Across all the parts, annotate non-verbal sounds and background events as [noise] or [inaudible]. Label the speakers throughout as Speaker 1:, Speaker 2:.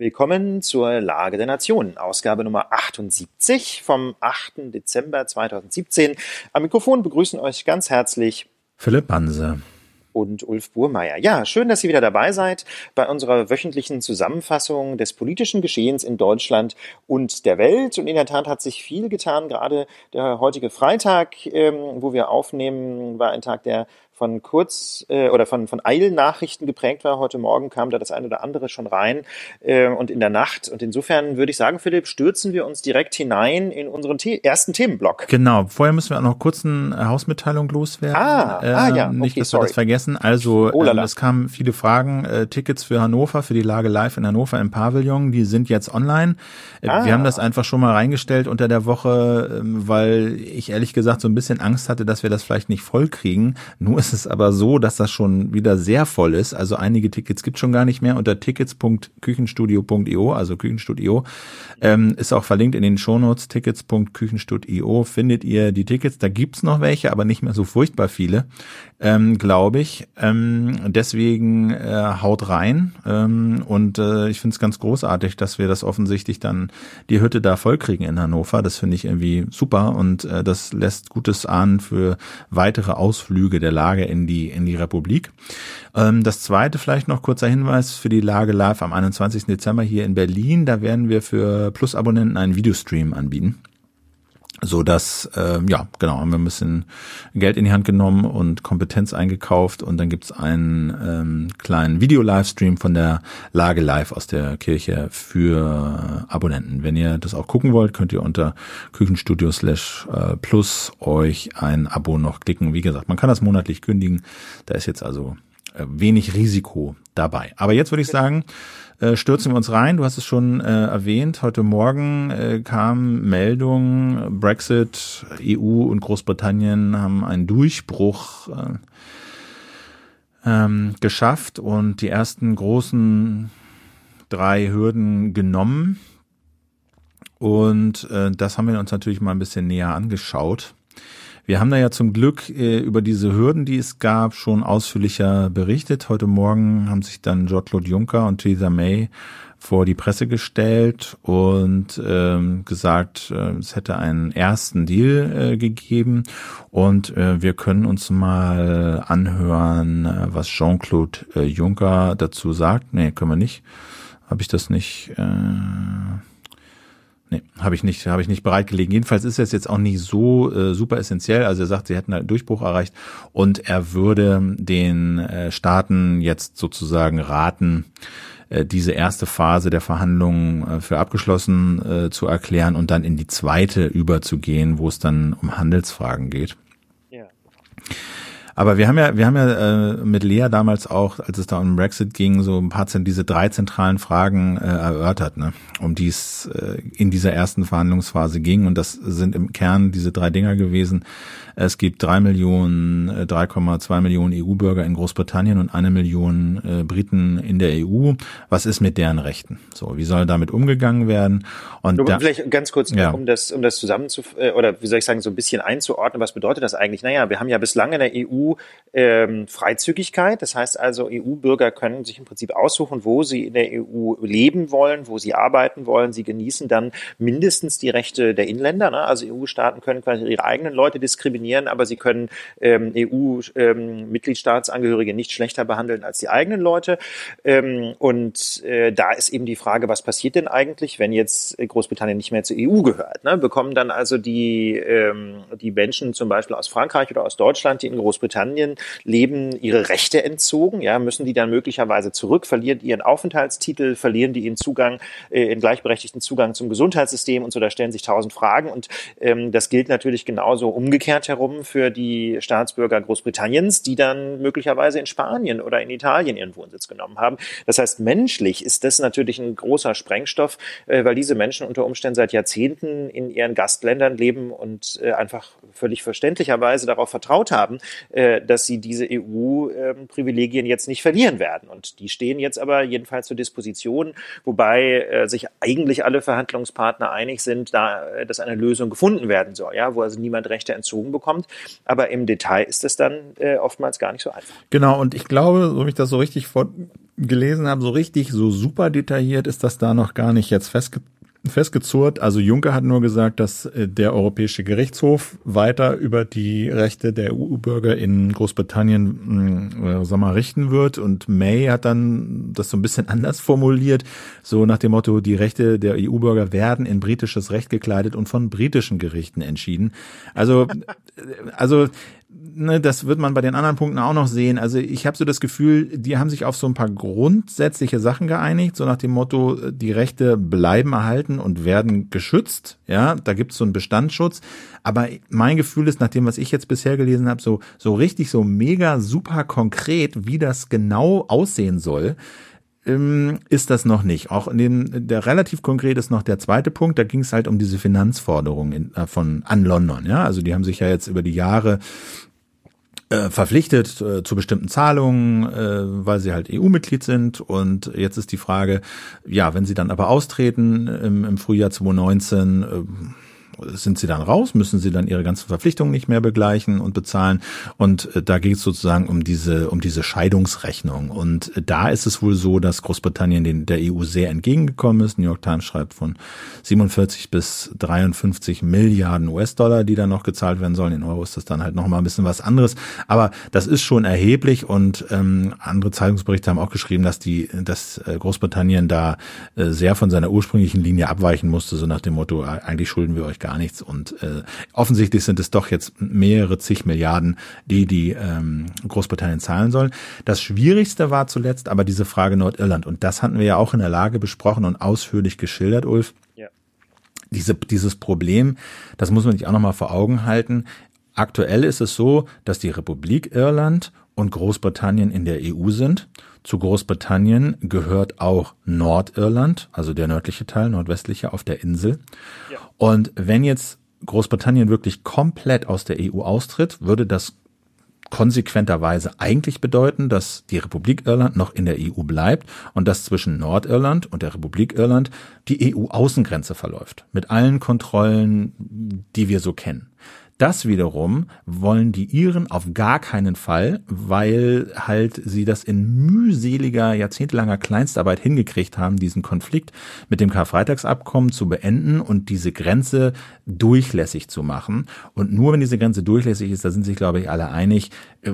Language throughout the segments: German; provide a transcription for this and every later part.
Speaker 1: Willkommen zur Lage der Nation, Ausgabe Nummer 78 vom 8. Dezember 2017. Am Mikrofon begrüßen euch ganz herzlich
Speaker 2: Philipp Banse
Speaker 1: und Ulf Burmeier. Ja, schön, dass ihr wieder dabei seid bei unserer wöchentlichen Zusammenfassung des politischen Geschehens in Deutschland und der Welt. Und in der Tat hat sich viel getan. Gerade der heutige Freitag, ähm, wo wir aufnehmen, war ein Tag der von Kurz- äh, oder von, von Eilnachrichten geprägt war. Heute Morgen kam da das eine oder andere schon rein äh, und in der Nacht. Und insofern würde ich sagen, Philipp, stürzen wir uns direkt hinein in unseren The ersten Themenblock.
Speaker 2: Genau, vorher müssen wir auch noch kurz eine Hausmitteilung loswerden.
Speaker 1: Ah, äh, ah ja,
Speaker 2: okay, nicht, dass sorry. wir das vergessen. Also
Speaker 1: oh,
Speaker 2: ähm, es kamen viele Fragen. Äh, Tickets für Hannover, für die Lage live in Hannover im Pavillon, die sind jetzt online. Äh, ah. Wir haben das einfach schon mal reingestellt unter der Woche, äh, weil ich ehrlich gesagt so ein bisschen Angst hatte, dass wir das vielleicht nicht voll kriegen. Nur ist ist es aber so, dass das schon wieder sehr voll ist. Also einige Tickets gibt schon gar nicht mehr unter tickets.küchenstudio.io, also Küchenstudio. Ähm, ist auch verlinkt in den Shownotes, tickets.küchenstudio findet ihr die Tickets. Da gibt's noch welche, aber nicht mehr so furchtbar viele, ähm, glaube ich. Ähm, deswegen äh, haut rein. Ähm, und äh, ich finde es ganz großartig, dass wir das offensichtlich dann die Hütte da vollkriegen in Hannover. Das finde ich irgendwie super und äh, das lässt Gutes ahnen für weitere Ausflüge der Lage in die, in die Republik. Ähm, das zweite vielleicht noch kurzer Hinweis für die Lage live am 21. Dezember hier in Berlin. Da werden wir für Plus-Abonnenten einen Videostream anbieten so dass äh, ja genau haben wir ein bisschen Geld in die Hand genommen und Kompetenz eingekauft und dann gibt's einen ähm, kleinen Video-Livestream von der Lage live aus der Kirche für Abonnenten. Wenn ihr das auch gucken wollt, könnt ihr unter Küchenstudio slash äh, plus euch ein Abo noch klicken. Wie gesagt, man kann das monatlich kündigen. Da ist jetzt also äh, wenig Risiko dabei. Aber jetzt würde ich sagen, äh, stürzen wir uns rein. Du hast es schon äh, erwähnt. Heute Morgen äh, kam Meldung, Brexit, EU und Großbritannien haben einen Durchbruch äh, ähm, geschafft und die ersten großen drei Hürden genommen. Und äh, das haben wir uns natürlich mal ein bisschen näher angeschaut. Wir haben da ja zum Glück äh, über diese Hürden, die es gab, schon ausführlicher berichtet. Heute Morgen haben sich dann Jean-Claude Juncker und Theresa May vor die Presse gestellt und ähm, gesagt, äh, es hätte einen ersten Deal äh, gegeben und äh, wir können uns mal anhören, äh, was Jean-Claude äh, Juncker dazu sagt. Nee, können wir nicht. Habe ich das nicht? Äh, Nee, habe ich nicht, habe ich nicht bereitgelegen. Jedenfalls ist es jetzt auch nicht so äh, super essentiell. Also er sagt, sie hätten einen Durchbruch erreicht und er würde den äh, Staaten jetzt sozusagen raten, äh, diese erste Phase der Verhandlungen äh, für abgeschlossen äh, zu erklären und dann in die zweite überzugehen, wo es dann um Handelsfragen geht. Aber wir haben ja, wir haben ja äh, mit Lea damals auch, als es da um Brexit ging, so ein paar diese drei zentralen Fragen äh, erörtert, ne? um die es äh, in dieser ersten Verhandlungsphase ging. Und das sind im Kern diese drei Dinger gewesen. Es gibt drei Millionen, 3,2 äh, Millionen EU-Bürger in Großbritannien und eine Million äh, Briten in der EU. Was ist mit deren Rechten? So, wie soll damit umgegangen werden?
Speaker 1: Und da, vielleicht ganz kurz, ja. um das, um das zusammen zu, äh, oder wie soll ich sagen, so ein bisschen einzuordnen, was bedeutet das eigentlich? Naja, wir haben ja bislang in der EU ähm, Freizügigkeit. Das heißt also, EU-Bürger können sich im Prinzip aussuchen, wo sie in der EU leben wollen, wo sie arbeiten wollen. Sie genießen dann mindestens die Rechte der Inländer. Ne? Also EU-Staaten können quasi ihre eigenen Leute diskriminieren diskriminieren, aber sie können ähm, EU-Mitgliedstaatsangehörige ähm, nicht schlechter behandeln als die eigenen Leute. Ähm, und äh, da ist eben die Frage, was passiert denn eigentlich, wenn jetzt Großbritannien nicht mehr zur EU gehört? Ne? Bekommen dann also die, ähm, die Menschen zum Beispiel aus Frankreich oder aus Deutschland, die in Großbritannien leben, ihre Rechte entzogen? Ja, müssen die dann möglicherweise zurück, verlieren ihren Aufenthaltstitel, verlieren die ihren Zugang, äh, ihren gleichberechtigten Zugang zum Gesundheitssystem und so, da stellen sich tausend Fragen und ähm, das gilt natürlich genauso umgekehrt herum für die Staatsbürger Großbritanniens, die dann möglicherweise in Spanien oder in Italien ihren Wohnsitz genommen haben. Das heißt, menschlich ist das natürlich ein großer Sprengstoff, äh, weil diese Menschen unter Umständen seit Jahrzehnten in ihren Gastländern leben und äh, einfach völlig verständlicherweise darauf vertraut haben, äh, dass sie diese EU-Privilegien jetzt nicht verlieren werden. Und die stehen jetzt aber jedenfalls zur Disposition, wobei sich eigentlich alle Verhandlungspartner einig sind, da, dass eine Lösung gefunden werden soll, ja, wo also niemand Rechte entzogen bekommt. Aber im Detail ist es dann äh, oftmals gar nicht so einfach.
Speaker 2: Genau, und ich glaube, so wie ich das so richtig gelesen habe, so richtig, so super detailliert ist das da noch gar nicht jetzt festge festgezurrt. Also Juncker hat nur gesagt, dass äh, der Europäische Gerichtshof weiter über die Rechte der EU-Bürger in Großbritannien mm, äh, sag mal, richten wird. Und May hat dann das so ein bisschen [laughs] anders formuliert, so nach dem Motto, die Rechte der EU-Bürger werden in britisches Recht gekleidet und von britischen Gerichten entschieden. Also, äh, also ne, das wird man bei den anderen Punkten auch noch sehen. Also ich habe so das Gefühl, die haben sich auf so ein paar grundsätzliche Sachen geeinigt, so nach dem Motto, die Rechte bleiben erhalten und werden geschützt. Ja, da gibt es so einen Bestandsschutz. Aber mein Gefühl ist, nach dem, was ich jetzt bisher gelesen habe, so, so richtig, so mega super konkret, wie das genau aussehen soll ähm, ist das noch nicht. Auch in dem, der relativ konkret ist noch der zweite Punkt, da ging es halt um diese Finanzforderungen in, äh, von an London. Ja, also die haben sich ja jetzt über die Jahre äh, verpflichtet äh, zu bestimmten Zahlungen, äh, weil sie halt EU-Mitglied sind. Und jetzt ist die Frage, ja, wenn sie dann aber austreten im, im Frühjahr 2019, äh, sind sie dann raus, müssen sie dann ihre ganzen Verpflichtungen nicht mehr begleichen und bezahlen. Und äh, da geht es sozusagen um diese, um diese Scheidungsrechnung. Und äh, da ist es wohl so, dass Großbritannien den, der EU sehr entgegengekommen ist. New York Times schreibt von 47 bis 53 Milliarden US-Dollar, die da noch gezahlt werden sollen. In Euro ist das dann halt nochmal ein bisschen was anderes. Aber das ist schon erheblich und ähm, andere Zeitungsberichte haben auch geschrieben, dass die, dass äh, Großbritannien da äh, sehr von seiner ursprünglichen Linie abweichen musste, so nach dem Motto, eigentlich schulden wir euch gar gar nichts. Und äh, offensichtlich sind es doch jetzt mehrere zig Milliarden, die die ähm, Großbritannien zahlen sollen. Das Schwierigste war zuletzt aber diese Frage Nordirland. Und das hatten wir ja auch in der Lage besprochen und ausführlich geschildert, Ulf. Ja. Diese, dieses Problem, das muss man sich auch nochmal vor Augen halten. Aktuell ist es so, dass die Republik Irland und Großbritannien in der EU sind. Zu Großbritannien gehört auch Nordirland, also der nördliche Teil, nordwestliche auf der Insel. Ja. Und wenn jetzt Großbritannien wirklich komplett aus der EU austritt, würde das konsequenterweise eigentlich bedeuten, dass die Republik Irland noch in der EU bleibt und dass zwischen Nordirland und der Republik Irland die EU-Außengrenze verläuft. Mit allen Kontrollen, die wir so kennen. Das wiederum wollen die Iren auf gar keinen Fall, weil halt sie das in mühseliger, jahrzehntelanger Kleinstarbeit hingekriegt haben, diesen Konflikt mit dem Karfreitagsabkommen zu beenden und diese Grenze durchlässig zu machen. Und nur wenn diese Grenze durchlässig ist, da sind sich, glaube ich, alle einig, äh,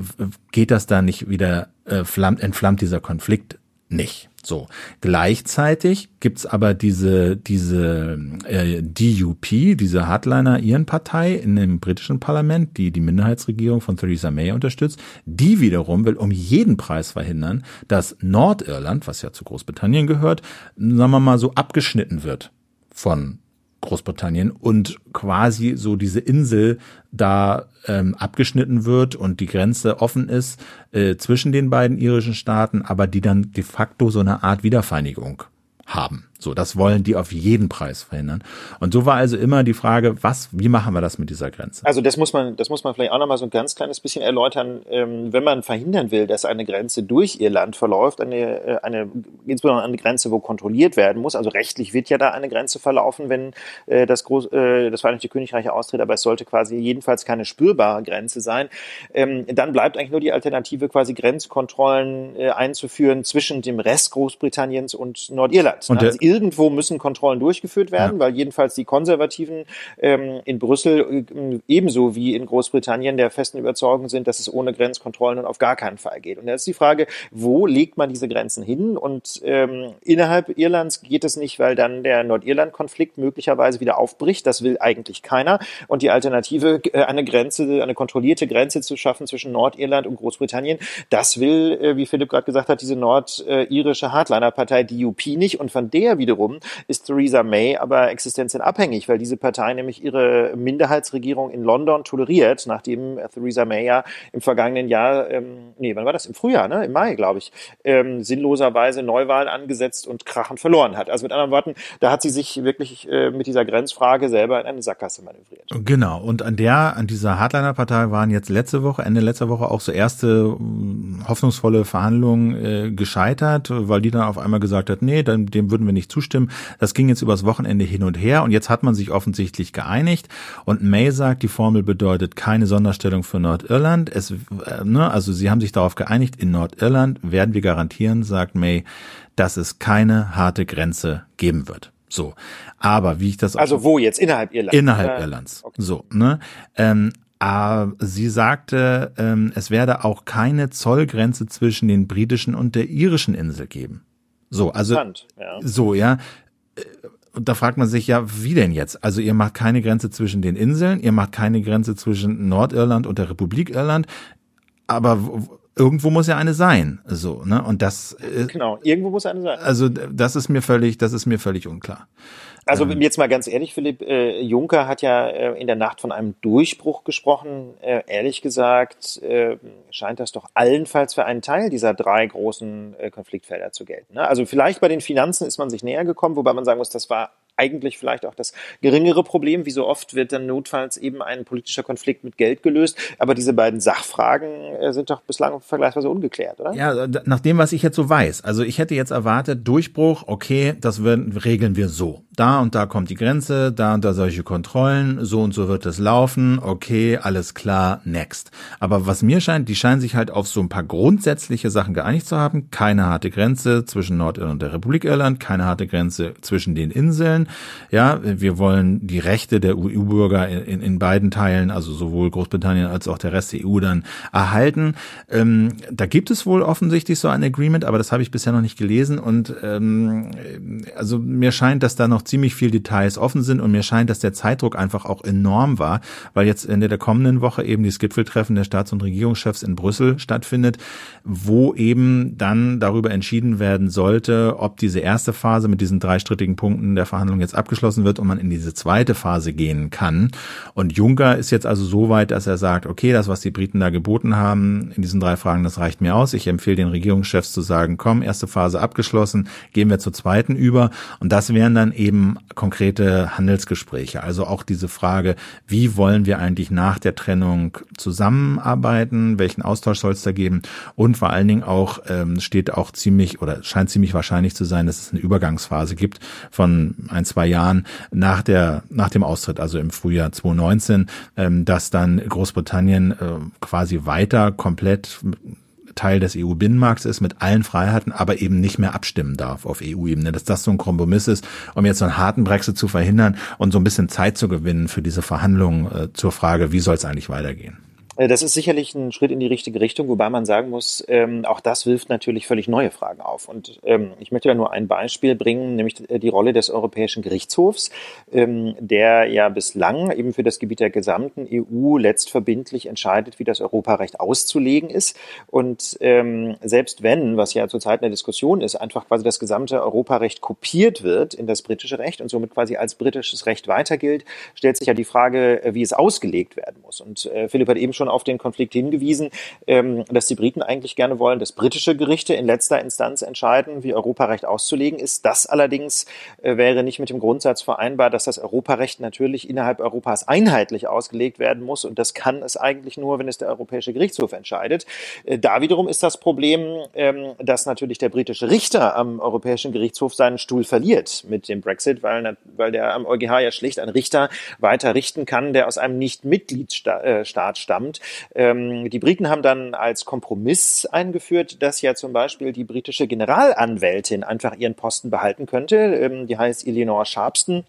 Speaker 2: geht das da nicht wieder, äh, entflammt dieser Konflikt nicht. So. Gleichzeitig gibt's aber diese, diese äh, DUP, diese Hardliner-Iren-Partei in dem britischen Parlament, die die Minderheitsregierung von Theresa May unterstützt. Die wiederum will um jeden Preis verhindern, dass Nordirland, was ja zu Großbritannien gehört, sagen wir mal so abgeschnitten wird von Großbritannien und quasi so diese Insel da ähm, abgeschnitten wird und die Grenze offen ist äh, zwischen den beiden irischen Staaten, aber die dann de facto so eine Art Wiedervereinigung haben. So, das wollen die auf jeden Preis verhindern. Und so war also immer die Frage, was, wie machen wir das mit dieser Grenze?
Speaker 1: Also das muss man, das muss man vielleicht auch noch mal so ein ganz kleines bisschen erläutern. Ähm, wenn man verhindern will, dass eine Grenze durch ihr Land verläuft, eine, äh, eine, insbesondere eine Grenze, wo kontrolliert werden muss, also rechtlich wird ja da eine Grenze verlaufen, wenn äh, das, Groß, äh, das Vereinigte Königreich austritt, aber es sollte quasi jedenfalls keine spürbare Grenze sein, ähm, dann bleibt eigentlich nur die Alternative, quasi Grenzkontrollen äh, einzuführen zwischen dem Rest Großbritanniens und Nordirland. Und also irgendwo müssen Kontrollen durchgeführt werden, ja. weil jedenfalls die Konservativen ähm, in Brüssel äh, ebenso wie in Großbritannien der festen Überzeugung sind, dass es ohne Grenzkontrollen und auf gar keinen Fall geht. Und jetzt ist die Frage, wo legt man diese Grenzen hin? Und ähm, innerhalb Irlands geht es nicht, weil dann der Nordirland-Konflikt möglicherweise wieder aufbricht. Das will eigentlich keiner. Und die Alternative, äh, eine Grenze, eine kontrollierte Grenze zu schaffen zwischen Nordirland und Großbritannien, das will, äh, wie Philipp gerade gesagt hat, diese nordirische Hardliner-Partei DUP nicht. Und von der wiederum ist Theresa May aber existenzienabhängig, weil diese Partei nämlich ihre Minderheitsregierung in London toleriert, nachdem Theresa May ja im vergangenen Jahr, ähm, nee, wann war das? Im Frühjahr, ne? Im Mai, glaube ich, ähm, sinnloserweise Neuwahlen angesetzt und krachend verloren hat. Also mit anderen Worten, da hat sie sich wirklich äh, mit dieser Grenzfrage selber in eine Sackgasse manövriert.
Speaker 2: Genau. Und an der, an dieser Hardliner-Partei waren jetzt letzte Woche, Ende letzter Woche auch so erste hoffnungsvolle Verhandlungen äh, gescheitert, weil die dann auf einmal gesagt hat, nee, dann, dem würden wir nicht offensichtlich zustimmen. Das ging jetzt übers Wochenende hin und her und jetzt hat man sich offensichtlich geeinigt und May sagt, die Formel bedeutet keine Sonderstellung für Nordirland. Es, äh, ne, also sie haben sich darauf geeinigt, in Nordirland werden wir garantieren, sagt May, dass es keine harte Grenze geben wird. So, aber wie ich das
Speaker 1: also wo jetzt innerhalb Irlands
Speaker 2: innerhalb äh, Irlands okay. so ne ähm, aber sie sagte, ähm, es werde auch keine Zollgrenze zwischen den britischen und der irischen Insel geben. So, also ja. so ja. Und da fragt man sich ja, wie denn jetzt? Also ihr macht keine Grenze zwischen den Inseln, ihr macht keine Grenze zwischen Nordirland und der Republik Irland, aber irgendwo muss ja eine sein, so, ne? Und das
Speaker 1: äh, genau, irgendwo muss eine sein.
Speaker 2: Also das ist mir völlig, das ist mir völlig unklar.
Speaker 1: Also ähm. jetzt mal ganz ehrlich, Philipp, äh, Juncker hat ja äh, in der Nacht von einem Durchbruch gesprochen. Äh, ehrlich gesagt äh, scheint das doch allenfalls für einen Teil dieser drei großen äh, Konfliktfelder zu gelten. Ne? Also vielleicht bei den Finanzen ist man sich näher gekommen, wobei man sagen muss, das war eigentlich vielleicht auch das geringere Problem. Wie so oft wird dann notfalls eben ein politischer Konflikt mit Geld gelöst. Aber diese beiden Sachfragen äh, sind doch bislang vergleichsweise ungeklärt, oder?
Speaker 2: Ja, nach dem, was ich jetzt so weiß. Also ich hätte jetzt erwartet, Durchbruch, okay, das regeln wir so. Da und da kommt die Grenze, da und da solche Kontrollen, so und so wird es laufen, okay, alles klar, next. Aber was mir scheint, die scheinen sich halt auf so ein paar grundsätzliche Sachen geeinigt zu haben. Keine harte Grenze zwischen Nordirland und der Republik Irland, keine harte Grenze zwischen den Inseln, ja, wir wollen die Rechte der EU-Bürger in, in, beiden Teilen, also sowohl Großbritannien als auch der Rest der EU dann erhalten. Ähm, da gibt es wohl offensichtlich so ein Agreement, aber das habe ich bisher noch nicht gelesen. Und ähm, also mir scheint, dass da noch ziemlich viel Details offen sind und mir scheint, dass der Zeitdruck einfach auch enorm war, weil jetzt in der kommenden Woche eben dieses Gipfeltreffen der Staats- und Regierungschefs in Brüssel stattfindet, wo eben dann darüber entschieden werden sollte, ob diese erste Phase mit diesen drei strittigen Punkten der Verhandlung jetzt abgeschlossen wird und man in diese zweite Phase gehen kann. Und Juncker ist jetzt also so weit, dass er sagt, okay, das, was die Briten da geboten haben in diesen drei Fragen, das reicht mir aus. Ich empfehle den Regierungschefs zu sagen, komm, erste Phase abgeschlossen, gehen wir zur zweiten über. Und das wären dann eben konkrete Handelsgespräche. Also auch diese Frage, wie wollen wir eigentlich nach der Trennung zusammenarbeiten? Welchen Austausch soll es da geben? Und vor allen Dingen auch ähm, steht auch ziemlich oder scheint ziemlich wahrscheinlich zu sein, dass es eine Übergangsphase gibt von ein, zwei Jahren nach der, nach dem Austritt, also im Frühjahr 2019, ähm, dass dann Großbritannien äh, quasi weiter komplett Teil des EU-Binnenmarkts ist mit allen Freiheiten, aber eben nicht mehr abstimmen darf auf EU-Ebene, dass das so ein Kompromiss ist, um jetzt so einen harten Brexit zu verhindern und so ein bisschen Zeit zu gewinnen für diese Verhandlungen äh, zur Frage, wie soll es eigentlich weitergehen.
Speaker 1: Äh, das ist sicherlich ein Schritt in die richtige Richtung, wobei man sagen muss, ähm, auch das wirft natürlich völlig neue Fragen auf. Und ähm, ich möchte da nur ein Beispiel bringen, nämlich die Rolle des Europäischen Gerichtshofs, ähm, der ja bislang eben für das Gebiet der gesamten EU letztverbindlich entscheidet, wie das Europarecht auszulegen ist. Und ähm, selbst wenn, was ja zurzeit eine Diskussion ist, einfach quasi das gesamte Europarecht kopiert wird in das britische Recht und somit quasi als britisches Recht weiter gilt, stellt sich ja die Frage, äh, wie es ausgelegt werden muss. Und äh, Philipp hat eben schon schon auf den Konflikt hingewiesen, ähm, dass die Briten eigentlich gerne wollen, dass britische Gerichte in letzter Instanz entscheiden, wie Europarecht auszulegen ist. Das allerdings äh, wäre nicht mit dem Grundsatz vereinbar, dass das Europarecht natürlich innerhalb Europas einheitlich ausgelegt werden muss. Und das kann es eigentlich nur, wenn es der Europäische Gerichtshof entscheidet. Äh, da wiederum ist das Problem, ähm, dass natürlich der britische Richter am Europäischen Gerichtshof seinen Stuhl verliert mit dem Brexit, weil, weil der am EuGH ja schlicht ein Richter weiter richten kann, der aus einem Nicht-Mitgliedsstaat äh, Ähm, die Briten haben dann als Kompromiss eingeführt, dass ja zum Beispiel die britische Generalanwältin einfach ihren Posten behalten könnte. Ähm, die heißt Eleanor Sharpston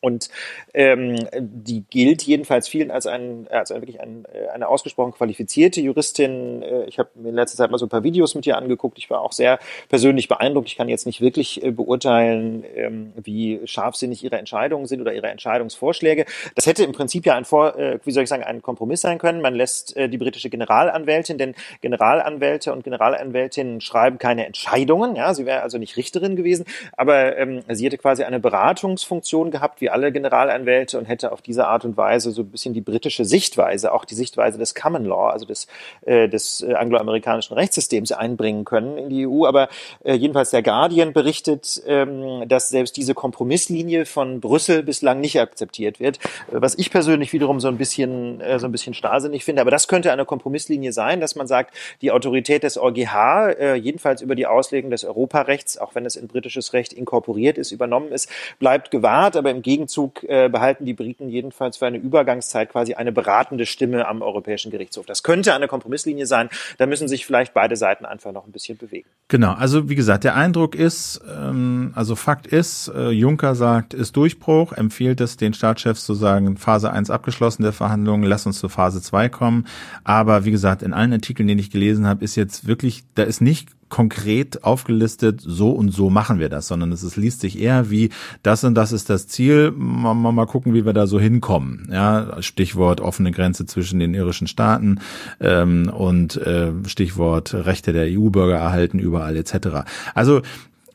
Speaker 1: und ähm, die gilt jedenfalls vielen als, ein, als ein, wirklich ein, äh, eine ausgesprochen qualifizierte Juristin. Äh, ich habe mir in letzter Zeit mal so ein paar Videos mit ihr angeguckt. Ich war auch sehr persönlich beeindruckt. Ich kann jetzt nicht wirklich äh, beurteilen, ähm, wie scharfsinnig ihre Entscheidungen sind oder ihre Entscheidungsvorschläge. Das hätte im Prinzip ja ein Vor, äh, wie soll ich sagen, ein Kompromiss sein können. Man lässt äh, die britische Generalanwältin, denn Generalanwälte und Generalanwältinnen schreiben keine Entscheidungen. Ja, sie wäre also nicht Richterin gewesen, aber ähm, sie hätte quasi eine Beratungsfunktion gehabt, wie wie alle Generalanwälte und hätte auf diese Art und Weise so ein bisschen die britische Sichtweise, auch die Sichtweise des Common Law, also des, äh, des äh, angloamerikanischen Rechtssystems einbringen können in die EU. Aber äh, jedenfalls der Guardian berichtet, ähm, dass selbst diese Kompromisslinie von Brüssel bislang nicht akzeptiert wird, was ich persönlich wiederum so ein bisschen, äh, so ein bisschen starrsinnig finde. Aber das könnte eine Kompromisslinie sein, dass man sagt, die Autorität des EuGH, äh, jedenfalls über die Auslegung des Europarechts, auch wenn es in britisches Recht inkorporiert ist, übernommen ist, bleibt gewahrt. Aber im Gegenzug äh, behalten die Briten jedenfalls für eine Übergangszeit quasi eine beratende Stimme am Europäischen Gerichtshof. Das könnte eine Kompromisslinie sein. Da müssen sich vielleicht beide Seiten einfach noch ein bisschen bewegen.
Speaker 2: Genau. Also wie gesagt, der Eindruck ist, ähm, also Fakt ist, äh, Juncker sagt, ist Durchbruch, empfiehlt es den Staatschefs zu sagen, Phase 1 abgeschlossen der Verhandlungen, lass uns zu Phase 2 kommen. Aber wie gesagt, in allen Artikeln, die ich gelesen habe, ist jetzt wirklich, da ist nicht konkret aufgelistet, so und so machen wir das, sondern es, es liest sich eher wie, das und das ist das Ziel, mal, mal, gucken, wie wir da so hinkommen. Ja, Stichwort offene Grenze zwischen den irischen Staaten ähm, und äh, Stichwort Rechte der EU-Bürger erhalten überall etc. Also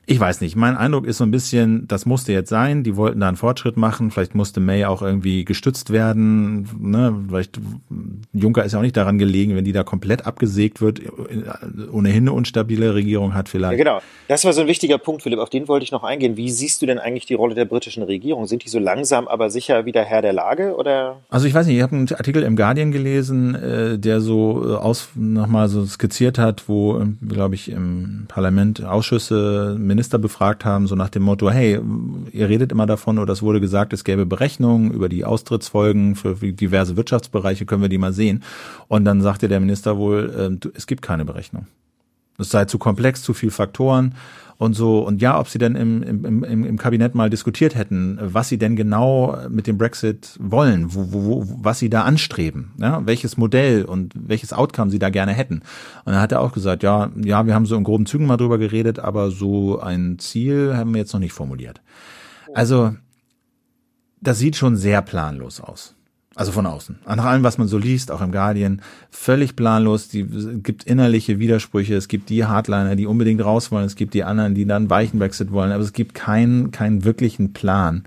Speaker 2: ich weiß nicht. Mein Eindruck ist so ein bisschen, das musste jetzt sein. Die wollten da einen Fortschritt machen. Vielleicht musste May auch irgendwie gestützt werden. Ne? Vielleicht Juncker ist ja auch nicht daran gelegen, wenn die da komplett abgesägt wird, ohnehin eine unstabile Regierung hat vielleicht.
Speaker 1: Ja, genau. Das war so ein wichtiger Punkt, Philipp. Auf den wollte ich noch eingehen. Wie siehst du denn eigentlich die Rolle der britischen Regierung? Sind die so langsam, aber sicher wieder Herr der Lage? Oder?
Speaker 2: Also ich weiß nicht. Ich habe einen Artikel im Guardian gelesen, äh, der so äh, aus nochmal so skizziert hat, wo, ähm, glaube ich, im Parlament Ausschüsse Minister befragt haben, so nach dem Motto, hey, ihr redet immer davon oder es wurde gesagt, es gäbe Berechnungen über die Austrittsfolgen für diverse Wirtschaftsbereiche, können wir die mal sehen. Und dann sagte der Minister wohl, äh, es gibt keine Berechnung. Es sei zu komplex, zu viel Faktoren und so. Und ja, ob sie denn im, im, im, im Kabinett mal diskutiert hätten, was sie denn genau mit dem Brexit wollen, wo, wo, was sie da anstreben, ja, welches Modell und welches Outcome sie da gerne hätten. Und dann hat er auch gesagt, ja, ja, wir haben so in groben Zügen mal drüber geredet, aber so ein Ziel haben wir jetzt noch nicht formuliert. Also, das sieht schon sehr planlos aus. Also von außen. Nach allem, was man so liest, auch im Guardian, völlig planlos. Die gibt innerliche Widersprüche. Es gibt die Hardliner, die unbedingt raus wollen. Es gibt die anderen, die dann weichen Brexit wollen. Aber es gibt keinen, keinen wirklichen Plan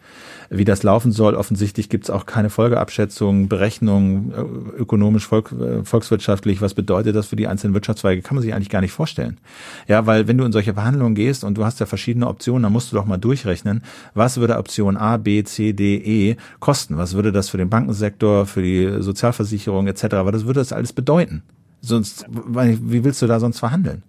Speaker 2: wie das laufen soll. Offensichtlich gibt es auch keine Folgeabschätzungen, Berechnungen, äh, ökonomisch, volk, äh, volkswirtschaftlich. Was bedeutet das für die einzelnen Wirtschaftszweige? Kann man sich eigentlich gar nicht vorstellen. Ja, weil wenn du in solche Verhandlungen gehst und du hast ja verschiedene Optionen, dann musst du doch mal durchrechnen, was würde Option A, B, C, D, E kosten? Was würde das für den Bankensektor, für die Sozialversicherung etc., was würde das alles bedeuten? Sonst, wie willst du da sonst verhandeln?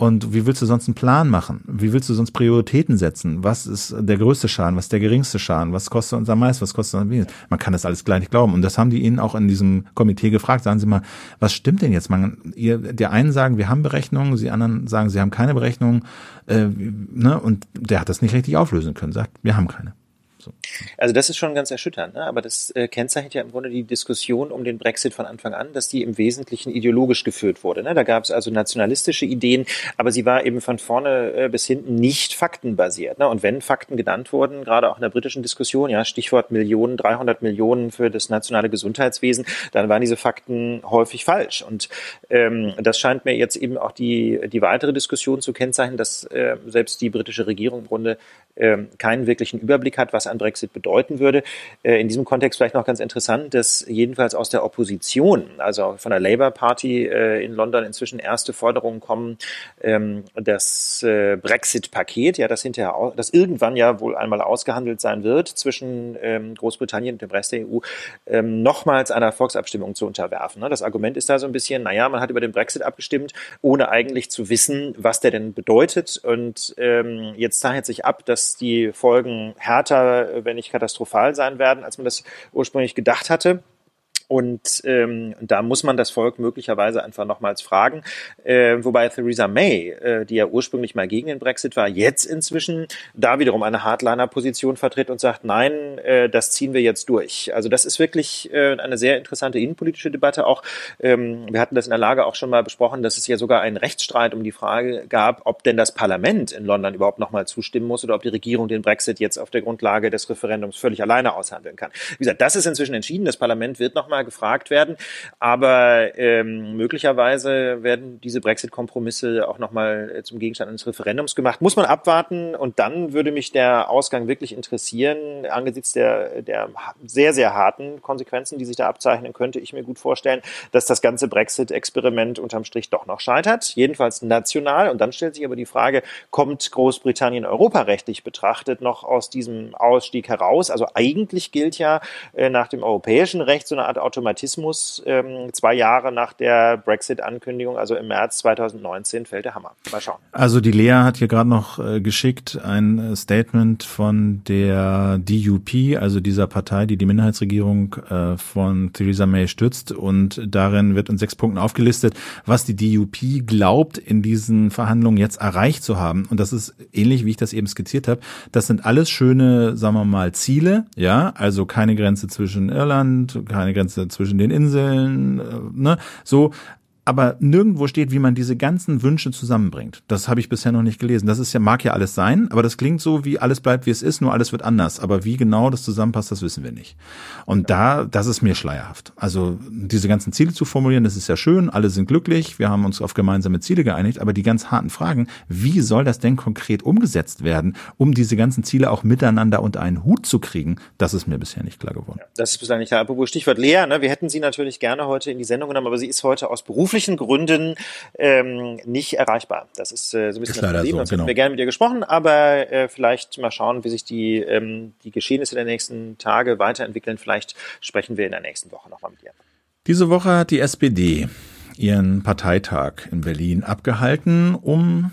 Speaker 2: Und wie willst du sonst einen Plan machen? Wie willst du sonst Prioritäten setzen? Was ist der größte Schaden? Was ist der geringste Schaden? Was kostet uns am meisten? Was kostet uns am wenigsten? Man kann das alles gleich nicht glauben. Und das haben die ihnen auch in diesem Komitee gefragt. Sagen Sie mal, was stimmt denn jetzt? Man, ihr, der einen sagen, wir haben Berechnungen, die anderen sagen, sie haben keine Berechnungen. Äh, ne? Und der hat das nicht richtig auflösen können. Sagt, wir haben keine.
Speaker 1: So. Also das ist schon ganz erschütternd, ne? aber das äh, kennzeichnet ja im Grunde die Diskussion um den Brexit von Anfang an, dass die im Wesentlichen ideologisch geführt wurde. Ne? Da gab es also nationalistische Ideen, aber sie war eben von vorne äh, bis hinten nicht faktenbasiert. Ne? Und wenn Fakten genannt wurden, gerade auch in der britischen Diskussion, ja Stichwort Millionen, 300 Millionen für das nationale Gesundheitswesen, dann waren diese Fakten häufig falsch. Und ähm, das scheint mir jetzt eben auch die die weitere Diskussion zu kennzeichnen, dass äh, selbst die britische Regierung im Grunde äh, keinen wirklichen Überblick hat, was ein Brexit bedeuten würde. Äh, in diesem Kontext vielleicht noch ganz interessant, dass jedenfalls aus der Opposition, also von der Labour Party äh, in London inzwischen erste Forderungen kommen, ähm, das äh, Brexit-Paket, ja, das hinterher, das irgendwann ja wohl einmal ausgehandelt sein wird zwischen ähm, Großbritannien und dem Rest der EU, ähm, nochmals einer Volksabstimmung zu unterwerfen. Ne? Das Argument ist da so ein bisschen, naja, man hat über den Brexit abgestimmt, ohne eigentlich zu wissen, was der denn bedeutet. Und jetzt zeichnet sich ab, dass die Folgen härter wenn nicht katastrophal sein werden, als man das ursprünglich gedacht hatte. Und ähm, da muss man das Volk möglicherweise einfach nochmals fragen. Äh, wobei Theresa May, äh, die ja ursprünglich mal gegen den Brexit war, jetzt inzwischen da wiederum eine Hardliner-Position vertritt und sagt, nein, äh, das ziehen wir jetzt durch. Also das ist wirklich äh, eine sehr interessante innenpolitische Debatte. Auch ähm, wir hatten das in der Lage auch schon mal besprochen, dass es ja sogar einen Rechtsstreit um die Frage gab, ob denn das Parlament in London überhaupt nochmal zustimmen muss oder ob die Regierung den Brexit jetzt auf der Grundlage des Referendums völlig alleine aushandeln kann. Wie gesagt, das ist inzwischen entschieden. Das Parlament wird nochmal nochmal gefragt werden. Aber ähm, möglicherweise werden diese Brexit-Kompromisse auch nochmal äh, zum Gegenstand eines Referendums gemacht. Muss man abwarten und dann würde mich der Ausgang wirklich interessieren. Angesichts der, der sehr, sehr harten Konsequenzen, die sich da abzeichnen, könnte ich mir gut vorstellen, dass das ganze Brexit-Experiment unterm Strich doch noch scheitert. Jedenfalls national. Und dann stellt sich aber die Frage, kommt Großbritannien europarechtlich betrachtet noch aus diesem Ausstieg heraus? Also eigentlich gilt ja äh, nach dem europäischen Recht so eine Art Automatismus. Ähm, zwei Jahre nach der Brexit-Ankündigung, also im März 2019, fällt der Hammer. Mal schauen.
Speaker 2: Also die Lea hat hier gerade noch äh, geschickt ein äh, Statement von der DUP, also dieser Partei, die die Minderheitsregierung äh, von Theresa May stützt. Und darin wird in sechs Punkten aufgelistet, was die DUP glaubt, in diesen Verhandlungen jetzt erreicht zu haben. Und das ist ähnlich, wie ich das eben skizziert habe. Das sind alles schöne, sagen wir mal, Ziele. Ja, also keine Grenze zwischen Irland, keine Grenze zwischen den Inseln, ne, so aber nirgendwo steht, wie man diese ganzen Wünsche zusammenbringt. Das habe ich bisher noch nicht gelesen. Das ist ja, mag ja alles sein, aber das klingt so, wie alles bleibt, wie es ist, nur alles wird anders. Aber wie genau das zusammenpasst, das wissen wir nicht. Und da, das ist mir schleierhaft. Also diese ganzen Ziele zu formulieren, das ist ja schön, alle sind glücklich, wir haben uns auf gemeinsame Ziele geeinigt, aber die ganz harten Fragen, wie soll das denn konkret umgesetzt werden, um diese ganzen Ziele auch miteinander unter einen Hut zu kriegen, das ist mir bisher nicht klar geworden. Ja,
Speaker 1: das ist bisher nicht klar. Apropos Stichwort Lea, ne? wir hätten sie natürlich gerne heute in die Sendung genommen, aber sie ist heute aus Beruf beruflichen Gründen ähm, nicht erreichbar. Das ist äh, so ein bisschen das Problem. So, genau. hätten wir gerne mit ihr gesprochen, aber äh, vielleicht mal schauen, wie sich die, ähm, die Geschehnisse der nächsten Tage weiterentwickeln. Vielleicht sprechen wir in der nächsten Woche nochmal mit ihr.
Speaker 2: Diese Woche hat die SPD ihren Parteitag in Berlin abgehalten, um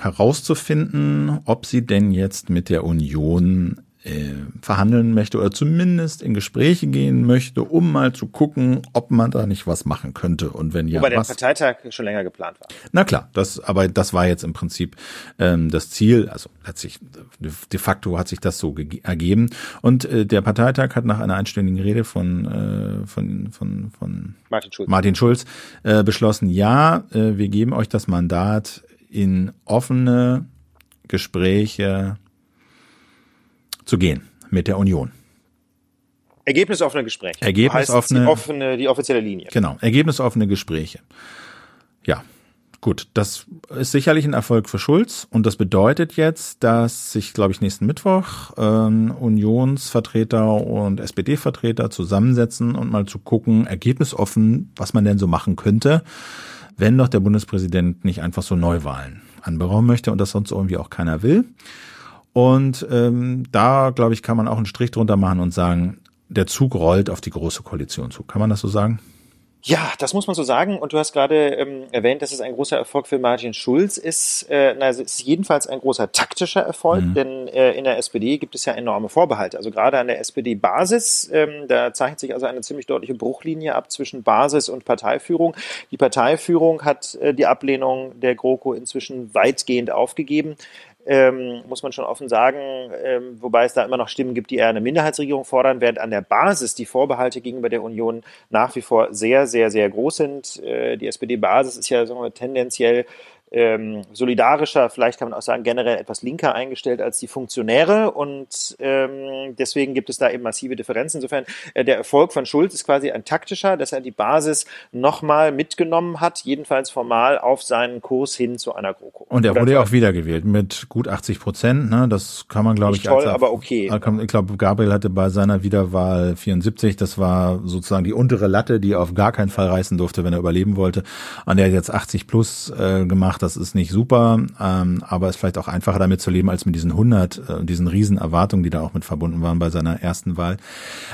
Speaker 2: herauszufinden, ob sie denn jetzt mit der Union äh, verhandeln möchte oder zumindest in Gespräche gehen möchte, um mal zu gucken, ob man da nicht was machen könnte und wenn ja.
Speaker 1: Wobei
Speaker 2: was.
Speaker 1: der Parteitag schon länger geplant war.
Speaker 2: Na klar, das, aber das war jetzt im Prinzip ähm, das Ziel. Also letztlich de facto hat sich das so ergeben. Und äh, der Parteitag hat nach einer einstündigen Rede von äh, von von von Martin Schulz, Martin Schulz äh, beschlossen: Ja, äh, wir geben euch das Mandat in offene Gespräche zu gehen mit der Union.
Speaker 1: Ergebnisoffene Gespräche.
Speaker 2: Ergebnisoffene.
Speaker 1: Die, offene, die offizielle Linie.
Speaker 2: Genau, ergebnisoffene Gespräche. Ja, gut, das ist sicherlich ein Erfolg für Schulz und das bedeutet jetzt, dass sich, glaube ich, nächsten Mittwoch ähm, Unionsvertreter und SPD-Vertreter zusammensetzen und mal zu gucken, ergebnisoffen, was man denn so machen könnte, wenn doch der Bundespräsident nicht einfach so Neuwahlen anberaumen möchte und das sonst irgendwie auch keiner will. Und ähm, da, glaube ich, kann man auch einen Strich drunter machen und sagen, der Zug rollt auf die große Koalition zu. Kann man das so sagen?
Speaker 1: Ja, das muss man so sagen. Und du hast gerade ähm, erwähnt, dass es ein großer Erfolg für Martin Schulz ist. Äh, na, es ist jedenfalls ein großer taktischer Erfolg, mhm. denn äh, in der SPD gibt es ja enorme Vorbehalte. Also gerade an der SPD-Basis, ähm, da zeichnet sich also eine ziemlich deutliche Bruchlinie ab zwischen Basis und Parteiführung. Die Parteiführung hat äh, die Ablehnung der GroKo inzwischen weitgehend aufgegeben ähm, muss man schon offen sagen, ähm, wobei es da immer noch Stimmen gibt, die eher eine Minderheitsregierung fordern, während an der Basis die Vorbehalte gegenüber der Union nach wie vor sehr, sehr, sehr groß sind. Äh, die SPD-Basis ist ja sagen wir, tendenziell ähm, solidarischer, vielleicht kann man auch sagen generell etwas linker eingestellt als die Funktionäre und ähm, deswegen gibt es da eben massive Differenzen. Insofern äh, der Erfolg von Schulz ist quasi ein taktischer, dass er die Basis nochmal mitgenommen hat, jedenfalls formal auf seinen Kurs hin zu einer GroKo.
Speaker 2: Und er wurde ja auch wiedergewählt mit gut 80 Prozent. Ne? Das kann man glaube ich.
Speaker 1: Toll, als, aber okay.
Speaker 2: Ich glaube, Gabriel hatte bei seiner Wiederwahl 74. Das war sozusagen die untere Latte, die er auf gar keinen Fall reißen durfte, wenn er überleben wollte. Und er hat jetzt 80 plus äh, gemacht das ist nicht super, ähm, aber ist vielleicht auch einfacher damit zu leben als mit diesen 100, äh, diesen riesen Erwartungen, die da auch mit verbunden waren bei seiner ersten Wahl.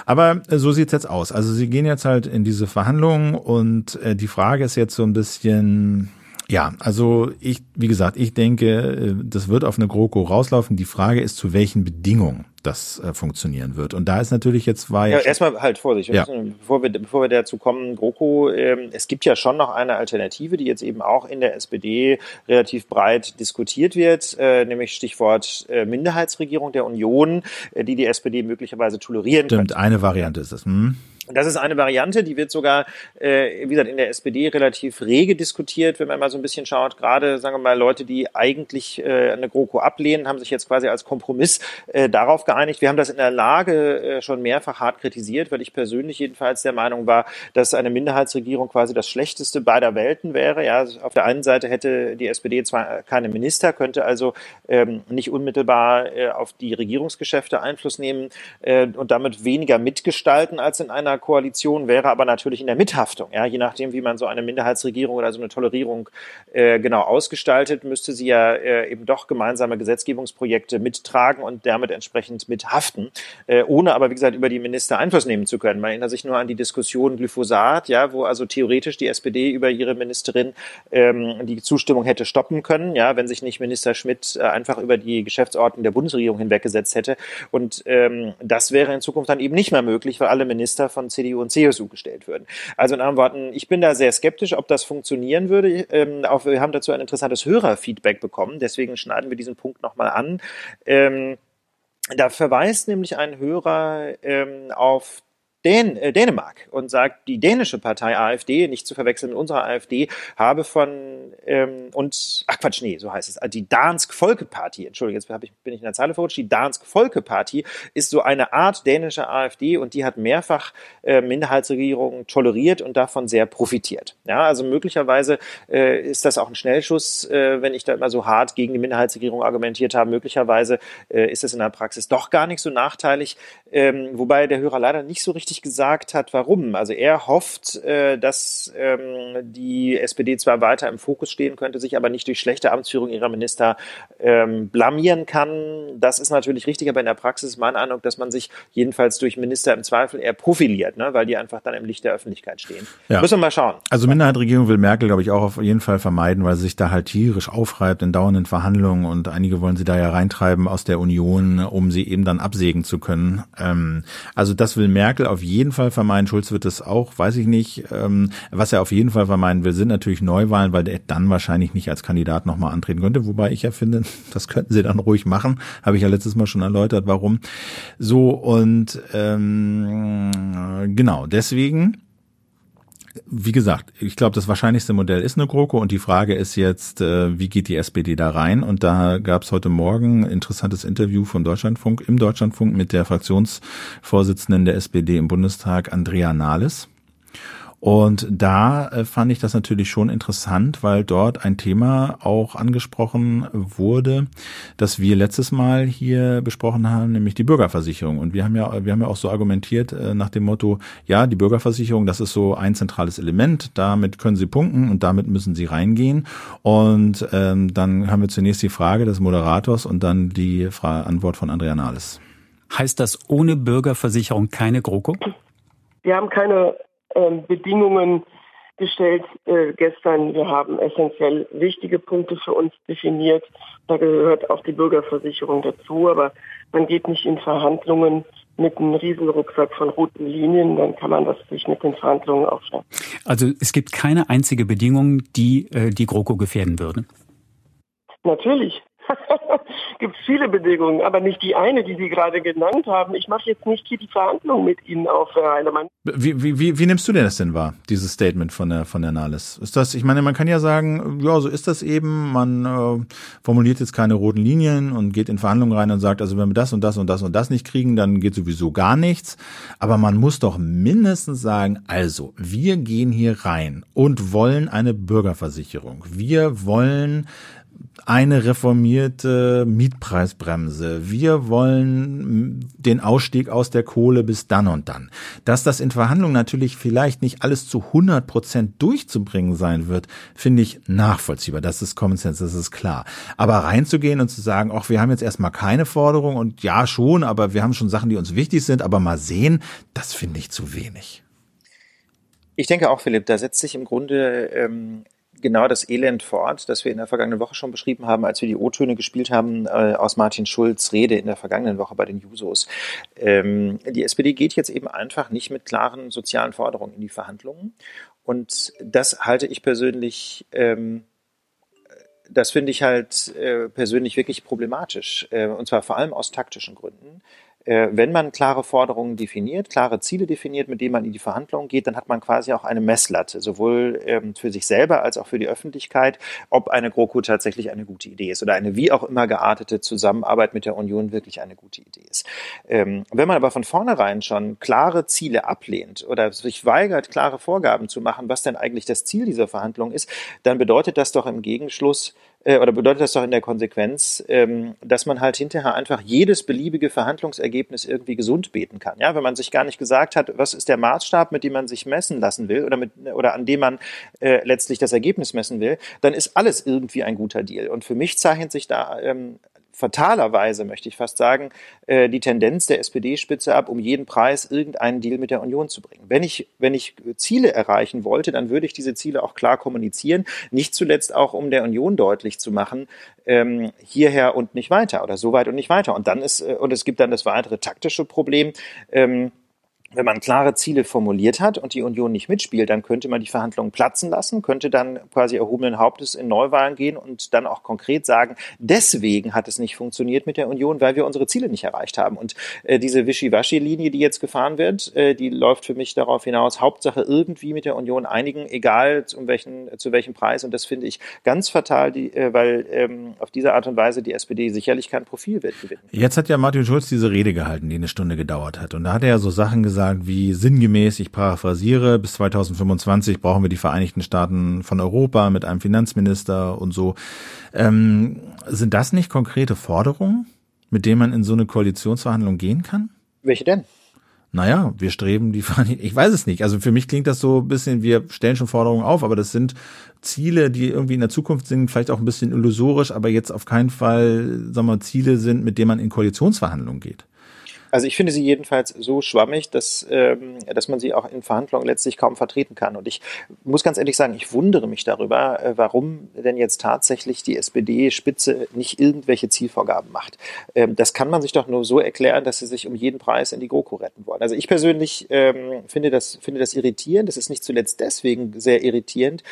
Speaker 2: Aber äh, so sieht's jetzt aus. Also sie gehen jetzt halt in diese Verhandlungen und äh, die Frage ist jetzt so ein bisschen, ja, also ich, wie gesagt, ich denke, äh, das wird auf eine GroKo rauslaufen. Die Frage ist, zu welchen Bedingungen das äh, funktionieren wird. Und da ist natürlich jetzt war
Speaker 1: ja, ja erstmal halt Vorsicht, ja. bevor wir bevor wir dazu kommen, GroKo, ähm, es gibt ja schon noch eine Alternative, die jetzt eben auch in der SPD relativ breit diskutiert wird, äh, nämlich Stichwort äh, Minderheitsregierung der Union, äh, die die SPD möglicherweise tolerieren
Speaker 2: Stimmt, könnte. eine Variante ist das. Hm.
Speaker 1: Das ist eine Variante, die wird sogar, äh, wie gesagt, in der SPD relativ rege diskutiert, wenn man mal so ein bisschen schaut. Gerade, sagen wir mal, Leute, die eigentlich äh, eine GroKo ablehnen, haben sich jetzt quasi als Kompromiss äh, darauf geeinigt. Wir haben das in der Lage äh, schon mehrfach hart kritisiert, weil ich persönlich jedenfalls der Meinung war, dass eine Minderheitsregierung quasi das Schlechteste beider Welten wäre. Ja, also auf der einen Seite hätte die SPD zwar keine Minister, könnte also ähm, nicht unmittelbar äh, auf die Regierungsgeschäfte Einfluss nehmen äh, und damit weniger mitgestalten als in einer Koalition, wäre aber natürlich in der Mithaftung. Ja, je nachdem, wie man so eine Minderheitsregierung oder so eine Tolerierung äh, genau ausgestaltet, müsste sie ja äh, eben doch gemeinsame Gesetzgebungsprojekte mittragen und damit entsprechend mithaften, äh, ohne aber, wie gesagt, über die Minister Einfluss nehmen zu können. Man erinnert sich nur an die Diskussion Glyphosat, ja, wo also theoretisch die SPD über ihre Ministerin ähm, die Zustimmung hätte stoppen können, ja, wenn sich nicht Minister Schmidt äh, einfach über die Geschäftsordnung der Bundesregierung hinweggesetzt hätte. Und ähm, das wäre in Zukunft dann eben nicht mehr möglich, weil alle Minister von CDU und CSU gestellt würden. Also in anderen Worten, ich bin da sehr skeptisch, ob das funktionieren würde. Ähm, auch wir haben dazu ein interessantes Hörerfeedback bekommen, deswegen schneiden wir diesen Punkt nochmal an. Ähm, da verweist nämlich ein Hörer ähm, auf Dän äh, Dänemark und sagt, die dänische Partei AfD, nicht zu verwechseln mit unserer AfD, habe von ähm, und ach Quatsch, nee, so heißt es, also die Dansk Folkeparti, Entschuldigung, jetzt hab ich, bin ich in der Zeile verrutscht, die Dansk Folkeparti ist so eine Art dänische AfD und die hat mehrfach äh, Minderheitsregierungen toleriert und davon sehr profitiert. Ja, also möglicherweise äh, ist das auch ein Schnellschuss, äh, wenn ich da immer so hart gegen die Minderheitsregierung argumentiert habe. Möglicherweise äh, ist es in der Praxis doch gar nicht so nachteilig, ähm, wobei der Hörer leider nicht so richtig gesagt hat, warum. Also er hofft, äh, dass ähm, die SPD zwar weiter im Fokus stehen könnte, sich aber nicht durch schlechte Amtsführung ihrer Minister ähm, blamieren kann. Das ist natürlich richtig, aber in der Praxis ist mein Eindruck, dass man sich jedenfalls durch Minister im Zweifel eher profiliert, ne? weil die einfach dann im Licht der Öffentlichkeit stehen. Ja. Müssen wir mal schauen.
Speaker 2: Also Minderheitsregierung will Merkel, glaube ich, auch auf jeden Fall vermeiden, weil sie sich da halt tierisch aufreibt in dauernden Verhandlungen und einige wollen sie da ja reintreiben aus der Union, um sie eben dann absägen zu können. Ähm, also das will Merkel auf jeden Fall vermeiden. Schulz wird es auch, weiß ich nicht. Ähm, was er auf jeden Fall vermeiden will, sind natürlich Neuwahlen, weil er dann wahrscheinlich nicht als Kandidat nochmal antreten könnte. Wobei ich ja finde, [laughs] das könnten sie dann ruhig machen. Habe ich ja letztes Mal schon erläutert, warum. So und ähm, genau, deswegen wie gesagt, ich glaube, das wahrscheinlichste Modell ist eine GroKo und die Frage ist jetzt, äh, wie geht die SPD da rein? Und da gab es heute Morgen ein interessantes Interview von Deutschlandfunk im Deutschlandfunk mit der Fraktionsvorsitzenden der SPD im Bundestag, Andrea Nahles. Und da äh, fand ich das natürlich schon interessant, weil dort ein Thema auch angesprochen wurde, das wir letztes Mal hier besprochen haben, nämlich die Bürgerversicherung. Und wir haben ja, wir haben ja auch so argumentiert äh, nach dem Motto, ja, die Bürgerversicherung, das ist so ein zentrales Element, damit können Sie punkten und damit müssen Sie reingehen. Und ähm, dann haben wir zunächst die Frage des Moderators und dann die Fra Antwort von Andrea Nahles.
Speaker 3: Heißt das ohne Bürgerversicherung keine GroKo?
Speaker 4: Wir haben keine ähm, Bedingungen gestellt äh, gestern. Wir haben essentiell wichtige Punkte für uns definiert. Da gehört auch die Bürgerversicherung dazu. Aber man geht nicht in Verhandlungen mit einem Riesenrucksack von roten Linien, dann kann man das sich mit den Verhandlungen aufschreiben.
Speaker 3: Also es gibt keine einzige Bedingung, die äh, die GroKo gefährden würde.
Speaker 4: Natürlich [laughs] gibt viele Bedingungen, aber nicht die eine, die Sie gerade genannt haben. Ich mache jetzt nicht hier die Verhandlungen mit Ihnen auf, Herr Heinemann.
Speaker 2: Wie, wie, wie, wie nimmst du denn das denn wahr, dieses Statement von der, von der Nahles? Ist das, ich meine, man kann ja sagen, ja, so ist das eben. Man äh, formuliert jetzt keine roten Linien und geht in Verhandlungen rein und sagt, also wenn wir das und das und das und das nicht kriegen, dann geht sowieso gar nichts. Aber man muss doch mindestens sagen, also, wir gehen hier rein und wollen eine Bürgerversicherung. Wir wollen eine reformierte Mietpreisbremse. Wir wollen den Ausstieg aus der Kohle bis dann und dann. Dass das in Verhandlungen natürlich vielleicht nicht alles zu 100 Prozent durchzubringen sein wird, finde ich nachvollziehbar. Das ist Common Sense, das ist klar. Aber reinzugehen und zu sagen, ach, wir haben jetzt erstmal keine Forderung und ja schon, aber wir haben schon Sachen, die uns wichtig sind, aber mal sehen, das finde ich zu wenig.
Speaker 1: Ich denke auch, Philipp, da setzt sich im Grunde ähm, genau das Elend fort, das wir in der vergangenen Woche schon beschrieben haben, als wir die O-Töne gespielt haben äh, aus Martin Schulz Rede in der vergangenen Woche bei den Jusos. Ähm, die SPD geht jetzt eben einfach nicht mit klaren sozialen Forderungen in die Verhandlungen. Und das halte ich persönlich ähm, das finde ich halt äh, persönlich wirklich problematisch. Äh, und zwar vor allem aus taktischen Gründen. Äh, wenn man klare Forderungen definiert, klare Ziele definiert, mit denen man in die Verhandlungen geht, dann hat man quasi auch eine Messlatte, sowohl ähm, für sich selber als auch für die Öffentlichkeit, ob eine GroKo tatsächlich eine gute Idee ist oder eine wie auch immer geartete Zusammenarbeit mit der Union wirklich eine gute Idee ist. Ähm, wenn man aber von vornherein schon klare Ziele ablehnt oder sich weigert, klare Vorgaben zu machen, was denn eigentlich das Ziel dieser Verhandlungen ist, dann bedeutet das doch im Gegenschluss, äh, oder bedeutet das doch in der Konsequenz, ähm, dass man halt hinterher einfach jedes beliebige Verhandlungsergebnis irgendwie gesund beten kann. Ja, wenn man sich gar nicht gesagt hat, was ist der Maßstab, mit dem man sich messen lassen will oder mit oder an dem man äh, letztlich das Ergebnis messen will, dann ist alles irgendwie ein guter Deal. Und für mich zeichnet sich da ähm, fatalerweise, möchte ich fast sagen, äh, die Tendenz der SPD-Spitze ab, um jeden Preis irgendeinen Deal mit der Union zu bringen. Wenn ich, wenn ich Ziele erreichen wollte, dann würde ich diese Ziele auch klar kommunizieren, nicht zuletzt auch, um der Union deutlich zu machen, ähm, hierher und nicht weiter oder so weit und nicht weiter. Und dann ist, äh, und es gibt dann das weitere taktische Problem, ähm, wenn man klare Ziele formuliert hat und die Union nicht mitspielt, dann könnte man die Verhandlungen platzen lassen, könnte dann quasi erhobenen Hauptes in Neuwahlen gehen und dann auch konkret sagen, deswegen hat es nicht funktioniert mit der Union, weil wir unsere Ziele nicht erreicht haben. Und äh, diese Wischiwaschi-Linie, die jetzt gefahren wird, äh, die läuft für mich darauf hinaus, Hauptsache irgendwie mit der Union einigen, egal um welchen, zu welchem Preis. Und das finde ich ganz fatal, die, äh, weil ähm, auf diese Art und Weise die SPD sicherlich kein Profil wird gewinnen.
Speaker 2: Jetzt hat ja Martin Schulz diese Rede gehalten, die eine Stunde gedauert hat. Und da hat er ja so Sachen gesagt, gesagt, wie sinngemäß, ich paraphrasiere, bis 2025 brauchen wir die Vereinigten Staaten von Europa mit einem Finanzminister und so. Ähm, sind das nicht konkrete Forderungen, mit denen man in so eine Koalitionsverhandlung gehen kann?
Speaker 1: Welche denn?
Speaker 2: Naja, wir streben die [laughs] Vereinigten, ich weiß es nicht. Also für mich klingt das so ein bisschen, wir stellen schon Forderungen auf, aber das sind Ziele, die irgendwie in der Zukunft sind, vielleicht auch ein bisschen illusorisch, aber jetzt auf keinen Fall, sagen wir, Ziele sind, mit denen man in Koalitionsverhandlungen geht.
Speaker 1: Also ich finde sie jedenfalls so schwammig, dass, ähm, dass man sie auch in Verhandlungen letztlich kaum vertreten kann. Und ich muss ganz ehrlich sagen, ich wundere mich darüber, äh, warum denn jetzt tatsächlich die SPD-Spitze nicht irgendwelche Zielvorgaben macht. Ähm, das kann man sich doch nur so erklären, dass sie sich um jeden Preis in die GroKo retten wollen. Also ich persönlich ähm, finde, das, finde das irritierend. Das ist nicht zuletzt deswegen sehr irritierend,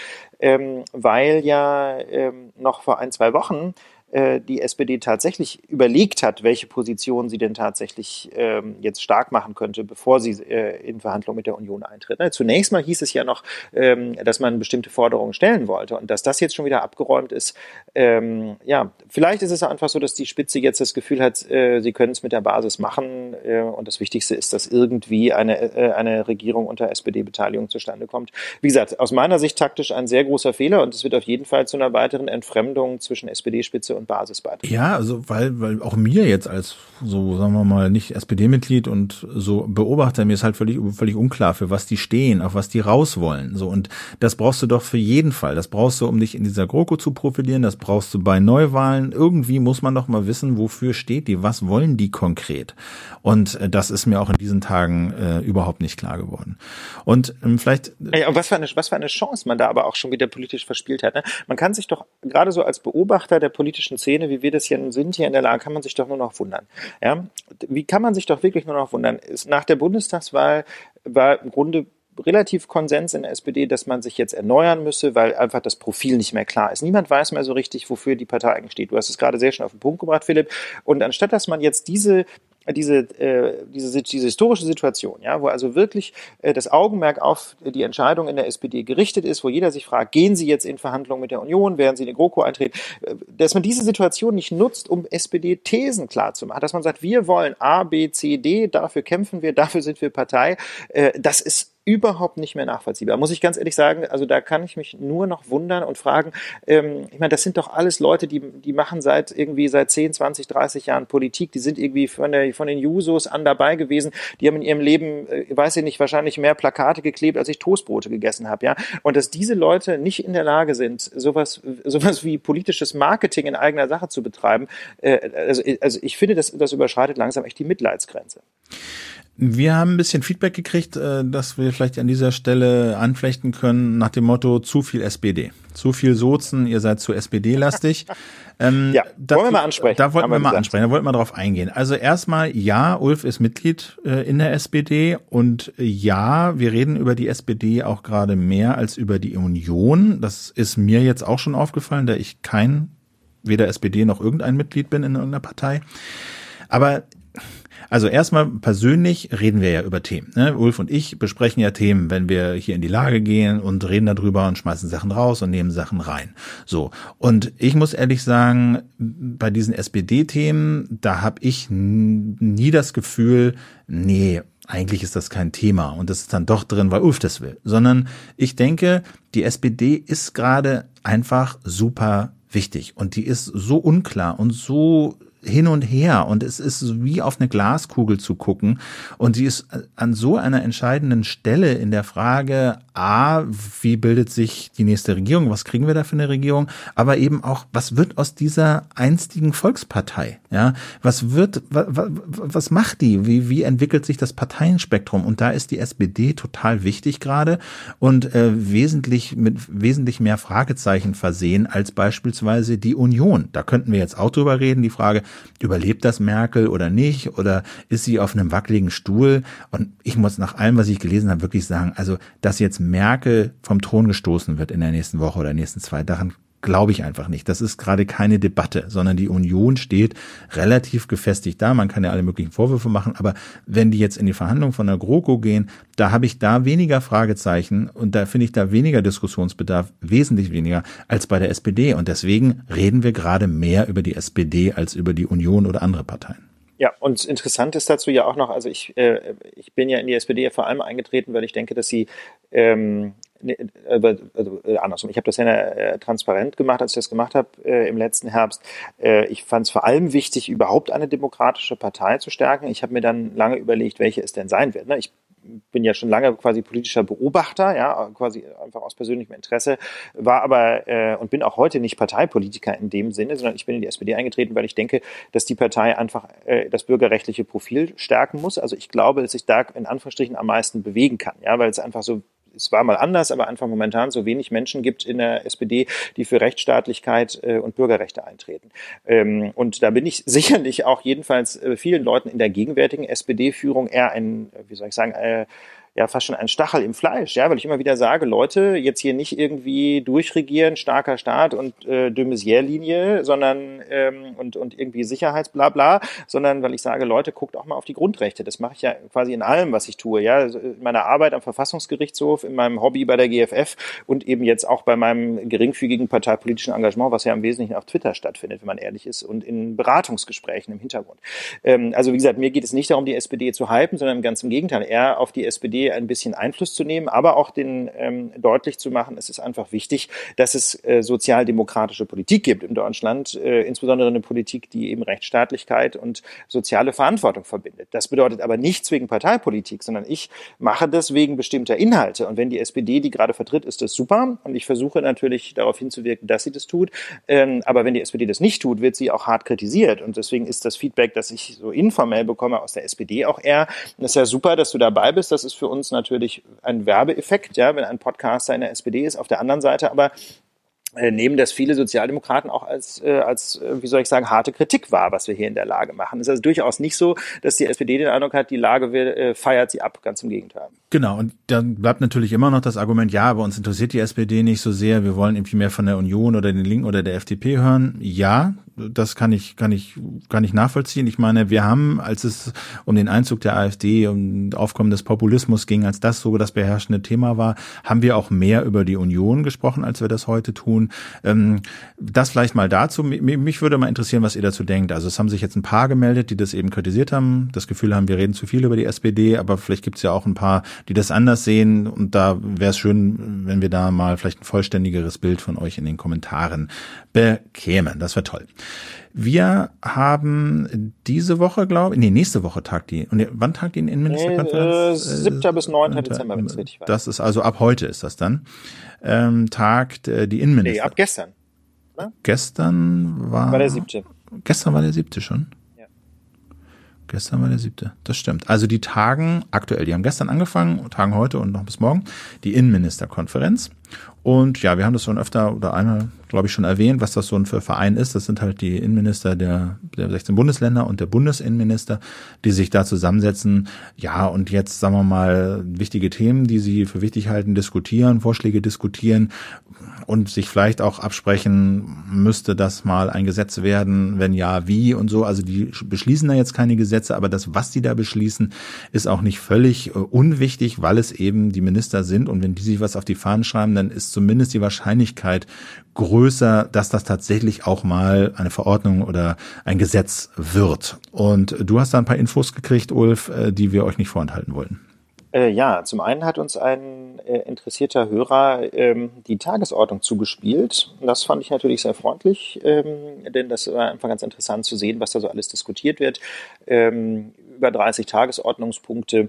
Speaker 1: ähm, weil ja ähm, noch vor ein, zwei Wochen die SPD tatsächlich überlegt hat, welche Position sie denn tatsächlich ähm, jetzt stark machen könnte, bevor sie äh, in Verhandlungen mit der Union eintritt. Ne? Zunächst mal hieß es ja noch, ähm, dass man bestimmte Forderungen stellen wollte und dass das jetzt schon wieder abgeräumt ist. Ähm, ja, vielleicht ist es einfach so, dass die Spitze jetzt das Gefühl hat, äh, sie können es mit der Basis machen äh, und das Wichtigste ist, dass irgendwie eine, äh, eine Regierung unter SPD-Beteiligung zustande kommt. Wie gesagt, aus meiner Sicht taktisch ein sehr großer Fehler und es wird auf jeden Fall zu einer weiteren Entfremdung zwischen SPD-Spitze und Basis beitreten.
Speaker 2: Ja, also weil, weil auch mir jetzt als so, sagen wir mal, nicht SPD-Mitglied und so Beobachter, mir ist halt völlig, völlig unklar, für was die stehen, auf was die raus wollen. So, und das brauchst du doch für jeden Fall. Das brauchst du, um dich in dieser GroKo zu profilieren, das brauchst du bei Neuwahlen. Irgendwie muss man doch mal wissen, wofür steht die, was wollen die konkret. Und äh, das ist mir auch in diesen Tagen äh, überhaupt nicht klar geworden. Und ähm, vielleicht.
Speaker 1: Ja, was für, eine, was für eine Chance man da aber auch schon wieder politisch verspielt hat. Ne? Man kann sich doch gerade so als Beobachter der politischen Szene, wie wir das hier sind, hier in der Lage, kann man sich doch nur noch wundern. Ja? Wie kann man sich doch wirklich nur noch wundern? Nach der Bundestagswahl war im Grunde relativ Konsens in der SPD, dass man sich jetzt erneuern müsse, weil einfach das Profil nicht mehr klar ist. Niemand weiß mehr so richtig, wofür die Partei eigentlich steht. Du hast es gerade sehr schön auf den Punkt gebracht, Philipp. Und anstatt dass man jetzt diese diese, äh, diese, diese historische Situation, ja, wo also wirklich äh, das Augenmerk auf die Entscheidung in der SPD gerichtet ist, wo jeder sich fragt, gehen Sie jetzt in Verhandlungen mit der Union, werden Sie in die GroKo eintreten, äh, dass man diese Situation nicht nutzt, um SPD-Thesen klarzumachen, dass man sagt, wir wollen A, B, C, D, dafür kämpfen wir, [laughs] dafür sind wir Partei, äh, das ist überhaupt nicht mehr nachvollziehbar. Muss ich ganz ehrlich sagen, also da kann ich mich nur noch wundern und fragen, ähm, ich meine, das sind doch alles Leute, die, die machen seit irgendwie seit 10, 20, 30 Jahren Politik, die sind irgendwie von, der, von den Jusos an dabei gewesen, die haben in ihrem Leben, äh, weiß ich nicht, wahrscheinlich mehr Plakate geklebt, als ich Toastbrote gegessen habe, ja. Und dass diese Leute nicht in der Lage sind, sowas, sowas wie politisches Marketing in eigener Sache zu betreiben, äh, also, also ich finde, das, das überschreitet langsam echt die Mitleidsgrenze.
Speaker 2: Wir haben ein bisschen Feedback gekriegt, äh, dass wir vielleicht an dieser Stelle anflechten können nach dem Motto zu viel SPD. Zu viel Sozen, ihr seid zu SPD-lastig. [laughs]
Speaker 1: Ähm, ja, da, wollen wir mal ansprechen.
Speaker 2: Da wollten wir mal ansprechen, da wollten wir drauf eingehen. Also erstmal, ja, Ulf ist Mitglied äh, in der SPD und ja, wir reden über die SPD auch gerade mehr als über die Union. Das ist mir jetzt auch schon aufgefallen, da ich kein, weder SPD noch irgendein Mitglied bin in irgendeiner Partei. Aber Also erstmal persönlich reden wir ja über Themen. Ne? Ulf und ich besprechen ja Themen, wenn wir hier in die Lage gehen und reden darüber und schmeißen Sachen raus und nehmen Sachen rein. So. Und ich muss ehrlich sagen, bei diesen SPD-Themen, da habe ich nie das Gefühl, nee, eigentlich ist das kein Thema und das ist dann doch drin, weil Ulf das will. Sondern ich denke, die SPD ist gerade einfach super wichtig und die ist so unklar und so hin und her. Und es ist wie auf eine Glaskugel zu gucken. Und sie ist an so einer entscheidenden Stelle in der Frage, a, wie bildet sich die nächste Regierung, was kriegen wir da für eine Regierung, aber eben auch, was wird aus dieser einstigen Volkspartei, ja, was wird, was, was macht die, wie, wie entwickelt sich das Parteienspektrum? Und da ist die SPD total wichtig gerade und äh, wesentlich mit wesentlich mehr Fragezeichen versehen als beispielsweise die Union. Da könnten wir jetzt auch drüber reden, die Frage, überlebt das Merkel oder nicht? Oder ist sie auf einem wackeligen Stuhl? Und ich muss nach allem, was ich gelesen habe, wirklich sagen, also, dass jetzt Merkel vom Thron gestoßen wird in der nächsten Woche oder nächsten zwei Tagen, glaube ich einfach nicht. Das ist gerade keine Debatte, sondern die Union steht relativ gefestigt da. Man kann ja alle möglichen Vorwürfe machen, aber wenn die jetzt in die Verhandlungen von der GroKo gehen, da habe ich da weniger Fragezeichen und da finde ich da weniger Diskussionsbedarf, wesentlich weniger als bei der SPD. Und deswegen reden wir gerade mehr über die SPD als über die Union oder andere Parteien.
Speaker 1: Ja, und interessant ist dazu ja auch noch, also ich, äh, ich bin ja in die SPD vor allem eingetreten, weil ich denke, dass sie ähm, also äh, andersrum. Ich habe das ja äh, transparent gemacht, als ich das gemacht habe äh, im letzten Herbst. Äh, ich fand es vor allem wichtig, überhaupt eine demokratische Partei zu stärken. Ich habe mir dann lange überlegt, welche es denn sein wird. Ne? Ich bin ja schon lange quasi politischer Beobachter, ja, quasi einfach aus persönlichem Interesse, war aber äh, und bin auch heute nicht Parteipolitiker in dem Sinne, sondern ich bin in die SPD eingetreten, weil ich denke, dass die Partei einfach äh, das bürgerrechtliche Profil stärken muss. Also ich glaube, dass ich da in Anführungsstrichen am meisten bewegen kann, ja, weil es einfach so es war mal anders, aber einfach momentan so wenig Menschen gibt in der SPD, die für Rechtsstaatlichkeit äh, und Bürgerrechte eintreten. Ähm, und da bin ich [laughs] sicherlich auch jedenfalls äh, vielen Leuten in der gegenwärtigen SPD-Führung eher ein, wie soll ich sagen, äh, ja fast schon ein Stachel im Fleisch, ja, weil ich immer wieder sage, Leute, jetzt hier nicht irgendwie durchregieren, starker Staat und äh, de Maizière-Linie, sondern ähm, und, und irgendwie Sicherheitsblabla, sondern weil ich sage, Leute, guckt auch mal auf die Grundrechte. Das mache ich ja quasi in allem, was ich tue, ja, also in meiner Arbeit am Verfassungsgerichtshof, in meinem Hobby bei der GFF und eben jetzt auch bei meinem geringfügigen parteipolitischen Engagement, was ja im Wesentlichen auf Twitter stattfindet, wenn man ehrlich ist, und in Beratungsgesprächen im Hintergrund. Ähm, also wie gesagt, mir geht es nicht darum, die SPD zu hypen, sondern im ganzen Gegenteil, eher auf die SPD ein bisschen Einfluss zu nehmen, aber auch den ähm, deutlich zu machen, es ist einfach wichtig, dass es äh, sozialdemokratische Politik gibt in Deutschland, äh, insbesondere eine Politik, die eben Rechtsstaatlichkeit und soziale Verantwortung verbindet. Das bedeutet aber nichts wegen Parteipolitik, sondern ich mache das wegen bestimmter Inhalte. Und wenn die SPD die gerade vertritt, ist das super. Und ich versuche natürlich darauf hinzuwirken, dass sie das tut. Ähm, aber wenn die SPD das nicht tut, wird sie auch hart kritisiert. Und deswegen ist das Feedback, das ich so informell bekomme aus der SPD auch eher, ist ja super, dass du dabei bist. Das ist für uns uns natürlich ein Werbeeffekt, ja, wenn ein Podcaster in der SPD ist. Auf der anderen Seite aber äh, nehmen das viele Sozialdemokraten auch als, äh, als, äh, wie soll ich sagen, harte Kritik wahr, was wir hier in der Lage machen. Es ist also durchaus nicht so, dass die SPD den Eindruck hat, die Lage feiert sie ab, ganz im Gegenteil.
Speaker 2: Genau, und dann bleibt natürlich immer noch das Argument, ja, aber uns interessiert die SPD nicht so sehr, wir wollen irgendwie mehr von der Union oder den Linken oder der FDP hören. Ja, das kann ich, kann ich, kann ich nachvollziehen. Ich meine, wir haben, als es um den Einzug der AfD, um Aufkommen des Populismus ging, als das so das beherrschende Thema war, haben wir auch mehr über die Union gesprochen, als wir das heute tun. Ähm, das vielleicht mal dazu. Mich würde mal interessieren, was ihr dazu denkt. Also es haben sich jetzt ein paar gemeldet, die das eben kritisiert haben, das Gefühl haben, wir reden zu viel über die SPD, aber vielleicht gibt es ja auch ein paar, die das anders sehen. Und da wäre es schön, wenn wir da mal vielleicht ein vollständigeres Bild von euch in den Kommentaren bekämen. Das wäre toll. Wir haben diese Woche, glaube ich, nee, nächste Woche tagt die. Und wann tagt die Innenministerkonferenz?
Speaker 1: Nee, äh, 7. Äh, bis 9. Äh, Dezember, wenn es richtig
Speaker 2: war. Das ist also ab heute ist das dann. Ähm, tagt äh, die Innenminister. Nee,
Speaker 1: ab gestern.
Speaker 2: Oder? Gestern war.
Speaker 1: War der siebte.
Speaker 2: Gestern war der siebte schon. Gestern war der siebte. Das stimmt. Also die tagen aktuell, die haben gestern angefangen, tagen heute und noch bis morgen, die Innenministerkonferenz. Und ja, wir haben das schon öfter oder einmal, glaube ich, schon erwähnt, was das so ein Verein ist. Das sind halt die Innenminister der, der 16 Bundesländer und der Bundesinnenminister, die sich da zusammensetzen. Ja, und jetzt, sagen wir mal, wichtige Themen, die sie für wichtig halten, diskutieren, Vorschläge diskutieren und sich vielleicht auch absprechen, müsste das mal ein Gesetz werden, wenn ja, wie und so. Also die beschließen da jetzt keine Gesetze, aber das, was die da beschließen, ist auch nicht völlig äh, unwichtig, weil es eben die Minister sind und wenn die sich was auf die Fahnen schreiben, dann ist zumindest die Wahrscheinlichkeit größer, dass das tatsächlich auch mal eine Verordnung oder ein Gesetz wird. Und du hast da ein paar Infos gekriegt, Ulf, äh, die wir euch nicht vorenthalten wollten.
Speaker 1: Äh, ja, zum einen hat uns ein äh, interessierter Hörer ähm, die Tagesordnung zugespielt. Das fand ich natürlich sehr freundlich, ähm, denn das war einfach ganz interessant zu sehen, was da so alles diskutiert wird. Ähm, über 30 Tagesordnungspunkte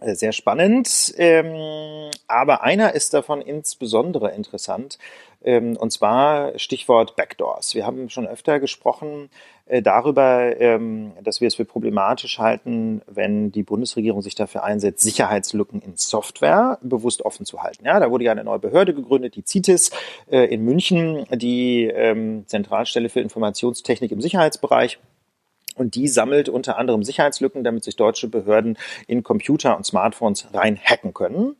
Speaker 1: sehr spannend. Ähm, aber einer ist davon insbesondere interessant, ähm, und zwar Stichwort Backdoors. Wir haben schon öfter gesprochen äh, darüber, ähm, dass wir es für problematisch halten, wenn die Bundesregierung sich dafür einsetzt, Sicherheitslücken in Software bewusst offen zu halten. Ja, da wurde ja eine neue Behörde gegründet, die CITES äh, in München, die ähm, Zentralstelle für Informationstechnik im Sicherheitsbereich. Und die sammelt unter anderem Sicherheitslücken, damit sich deutsche Behörden in Computer und Smartphones rein hacken können.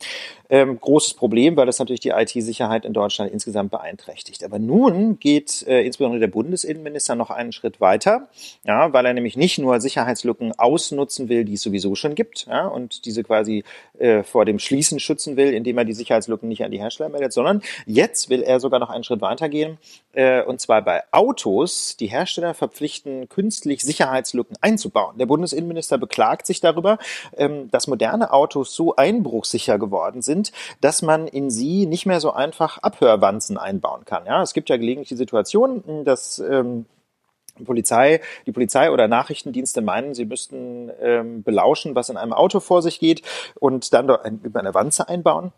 Speaker 1: Ähm, großes Problem, weil das natürlich die IT-Sicherheit in Deutschland insgesamt beeinträchtigt. Aber nun geht äh, insbesondere der Bundesinnenminister noch einen Schritt weiter, ja, weil er nämlich nicht nur Sicherheitslücken ausnutzen will, die es sowieso schon gibt, ja, und diese quasi äh, vor dem Schließen schützen will, indem er die Sicherheitslücken nicht an die Hersteller meldet, sondern jetzt will er sogar noch einen Schritt weitergehen, äh, und zwar bei Autos die Hersteller verpflichten, künstlich Sicherheitslücken einzubauen. Der Bundesinnenminister beklagt sich darüber, ähm, dass moderne Autos so einbruchsicher geworden sind, sind, dass man in sie nicht mehr so einfach Abhörwanzen einbauen kann. Ja, es gibt ja gelegentlich die Situation, dass ähm, Polizei, die Polizei oder Nachrichtendienste meinen, sie müssten ähm, belauschen, was in einem Auto vor sich geht und dann über eine Wanze einbauen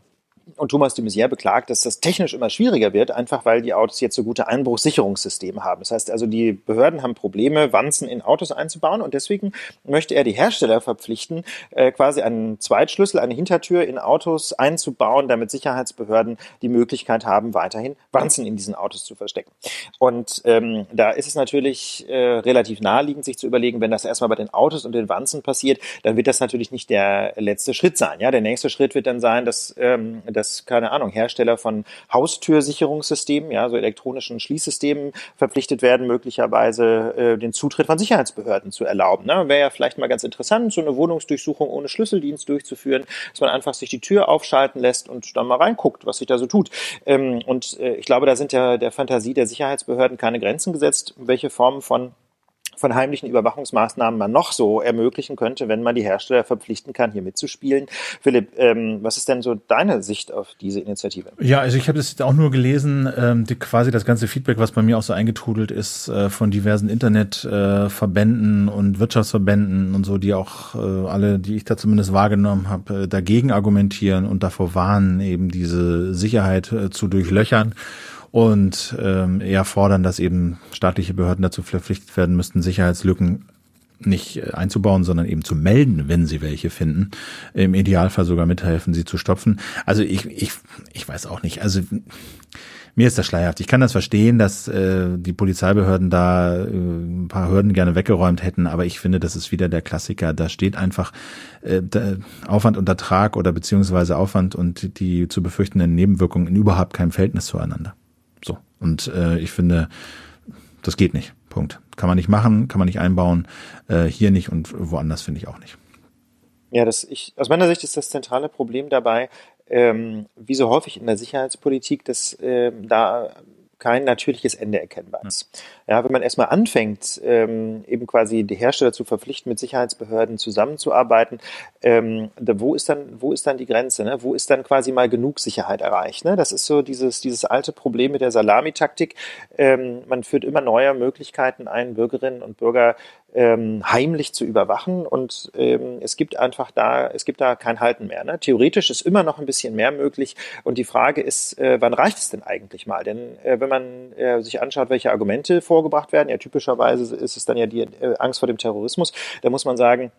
Speaker 1: und Thomas de Maizière beklagt, dass das technisch immer schwieriger wird, einfach weil die Autos jetzt so gute Einbruchssicherungssysteme haben. Das heißt also, die Behörden haben Probleme, Wanzen in Autos einzubauen und deswegen möchte er die Hersteller verpflichten, äh, quasi einen Zweitschlüssel, eine Hintertür in Autos einzubauen, damit Sicherheitsbehörden die Möglichkeit haben, weiterhin Wanzen in diesen Autos zu verstecken. Und ähm, da ist es natürlich äh, relativ naheliegend, sich zu überlegen, wenn das erstmal bei den Autos und den Wanzen passiert, dann wird das natürlich nicht der letzte Schritt sein. Ja, der nächste Schritt wird dann sein, dass, ähm, dass keine Ahnung, Hersteller von Haustürsicherungssystemen, ja, so elektronischen Schließsystemen verpflichtet werden, möglicherweise äh, den Zutritt von Sicherheitsbehörden zu erlauben. Ne? Wäre ja vielleicht mal ganz interessant, so eine Wohnungsdurchsuchung ohne Schlüsseldienst durchzuführen, dass man einfach sich die Tür aufschalten lässt und dann mal reinguckt, was sich da so tut. Ähm, und äh, ich glaube, da sind ja der Fantasie der Sicherheitsbehörden keine Grenzen gesetzt, welche Formen von von heimlichen Überwachungsmaßnahmen man noch so ermöglichen könnte, wenn man die Hersteller verpflichten kann, hier mitzuspielen. Philipp, ähm, was ist denn so deine Sicht auf diese Initiative?
Speaker 2: Ja, also ich habe das auch nur gelesen, ähm, die, quasi das ganze Feedback, was bei mir auch so eingetrudelt ist äh, von diversen Internetverbänden äh, und Wirtschaftsverbänden und so, die auch äh, alle, die ich da zumindest wahrgenommen habe, äh, dagegen argumentieren und davor warnen, eben diese Sicherheit äh, zu durchlöchern und ähm, eher fordern, dass eben staatliche Behörden dazu verpflichtet werden müssten, Sicherheitslücken nicht äh, einzubauen, sondern eben zu melden, wenn sie welche finden. Im Idealfall sogar mithelfen, sie zu stopfen. Also ich, ich, ich weiß auch nicht. Also mir ist das schleierhaft. Ich kann das verstehen, dass äh, die Polizeibehörden da äh, ein paar Hürden gerne weggeräumt hätten, aber ich finde, das ist wieder der Klassiker. Da steht einfach äh, Aufwand und Ertrag oder beziehungsweise Aufwand und die zu befürchtenden Nebenwirkungen in überhaupt keinem Verhältnis zueinander. Und äh, ich finde, das geht nicht. Punkt. Kann man nicht machen, kann man nicht einbauen, äh, hier nicht und woanders finde ich auch nicht.
Speaker 1: Ja, das ich, aus meiner Sicht ist das zentrale Problem dabei, ähm, wie so häufig in der Sicherheitspolitik, dass ähm, da kein natürliches Ende erkennbar ist. Ja, wenn man erstmal anfängt, ähm, eben quasi die Hersteller zu verpflichten, mit Sicherheitsbehörden zusammenzuarbeiten, ähm, da, wo ist dann, wo ist dann die Grenze? Ne? Wo ist dann quasi mal genug Sicherheit erreicht? Ne? Das ist so dieses, dieses alte Problem mit der Salamitaktik. Ähm, man führt immer neue Möglichkeiten ein, Bürgerinnen und Bürger ähm, heimlich zu überwachen und ähm, es gibt einfach da, es gibt da kein Halten mehr. Ne? Theoretisch ist immer noch ein bisschen mehr möglich und die Frage ist, äh, wann reicht es denn eigentlich mal? Denn äh, wenn man äh, sich anschaut, welche Argumente vorgebracht werden, ja typischerweise ist es dann ja die äh, Angst vor dem Terrorismus, da muss man sagen,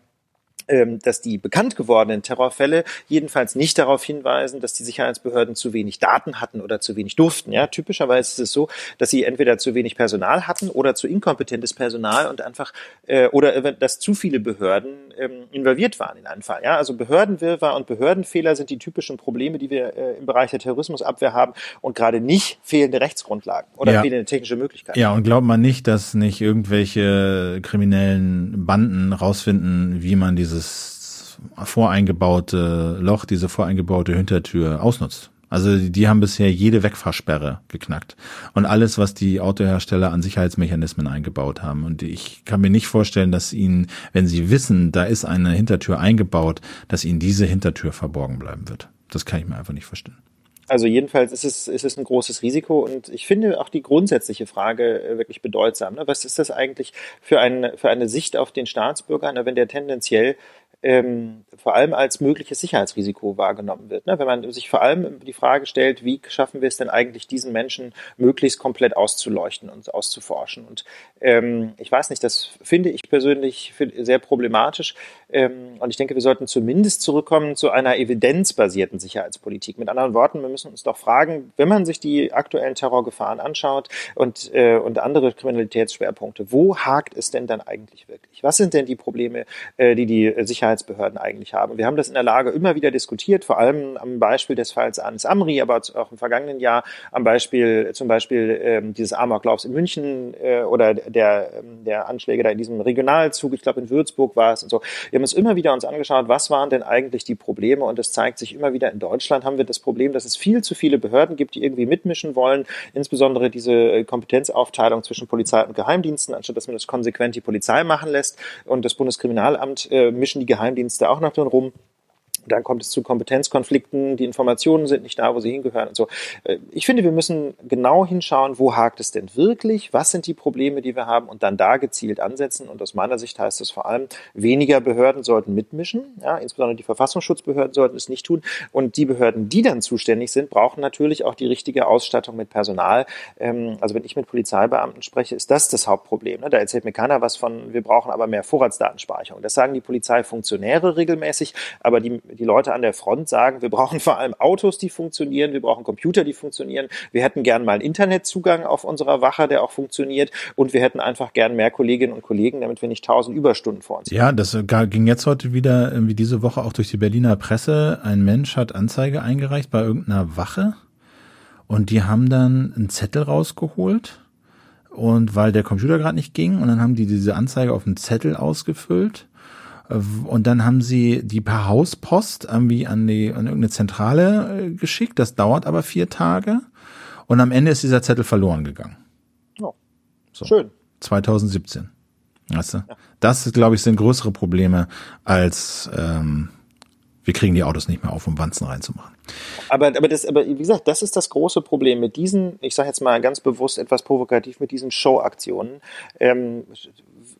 Speaker 1: dass die bekannt gewordenen Terrorfälle jedenfalls nicht darauf hinweisen, dass die Sicherheitsbehörden zu wenig Daten hatten oder zu wenig durften. Ja, typischerweise ist es so, dass sie entweder zu wenig Personal hatten oder zu inkompetentes Personal und einfach äh, oder dass zu viele Behörden ähm, involviert waren in einen Fall. Ja, also Behördenwirrwarr und Behördenfehler sind die typischen Probleme, die wir äh, im Bereich der Terrorismusabwehr haben und gerade nicht fehlende Rechtsgrundlagen oder ja. fehlende technische Möglichkeiten.
Speaker 2: Ja, und glaubt man nicht, dass nicht irgendwelche kriminellen Banden rausfinden, wie man dieses dieses voreingebaute Loch, diese voreingebaute Hintertür ausnutzt. Also die haben bisher jede Wegfahrsperre geknackt und alles, was die Autohersteller an Sicherheitsmechanismen eingebaut haben. Und ich kann mir nicht vorstellen, dass ihnen, wenn sie wissen, da ist eine Hintertür eingebaut, dass ihnen diese Hintertür verborgen bleiben wird. Das kann ich mir einfach nicht verstehen.
Speaker 1: Also jedenfalls ist es, ist es ein großes Risiko und ich finde auch die grundsätzliche Frage äh, wirklich bedeutsam. Ne? Was ist das eigentlich für, ein, für eine Sicht auf den Staatsbürger, ne? wenn der tendenziell ähm, vor allem als mögliches Sicherheitsrisiko wahrgenommen wird. Ne? Wenn man sich vor allem die Frage stellt, wie schaffen wir es denn eigentlich, diesen Menschen möglichst komplett auszuleuchten und auszuforschen. Und ähm, ich weiß nicht, das finde ich persönlich sehr problematisch. Ähm, und ich denke, wir sollten zumindest zurückkommen zu einer evidenzbasierten Sicherheitspolitik. Mit anderen Worten, wir müssen uns doch fragen, wenn man sich die aktuellen Terrorgefahren anschaut und, äh, und andere Kriminalitätsschwerpunkte, wo hakt es denn dann eigentlich wirklich? Was sind denn die Probleme, äh, die die Sicherheit Sicherheitsbehörden eigentlich haben. Wir haben das in der Lage immer wieder diskutiert, vor allem am Beispiel des Falls Anis Amri, aber auch im vergangenen Jahr am Beispiel zum Beispiel ähm, dieses Amoklaufs in München äh, oder der, ähm, der Anschläge da in diesem Regionalzug, ich glaube in Würzburg war es und so. Wir haben uns immer wieder uns angeschaut, was waren denn eigentlich die Probleme und es zeigt sich immer wieder in Deutschland haben wir das Problem, dass es viel zu viele Behörden gibt, die irgendwie mitmischen wollen, insbesondere diese äh, Kompetenzaufteilung zwischen Polizei und Geheimdiensten, anstatt dass man das konsequent die Polizei machen lässt und das Bundeskriminalamt äh, mischen die Geheimdienste auch noch drin rum. Dann kommt es zu Kompetenzkonflikten, die Informationen sind nicht da, wo sie hingehören und so. Äh, ich finde, wir müssen genau hinschauen, wo hakt es denn wirklich, was sind die Probleme, die wir haben und dann da gezielt ansetzen. Und aus meiner Sicht heißt es vor allem, weniger Behörden sollten mitmischen, ja, insbesondere die Verfassungsschutzbehörden sollten es nicht tun. Und die Behörden, die dann zuständig sind, brauchen natürlich auch die richtige Ausstattung mit Personal. Ähm, also wenn ich mit Polizeibeamten spreche, ist das das Hauptproblem. Ne? Da erzählt mir keiner was von, wir brauchen aber mehr Vorratsdatenspeicherung. Das sagen die Polizeifunktionäre regelmäßig, aber die die Leute an der Front sagen, wir brauchen vor allem Autos, die funktionieren, wir brauchen Computer, die funktionieren, wir hätten gern mal einen Internetzugang auf unserer Wache, der auch funktioniert. Und wir hätten einfach gern mehr Kolleginnen und Kollegen, damit wir nicht tausend Überstunden vor uns
Speaker 2: haben. Ja, das ging jetzt heute wieder, wie diese Woche auch durch die Berliner Presse. Ein Mensch hat Anzeige eingereicht bei irgendeiner Wache. Und die haben dann einen Zettel rausgeholt. Und weil der Computer gerade nicht ging und dann haben die diese Anzeige auf einen Zettel ausgefüllt und dann haben sie die per Hauspost irgendwie an die an irgendeine Zentrale äh, geschickt. Das dauert aber vier Tage. Und am Ende ist dieser Zettel verloren gegangen.
Speaker 1: Oh, so. Schön.
Speaker 2: 2017. Weißt du? Ja. Das, glaube ich, sind größere Probleme als ähm, wir kriegen die Autos nicht mehr auf, um Wanzen reinzumachen.
Speaker 1: Aber, aber, das, aber wie gesagt, das ist das große Problem mit diesen, ich sage jetzt mal ganz bewusst etwas provokativ, mit diesen Show-Aktionen. Ähm,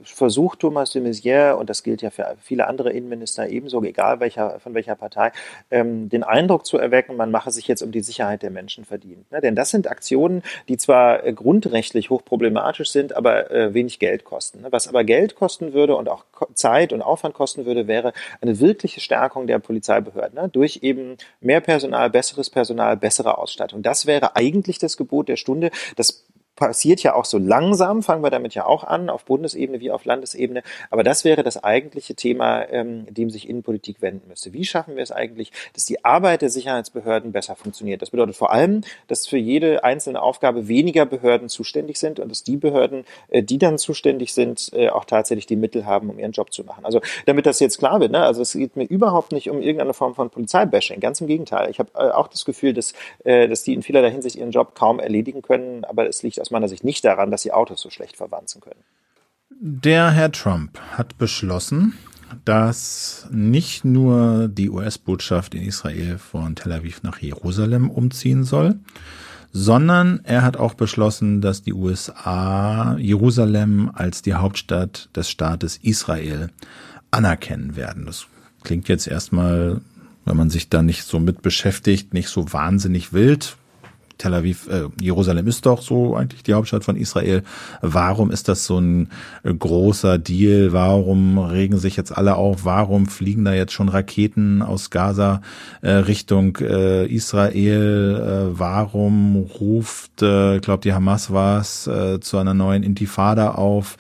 Speaker 1: versucht Thomas de Maizière, und das gilt ja für viele andere Innenminister ebenso, egal welcher, von welcher Partei, ähm, den Eindruck zu erwecken, man mache sich jetzt um die Sicherheit der Menschen verdient. Ne? Denn das sind Aktionen, die zwar äh, grundrechtlich hochproblematisch sind, aber äh, wenig Geld kosten. Ne? Was aber Geld kosten würde und auch Zeit und Aufwand kosten würde, wäre eine wirkliche Stärkung der Polizeibehörden ne? durch eben mehr Personal, besseres Personal, bessere Ausstattung. Das wäre eigentlich das Gebot der Stunde. Das passiert ja auch so langsam, fangen wir damit ja auch an, auf Bundesebene wie auf Landesebene. Aber das wäre das eigentliche Thema, ähm, dem sich Innenpolitik wenden müsste. Wie schaffen wir es eigentlich, dass die Arbeit der Sicherheitsbehörden besser funktioniert? Das bedeutet vor allem, dass für jede einzelne Aufgabe weniger Behörden zuständig sind und dass die Behörden, äh, die dann zuständig sind, äh, auch tatsächlich die Mittel haben, um ihren Job zu machen. Also damit das jetzt klar wird, ne? also es geht mir überhaupt nicht um irgendeine Form von Polizeibashing, ganz im Gegenteil. Ich habe äh, auch das Gefühl, dass, äh, dass die in vielerlei Hinsicht ihren Job kaum erledigen können, aber es liegt aus meiner Sicht nicht daran, dass sie Autos so schlecht verwanzen können.
Speaker 2: Der Herr Trump hat beschlossen, dass nicht nur die US-Botschaft in Israel von Tel Aviv nach Jerusalem umziehen soll, sondern er hat auch beschlossen, dass die USA Jerusalem als die Hauptstadt des Staates Israel anerkennen werden. Das klingt jetzt erstmal, wenn man sich da nicht so mit beschäftigt, nicht so wahnsinnig wild Tel Aviv, äh, Jerusalem ist doch so eigentlich die Hauptstadt von Israel. Warum ist das so ein äh, großer Deal? Warum regen sich jetzt alle auf? Warum fliegen da jetzt schon Raketen aus Gaza äh, Richtung äh, Israel? Äh, warum ruft, äh, ich glaube, die Hamas war äh, zu einer neuen Intifada auf?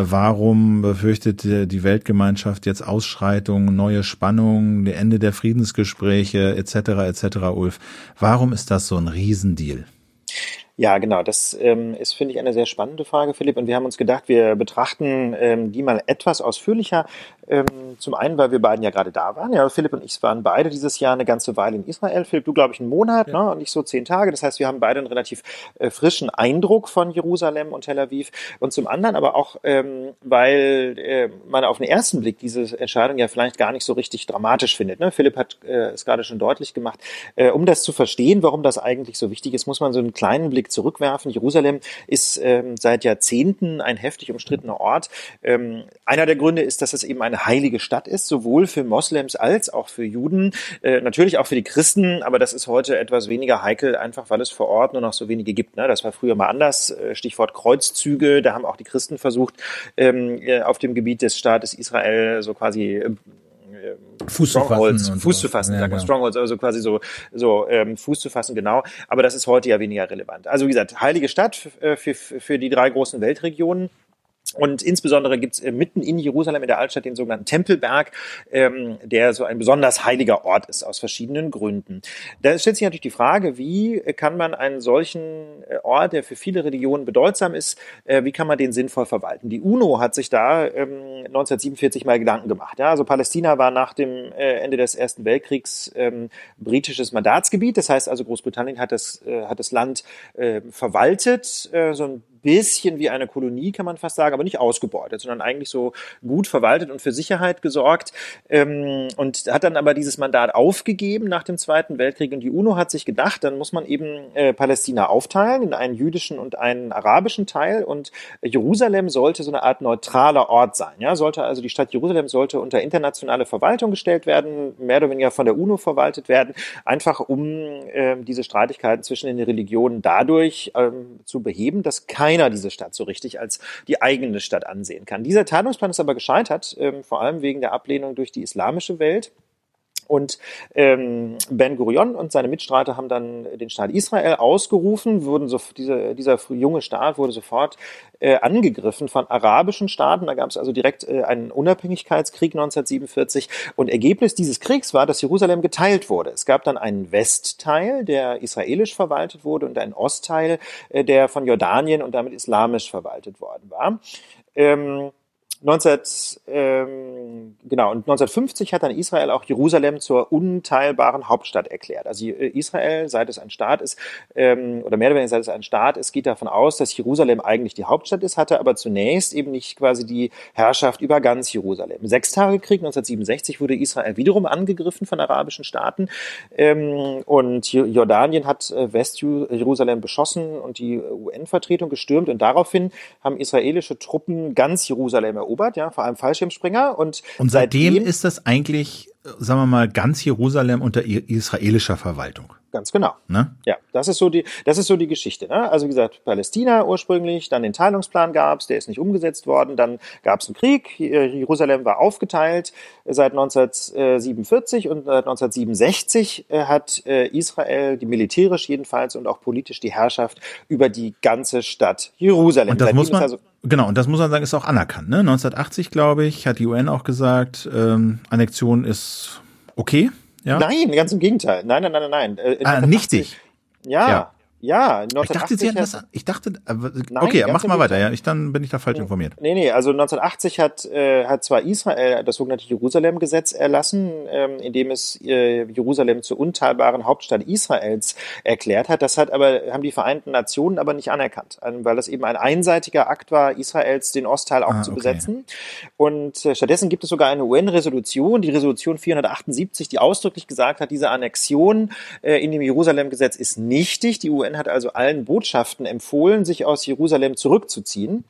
Speaker 2: Warum befürchtet die Weltgemeinschaft jetzt Ausschreitungen, neue Spannungen, Ende der Friedensgespräche etc. etc. Ulf? Warum ist das so ein Riesendeal?
Speaker 1: Ja, genau. Das ähm, ist, finde ich, eine sehr spannende Frage, Philipp. Und wir haben uns gedacht, wir betrachten ähm, die mal etwas ausführlicher. Ähm, zum einen, weil wir beiden ja gerade da waren. Ja, Philipp und ich waren beide dieses Jahr eine ganze Weile in Israel. Philipp, du glaube ich einen Monat, ja. ne, und ich so zehn Tage. Das heißt, wir haben beide einen relativ äh, frischen Eindruck von Jerusalem und Tel Aviv. Und zum anderen aber auch, ähm, weil äh, man auf den ersten Blick diese Entscheidung ja vielleicht gar nicht so richtig dramatisch findet. Ne? Philipp hat äh, es gerade schon deutlich gemacht. Äh, um das zu verstehen, warum das eigentlich so wichtig ist, muss man so einen kleinen Blick zurückwerfen. Jerusalem ist ähm, seit Jahrzehnten ein heftig umstrittener Ort. Ähm, einer der Gründe ist, dass es eben eine heilige Stadt ist, sowohl für Moslems als auch für Juden, äh, natürlich auch für die Christen, aber das ist heute etwas weniger heikel, einfach weil es vor Ort nur noch so wenige gibt. Ne? Das war früher mal anders. Äh, Stichwort Kreuzzüge, da haben auch die Christen versucht, ähm, äh, auf dem Gebiet des Staates Israel so quasi äh,
Speaker 2: Fuß zu fassen.
Speaker 1: Fuß zu fassen, ja, sagt man. Genau. Strongholds, also quasi so, so ähm, Fuß zu fassen, genau. Aber das ist heute ja weniger relevant. Also wie gesagt, heilige Stadt für, für, für die drei großen Weltregionen. Und insbesondere gibt es äh, mitten in Jerusalem in der Altstadt den sogenannten Tempelberg, ähm, der so ein besonders heiliger Ort ist aus verschiedenen Gründen. Da stellt sich natürlich die Frage, wie kann man einen solchen äh, Ort, der für viele Religionen bedeutsam ist, äh, wie kann man den sinnvoll verwalten? Die UNO hat sich da ähm, 1947 mal Gedanken gemacht. Ja, also Palästina war nach dem äh, Ende des Ersten Weltkriegs ähm, britisches Mandatsgebiet. Das heißt also Großbritannien hat das, äh, hat das Land äh, verwaltet, äh, so ein bisschen wie eine Kolonie, kann man fast sagen, aber nicht ausgebeutet, sondern eigentlich so gut verwaltet und für Sicherheit gesorgt. Ähm, und hat dann aber dieses Mandat aufgegeben nach dem Zweiten Weltkrieg. Und die UNO hat sich gedacht, dann muss man eben äh, Palästina aufteilen in einen jüdischen und einen arabischen Teil. Und Jerusalem sollte so eine Art neutraler Ort sein. Ja, sollte also die Stadt Jerusalem sollte unter internationale Verwaltung gestellt werden, mehr oder weniger von der UNO verwaltet werden, einfach um äh, diese Streitigkeiten zwischen den Religionen dadurch ähm, zu beheben, dass kein keiner diese Stadt so richtig als die eigene Stadt ansehen kann. Dieser Teilungsplan ist aber gescheitert, ähm, vor allem wegen der Ablehnung durch die islamische Welt. Und ähm, Ben Gurion und seine Mitstreiter haben dann den Staat Israel ausgerufen, wurden so, diese, dieser junge Staat wurde sofort äh, angegriffen von arabischen Staaten. Da gab es also direkt äh, einen Unabhängigkeitskrieg 1947. Und Ergebnis dieses Kriegs war, dass Jerusalem geteilt wurde. Es gab dann einen Westteil, der israelisch verwaltet wurde, und einen Ostteil, äh, der von Jordanien und damit islamisch verwaltet worden war. Ähm, 19, ähm, genau, und 1950 hat dann Israel auch Jerusalem zur unteilbaren Hauptstadt erklärt. Also äh, Israel, seit es ein Staat ist, ähm, oder mehr oder weniger seit es ein Staat ist, geht davon aus, dass Jerusalem eigentlich die Hauptstadt ist, hatte aber zunächst eben nicht quasi die Herrschaft über ganz Jerusalem. Im Sechstagekrieg 1967 wurde Israel wiederum angegriffen von arabischen Staaten ähm, und Jordanien hat äh, Westjerusalem beschossen und die UN-Vertretung gestürmt und daraufhin haben israelische Truppen ganz Jerusalem erobert erobert, ja, vor allem Fallschirmspringer. Und,
Speaker 2: und seitdem, seitdem ist das eigentlich, sagen wir mal, ganz Jerusalem unter israelischer Verwaltung.
Speaker 1: Ganz genau. Ne? Ja, das ist so die, das ist so die Geschichte. Ne? Also wie gesagt, Palästina ursprünglich, dann den Teilungsplan gab's, der ist nicht umgesetzt worden, dann gab's einen Krieg, Jerusalem war aufgeteilt seit 1947 und seit 1967 äh, hat äh, Israel, die militärisch jedenfalls und auch politisch die Herrschaft über die ganze Stadt Jerusalem.
Speaker 2: Und das muss man, also, genau, und das muss man sagen, ist auch anerkannt. Ne? 1980, glaube ich, hat die UN auch gesagt, ähm, Annexion ist okay.
Speaker 1: Ja? Nein, ganz im Gegenteil. Nein, nein, nein, nein.
Speaker 2: Äh, ah, nichtig.
Speaker 1: Ja, ja. Ja,
Speaker 2: 1980 ich dachte, Sie hatten das, ich dachte, Nein, okay, mach mal weiter, ja, ich, dann bin ich da falsch informiert.
Speaker 1: Nee, nee, also 1980 hat, äh, hat zwar Israel das sogenannte Jerusalem-Gesetz erlassen, ähm, in dem es äh, Jerusalem zur unteilbaren Hauptstadt Israels erklärt hat. Das hat aber, haben die Vereinten Nationen aber nicht anerkannt, weil das eben ein einseitiger Akt war, Israels den Ostteil auch ah, zu okay. besetzen. Und äh, stattdessen gibt es sogar eine UN-Resolution, die Resolution 478, die ausdrücklich gesagt hat, diese Annexion äh, in dem Jerusalem-Gesetz ist nichtig. Die UN hat also allen Botschaften empfohlen, sich aus Jerusalem zurückzuziehen.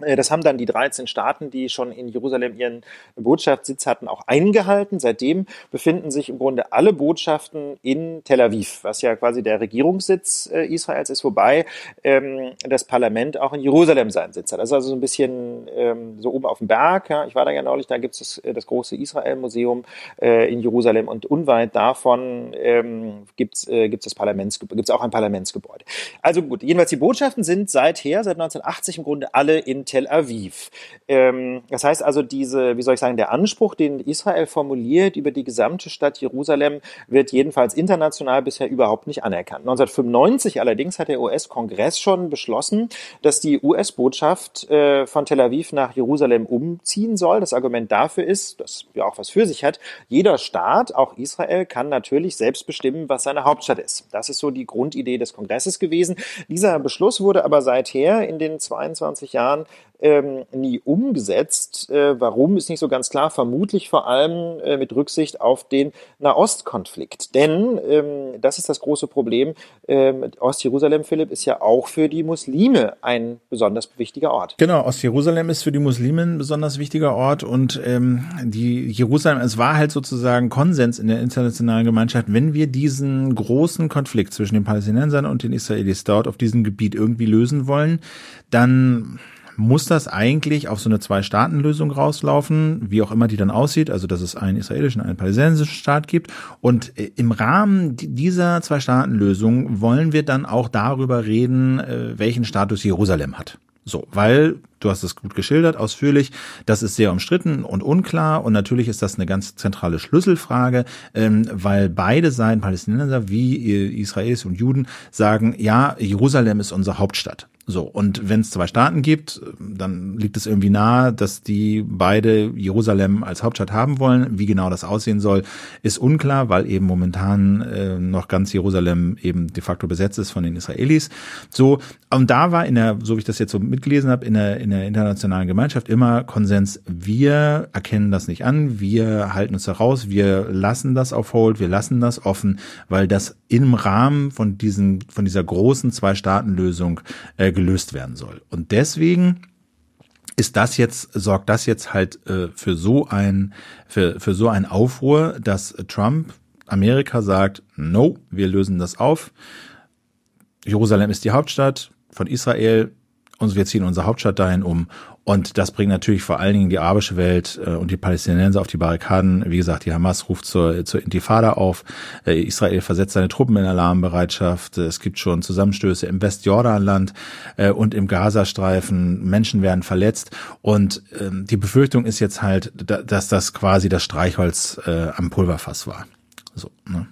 Speaker 1: Äh, das haben dann die 13 Staaten, die schon in Jerusalem ihren Botschaftssitz hatten, auch eingehalten. Seitdem befinden sich im Grunde alle Botschaften in Tel Aviv, was ja quasi der Regierungssitz äh, Israels ist, wobei ähm, das Parlament auch in Jerusalem seinen Sitz hat. Das ist also so ein bisschen ähm, so oben auf dem Berg. Ja. Ich war da ja neulich, da gibt es das, äh, das, große Israel-Museum äh, in Jerusalem und unweit davon ähm, gibt es äh, gibt's das Parlaments, gibt's auch ein Parlamentsgebäude. Also gut, jedenfalls die Botschaften sind seither, seit 1980 im Grunde alle in Tel Aviv. Ähm, das heißt also, diese, wie soll ich sagen, der Anspruch, den Israel formuliert über die gesamte Stadt Jerusalem, wird jedenfalls international bisher überhaupt nicht anerkannt. 1995 allerdings hat der US-Kongress schon beschlossen, dass die US-Botschaft äh, von Tel Aviv nach Jerusalem umziehen soll. Das Argument dafür ist, das ja auch was für sich hat, jeder Staat, auch Israel, kann natürlich selbst bestimmen, was seine Hauptstadt ist. Das ist so die Grundidee des Kongresses gewesen. Dieser Beschluss wurde aber seither in den 22 Jahren ähm, nie umgesetzt. Äh, warum ist nicht so ganz klar. Vermutlich vor allem äh, mit Rücksicht auf den Nahostkonflikt. Denn ähm, das ist das große Problem. Ähm, Ostjerusalem, Philipp, ist ja auch für die Muslime ein besonders wichtiger Ort.
Speaker 2: Genau, Ostjerusalem ist für die Muslime ein besonders wichtiger Ort und ähm, die Jerusalem, es war halt sozusagen Konsens in der internationalen Gemeinschaft, wenn wir diesen großen Konflikt zwischen den Palästinensern und den Israelis dort auf diesem Gebiet irgendwie lösen wollen, dann muss das eigentlich auf so eine Zwei-Staaten-Lösung rauslaufen, wie auch immer die dann aussieht, also dass es einen israelischen, einen palästinensischen Staat gibt. Und äh, im Rahmen dieser Zwei-Staaten-Lösung wollen wir dann auch darüber reden, äh, welchen Status Jerusalem hat. So, weil du hast es gut geschildert, ausführlich, das ist sehr umstritten und unklar und natürlich ist das eine ganz zentrale Schlüsselfrage, ähm, weil beide Seiten, Palästinenser wie Israelis und Juden, sagen, ja, Jerusalem ist unsere Hauptstadt. So, und wenn es zwei Staaten gibt, dann liegt es irgendwie nahe, dass die beide Jerusalem als Hauptstadt haben wollen. Wie genau das aussehen soll, ist unklar, weil eben momentan äh, noch ganz Jerusalem eben de facto besetzt ist von den Israelis. So, und da war in der, so wie ich das jetzt so mitgelesen habe, in der, in der internationalen Gemeinschaft immer Konsens, wir erkennen das nicht an, wir halten uns da raus, wir lassen das auf Hold, wir lassen das offen, weil das im Rahmen von diesen, von dieser großen Zwei-Staaten-Lösung äh, gelöst werden soll. Und deswegen ist das jetzt, sorgt das jetzt halt äh, für so ein, für, für so ein Aufruhr, dass Trump Amerika sagt, no, wir lösen das auf. Jerusalem ist die Hauptstadt von Israel und wir ziehen unsere Hauptstadt dahin um und das bringt natürlich vor allen Dingen die arabische Welt äh, und die Palästinenser auf die Barrikaden. Wie gesagt, die Hamas ruft zur, zur Intifada auf. Äh, Israel versetzt seine Truppen in Alarmbereitschaft. Es gibt schon Zusammenstöße im Westjordanland äh, und im Gazastreifen. Menschen werden verletzt. Und ähm, die Befürchtung ist jetzt halt, dass das quasi das Streichholz am Pulverfass war. So,
Speaker 1: ne?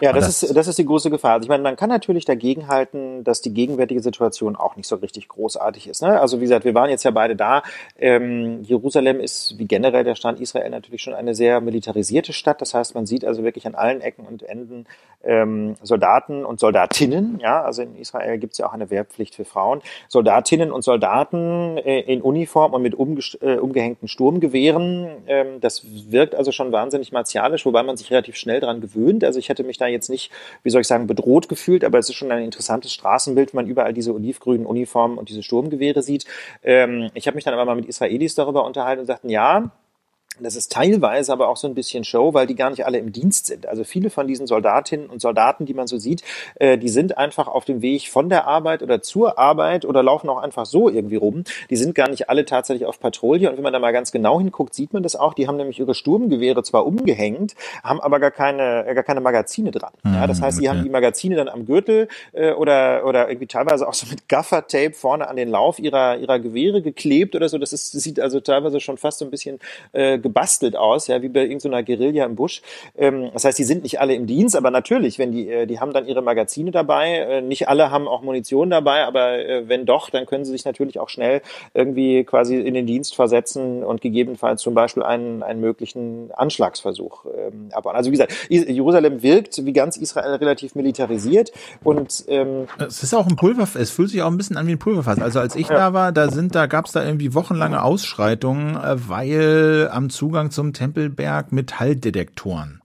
Speaker 1: Ja, das, das, ist, das ist die große Gefahr. Also ich meine, man kann natürlich dagegenhalten, dass die gegenwärtige Situation auch nicht so richtig großartig ist. Ne? Also wie gesagt, wir waren jetzt ja beide da. Ähm, Jerusalem ist wie generell der Stand Israel natürlich schon eine sehr militarisierte Stadt. Das heißt, man sieht also wirklich an allen Ecken und Enden ähm, Soldaten und Soldatinnen. Ja, also in Israel gibt es ja auch eine Wehrpflicht für Frauen. Soldatinnen und Soldaten äh, in Uniform und mit äh, umgehängten Sturmgewehren. Ähm, das wirkt also schon wahnsinnig martialisch, wobei man sich relativ schnell dran gewöhnt. Also ich hätte mich da jetzt nicht, wie soll ich sagen, bedroht gefühlt, aber es ist schon ein interessantes Straßenbild, wenn man überall diese olivgrünen Uniformen und diese Sturmgewehre sieht. Ähm, ich habe mich dann aber mal mit Israelis darüber unterhalten und sagten, ja, das ist teilweise aber auch so ein bisschen Show, weil die gar nicht alle im Dienst sind. Also viele von diesen Soldatinnen und Soldaten, die man so sieht, äh, die sind einfach auf dem Weg von der Arbeit oder zur Arbeit oder laufen auch einfach so irgendwie rum. Die sind gar nicht alle tatsächlich auf Patrouille. Und wenn man da mal ganz genau hinguckt, sieht man das auch. Die haben nämlich ihre Sturmgewehre zwar umgehängt, haben aber gar keine, gar keine Magazine dran. Ja, das heißt, die haben die Magazine dann am Gürtel äh, oder, oder irgendwie teilweise auch so mit Gaffertape vorne an den Lauf ihrer, ihrer Gewehre geklebt oder so. Das, ist, das sieht also teilweise schon fast so ein bisschen äh, gebastelt aus, ja, wie bei irgendeiner Guerilla im Busch. Ähm, das heißt, die sind nicht alle im Dienst, aber natürlich, wenn die, äh, die haben dann ihre Magazine dabei. Äh, nicht alle haben auch Munition dabei, aber äh, wenn doch, dann können sie sich natürlich auch schnell irgendwie quasi in den Dienst versetzen und gegebenenfalls zum Beispiel einen, einen möglichen Anschlagsversuch ähm, abbauen. Also wie gesagt, Jerusalem wirkt wie ganz Israel relativ militarisiert und
Speaker 2: ähm, es ist auch ein Pulver, es fühlt sich auch ein bisschen an wie ein Pulverfass. Also als ich ja. da war, da sind, da gab es da irgendwie wochenlange Ausschreitungen, weil am Zugang zum Tempelberg Metalldetektoren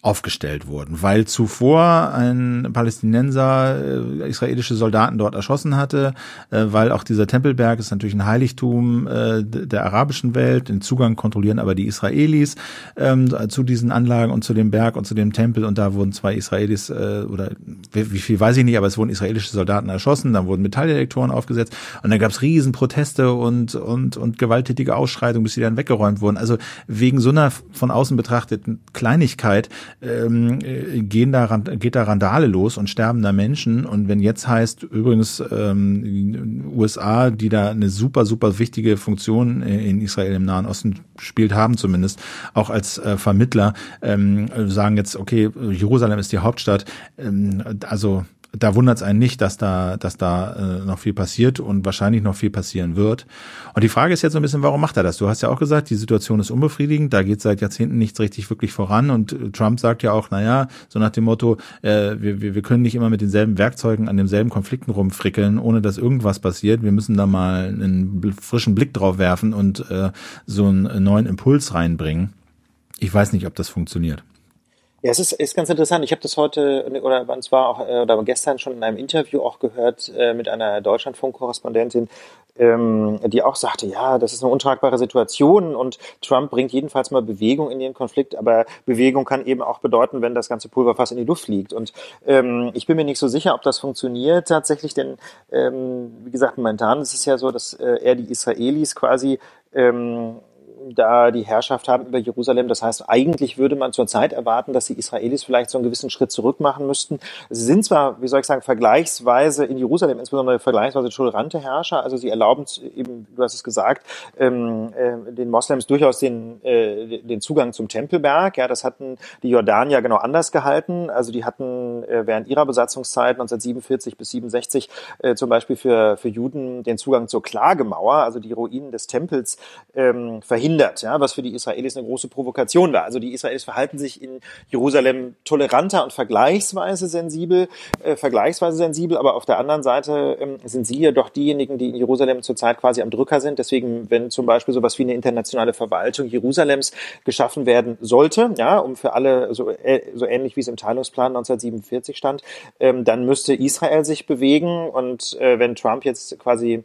Speaker 2: aufgestellt wurden, weil zuvor ein Palästinenser äh, israelische Soldaten dort erschossen hatte, äh, weil auch dieser Tempelberg ist natürlich ein Heiligtum äh, der arabischen Welt, den Zugang kontrollieren aber die Israelis ähm, zu diesen Anlagen und zu dem Berg und zu dem Tempel und da wurden zwei Israelis äh, oder wie, wie viel weiß ich nicht, aber es wurden israelische Soldaten erschossen, dann wurden Metalldetektoren aufgesetzt und dann gab es riesen Proteste und und und gewalttätige Ausschreitungen, bis sie dann weggeräumt wurden. Also wegen so einer von außen betrachteten Kleinigkeit ähm, äh, gehen da, geht da Randale los und sterben da Menschen. Und wenn jetzt heißt, übrigens ähm, USA, die da eine super, super wichtige Funktion in Israel im Nahen Osten spielt, haben zumindest, auch als äh, Vermittler, ähm, sagen jetzt, okay, Jerusalem ist die Hauptstadt. Ähm, also da wundert es einen nicht, dass da, dass da äh, noch viel passiert und wahrscheinlich noch viel passieren wird. Und die Frage ist jetzt so ein bisschen, warum macht er das? Du hast ja auch gesagt, die Situation ist unbefriedigend, da geht seit Jahrzehnten nichts richtig wirklich voran und äh, Trump sagt ja auch, naja, so nach dem Motto, äh, wir, wir können nicht immer mit denselben Werkzeugen an demselben Konflikten rumfrickeln, ohne dass irgendwas passiert. Wir müssen da mal einen frischen Blick drauf werfen und äh, so einen neuen Impuls reinbringen. Ich weiß nicht, ob das funktioniert.
Speaker 1: Ja, es ist, ist ganz interessant. Ich habe das heute oder zwar auch äh, oder gestern schon in einem Interview auch gehört äh, mit einer Deutschlandfunk-Korrespondentin, ähm, die auch sagte, ja, das ist eine untragbare Situation und Trump bringt jedenfalls mal Bewegung in den Konflikt, aber Bewegung kann eben auch bedeuten, wenn das ganze Pulverfass in die Luft fliegt. Und ähm, ich bin mir nicht so sicher, ob das funktioniert tatsächlich, denn ähm, wie gesagt, momentan ist es ja so, dass äh, er die Israelis quasi ähm, da die Herrschaft haben über Jerusalem. Das heißt, eigentlich würde man zurzeit erwarten, dass die Israelis vielleicht so einen gewissen Schritt zurück machen müssten. Sie sind zwar, wie soll ich sagen, vergleichsweise in Jerusalem insbesondere vergleichsweise tolerante Herrscher. Also sie erlauben eben, du hast es gesagt, ähm, äh, den Moslems durchaus den, äh, den Zugang zum Tempelberg. Ja, das hatten die Jordanier genau anders gehalten. Also die hatten äh, während ihrer Besatzungszeit 1947 bis 67 äh, zum Beispiel für, für Juden den Zugang zur Klagemauer, also die Ruinen des Tempels, ähm, verhindert verhindert, ja, was für die Israelis eine große Provokation war. Also die Israelis verhalten sich in Jerusalem toleranter und vergleichsweise sensibel, äh, vergleichsweise sensibel, aber auf der anderen Seite ähm, sind sie ja doch diejenigen, die in Jerusalem zurzeit quasi am Drücker sind. Deswegen, wenn zum Beispiel sowas wie eine internationale Verwaltung Jerusalems geschaffen werden sollte, ja, um für alle so, äh, so ähnlich wie es im Teilungsplan 1947 stand, ähm, dann müsste Israel sich bewegen und äh, wenn Trump jetzt quasi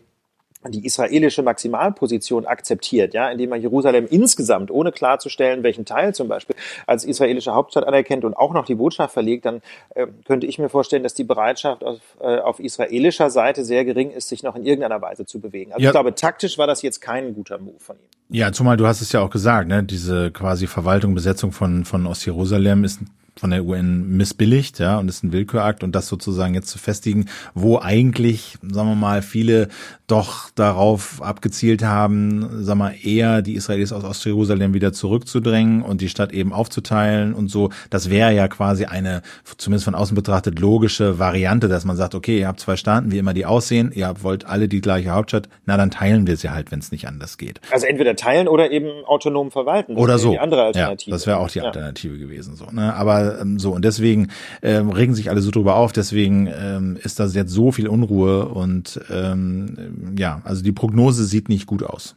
Speaker 1: die israelische Maximalposition akzeptiert, ja, indem man Jerusalem insgesamt, ohne klarzustellen, welchen Teil zum Beispiel als israelische Hauptstadt anerkennt und auch noch die Botschaft verlegt, dann äh, könnte ich mir vorstellen, dass die Bereitschaft auf, äh, auf israelischer Seite sehr gering ist, sich noch in irgendeiner Weise zu bewegen. Also ja. ich glaube, taktisch war das jetzt kein guter Move von ihm.
Speaker 2: Ja, zumal du hast es ja auch gesagt, ne, diese quasi Verwaltung, Besetzung von, von Ostjerusalem ist von der UN missbilligt, ja, und ist ein Willkürakt und das sozusagen jetzt zu festigen, wo eigentlich, sagen wir mal, viele doch darauf abgezielt haben, sagen wir eher die Israelis aus Ostjerusalem wieder zurückzudrängen und die Stadt eben aufzuteilen und so. Das wäre ja quasi eine, zumindest von außen betrachtet, logische Variante, dass man sagt, okay, ihr habt zwei Staaten, wie immer die aussehen, ihr wollt alle die gleiche Hauptstadt, na dann teilen wir sie halt, wenn es nicht anders geht.
Speaker 1: Also entweder teilen oder eben autonom verwalten.
Speaker 2: Das oder so.
Speaker 1: Die andere Alternative.
Speaker 2: Ja, das wäre auch die Alternative ja. gewesen, so, ne? Aber ähm, so und deswegen ähm, regen sich alle so drüber auf, deswegen ähm, ist da jetzt so viel Unruhe und ähm, ja, also die Prognose sieht nicht gut aus.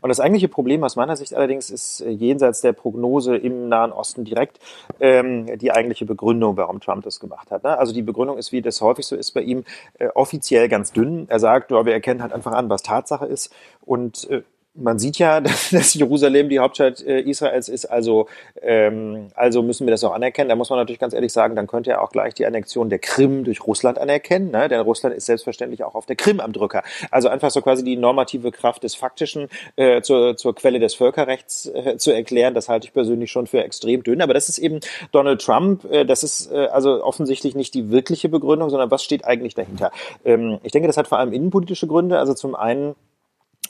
Speaker 1: Und das eigentliche Problem aus meiner Sicht allerdings ist äh, jenseits der Prognose im Nahen Osten direkt ähm, die eigentliche Begründung, warum Trump das gemacht hat. Ne? Also die Begründung ist, wie das häufig so ist bei ihm, äh, offiziell ganz dünn. Er sagt, oh, wir erkennen halt einfach an, was Tatsache ist. Und äh, man sieht ja, [laughs] dass, Jerusalem die Hauptstadt äh, Israels ist, also, ähm, also müssen wir das auch anerkennen. Da muss man natürlich ganz ehrlich sagen, dann könnte er auch gleich die Annexion der Krim durch Russland anerkennen, ne? denn Russland ist selbstverständlich auch auf der Krim am Drücker. Also einfach so quasi die normative Kraft des Faktischen äh, zur, zur Quelle des Völkerrechts äh, zu erklären, das halte ich persönlich schon für extrem dünn. Aber das ist eben Donald Trump, äh, das ist äh, also offensichtlich nicht die wirkliche Begründung, sondern was steht eigentlich dahinter? Ähm, ich denke, das hat vor allem innenpolitische Gründe. Also zum einen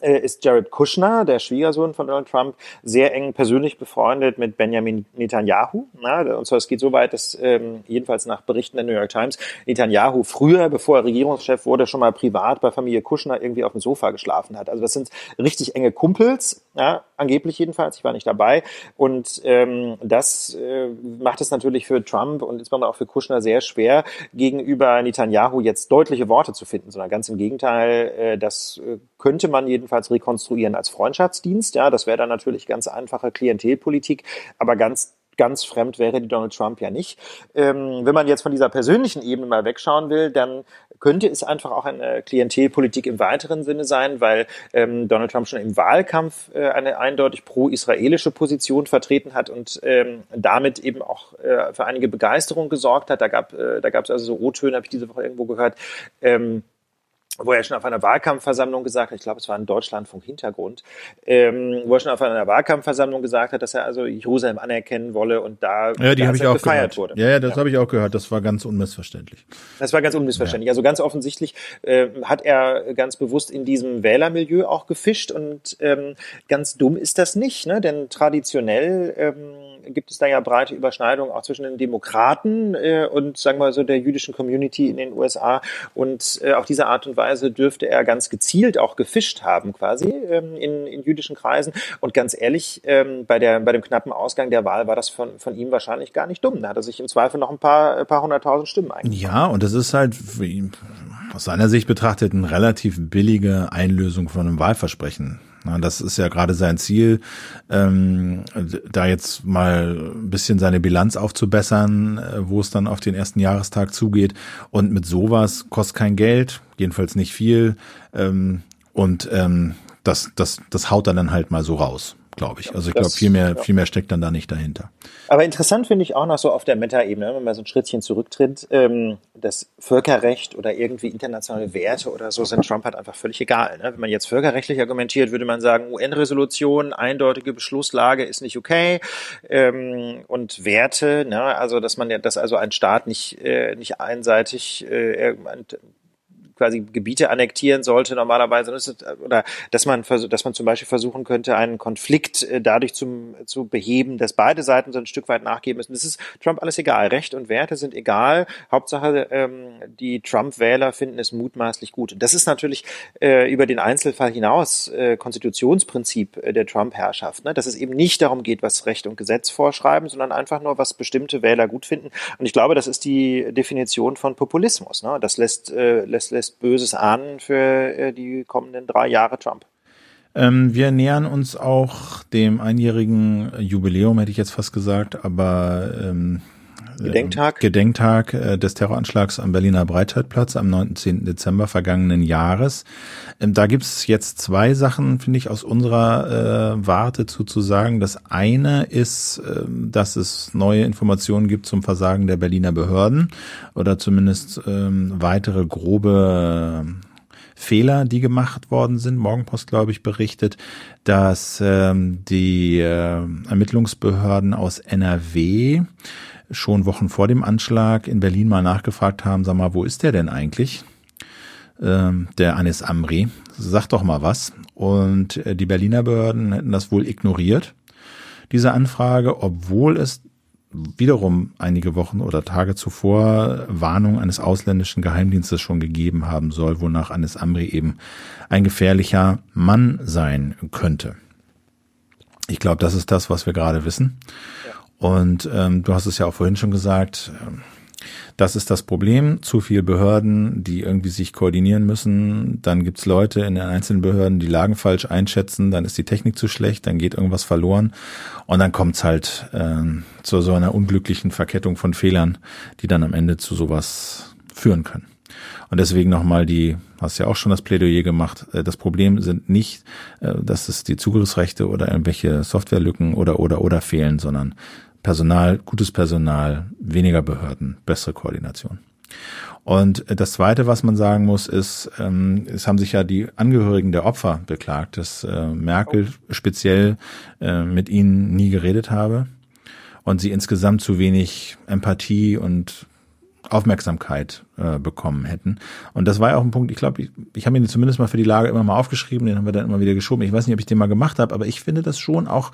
Speaker 1: ist Jared Kushner, der Schwiegersohn von Donald Trump, sehr eng persönlich befreundet mit Benjamin Netanyahu. und zwar es geht so weit, dass ähm, jedenfalls nach Berichten der New York Times Netanyahu früher, bevor er Regierungschef wurde, schon mal privat bei Familie Kushner irgendwie auf dem Sofa geschlafen hat. Also das sind richtig enge Kumpels, ja, angeblich jedenfalls. Ich war nicht dabei. Und ähm, das äh, macht es natürlich für Trump und insbesondere auch für Kushner sehr schwer, gegenüber Netanyahu jetzt deutliche Worte zu finden, sondern ganz im Gegenteil, äh, das äh, könnte man jedenfalls rekonstruieren als Freundschaftsdienst. Ja, das wäre dann natürlich ganz einfache Klientelpolitik, aber ganz ganz fremd wäre die Donald Trump ja nicht. Ähm, wenn man jetzt von dieser persönlichen Ebene mal wegschauen will, dann könnte es einfach auch eine Klientelpolitik im weiteren Sinne sein, weil ähm, Donald Trump schon im Wahlkampf äh, eine eindeutig pro-israelische Position vertreten hat und ähm, damit eben auch äh, für einige Begeisterung gesorgt hat. Da gab äh, also so O-Töne, habe ich diese Woche irgendwo gehört. Ähm, wo er schon auf einer Wahlkampfversammlung gesagt hat, ich glaube, es war ein Deutschlandfunk Hintergrund, ähm, wo er schon auf einer Wahlkampfversammlung gesagt hat, dass er also Jerusalem anerkennen wolle und da
Speaker 2: ja, die habe ich auch gefeiert gehört. wurde. Ja, ja das ja. habe ich auch gehört. Das war ganz unmissverständlich.
Speaker 1: Das war ganz unmissverständlich. Ja. Also ganz offensichtlich äh, hat er ganz bewusst in diesem Wählermilieu auch gefischt und ähm, ganz dumm ist das nicht, ne? Denn traditionell ähm, gibt es da ja breite Überschneidungen auch zwischen den Demokraten äh, und sagen wir so der jüdischen Community in den USA und äh, auf diese Art und Weise dürfte er ganz gezielt auch gefischt haben, quasi ähm, in, in jüdischen Kreisen. Und ganz ehrlich, ähm, bei, der, bei dem knappen Ausgang der Wahl war das von, von ihm wahrscheinlich gar nicht dumm. Da hat er sich im Zweifel noch ein paar, ein paar hunderttausend Stimmen
Speaker 2: eingebracht. Ja, und das ist halt ihn, aus seiner Sicht betrachtet eine relativ billige Einlösung von einem Wahlversprechen. Das ist ja gerade sein Ziel, ähm, da jetzt mal ein bisschen seine Bilanz aufzubessern, äh, wo es dann auf den ersten Jahrestag zugeht. Und mit sowas kostet kein Geld, jedenfalls nicht viel. Ähm, und ähm, das, das, das haut er dann halt mal so raus glaube ich. Also ich glaube, viel mehr, ja. viel mehr steckt dann da nicht dahinter.
Speaker 1: Aber interessant finde ich auch noch so auf der Meta-Ebene, wenn man so ein Schrittchen zurücktritt, ähm, das Völkerrecht oder irgendwie internationale Werte oder so sind Trump halt einfach völlig egal. Ne? Wenn man jetzt völkerrechtlich argumentiert, würde man sagen, UN-Resolution, eindeutige Beschlusslage ist nicht okay ähm, und Werte, ne? also dass man ja, dass also ein Staat nicht äh, nicht einseitig äh, quasi Gebiete annektieren sollte normalerweise oder dass man dass man zum Beispiel versuchen könnte einen Konflikt äh, dadurch zum, zu beheben, dass beide Seiten so ein Stück weit nachgeben müssen. Das ist Trump alles egal. Recht und Werte sind egal. Hauptsache ähm, die Trump-Wähler finden es mutmaßlich gut. Das ist natürlich äh, über den Einzelfall hinaus äh, Konstitutionsprinzip äh, der Trump-Herrschaft, ne? dass es eben nicht darum geht, was Recht und Gesetz vorschreiben, sondern einfach nur, was bestimmte Wähler gut finden. Und ich glaube, das ist die Definition von Populismus. Ne? Das lässt, äh, lässt, lässt lässt Böses ahnen für äh, die kommenden drei Jahre Trump.
Speaker 2: Ähm, wir nähern uns auch dem einjährigen Jubiläum, hätte ich jetzt fast gesagt, aber ähm,
Speaker 1: Gedenktag?
Speaker 2: Gedenktag äh, des Terroranschlags am Berliner Breitscheidplatz am 19. Dezember vergangenen Jahres. Ähm, da gibt's jetzt zwei Sachen, finde ich, aus unserer äh, Warte zu, zu sagen. Das eine ist, äh, dass es neue Informationen gibt zum Versagen der Berliner Behörden oder zumindest ähm, weitere grobe Fehler, die gemacht worden sind. Morgenpost, glaube ich, berichtet, dass ähm, die äh, Ermittlungsbehörden aus NRW schon Wochen vor dem Anschlag in Berlin mal nachgefragt haben, sag mal, wo ist der denn eigentlich? Ähm, der Anis Amri, sag doch mal was. Und äh, die Berliner Behörden hätten das wohl ignoriert, diese Anfrage, obwohl es wiederum einige Wochen oder Tage zuvor Warnung eines ausländischen Geheimdienstes schon gegeben haben soll, wonach Anis Amri eben ein gefährlicher Mann sein könnte. Ich glaube, das ist das, was wir gerade wissen. Und ähm, du hast es ja auch vorhin schon gesagt, ähm, das ist das Problem. Zu viel Behörden, die irgendwie sich koordinieren müssen. Dann gibt's Leute in den einzelnen Behörden, die Lagen falsch einschätzen. Dann ist die Technik zu schlecht, dann geht irgendwas verloren. Und dann kommt's halt ähm, zu so einer unglücklichen Verkettung von Fehlern, die dann am Ende zu sowas führen können. Und deswegen nochmal die, hast ja auch schon das Plädoyer gemacht, äh, das Problem sind nicht, äh, dass es die Zugriffsrechte oder irgendwelche Softwarelücken oder oder oder fehlen, sondern Personal, gutes Personal, weniger Behörden, bessere Koordination. Und das Zweite, was man sagen muss, ist, ähm, es haben sich ja die Angehörigen der Opfer beklagt, dass äh, Merkel speziell äh, mit ihnen nie geredet habe und sie insgesamt zu wenig Empathie und Aufmerksamkeit äh, bekommen hätten. Und das war ja auch ein Punkt, ich glaube, ich, ich habe ihn zumindest mal für die Lage immer mal aufgeschrieben, den haben wir dann immer wieder geschoben. Ich weiß nicht, ob ich den mal gemacht habe, aber ich finde das schon auch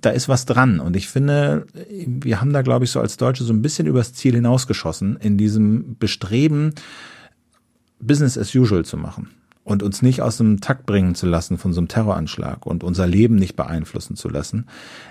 Speaker 2: da ist was dran. Und ich finde, wir haben da, glaube ich, so als Deutsche so ein bisschen übers Ziel hinausgeschossen, in diesem Bestreben, Business as usual zu machen und uns nicht aus dem Takt bringen zu lassen von so einem Terroranschlag und unser Leben nicht beeinflussen zu lassen,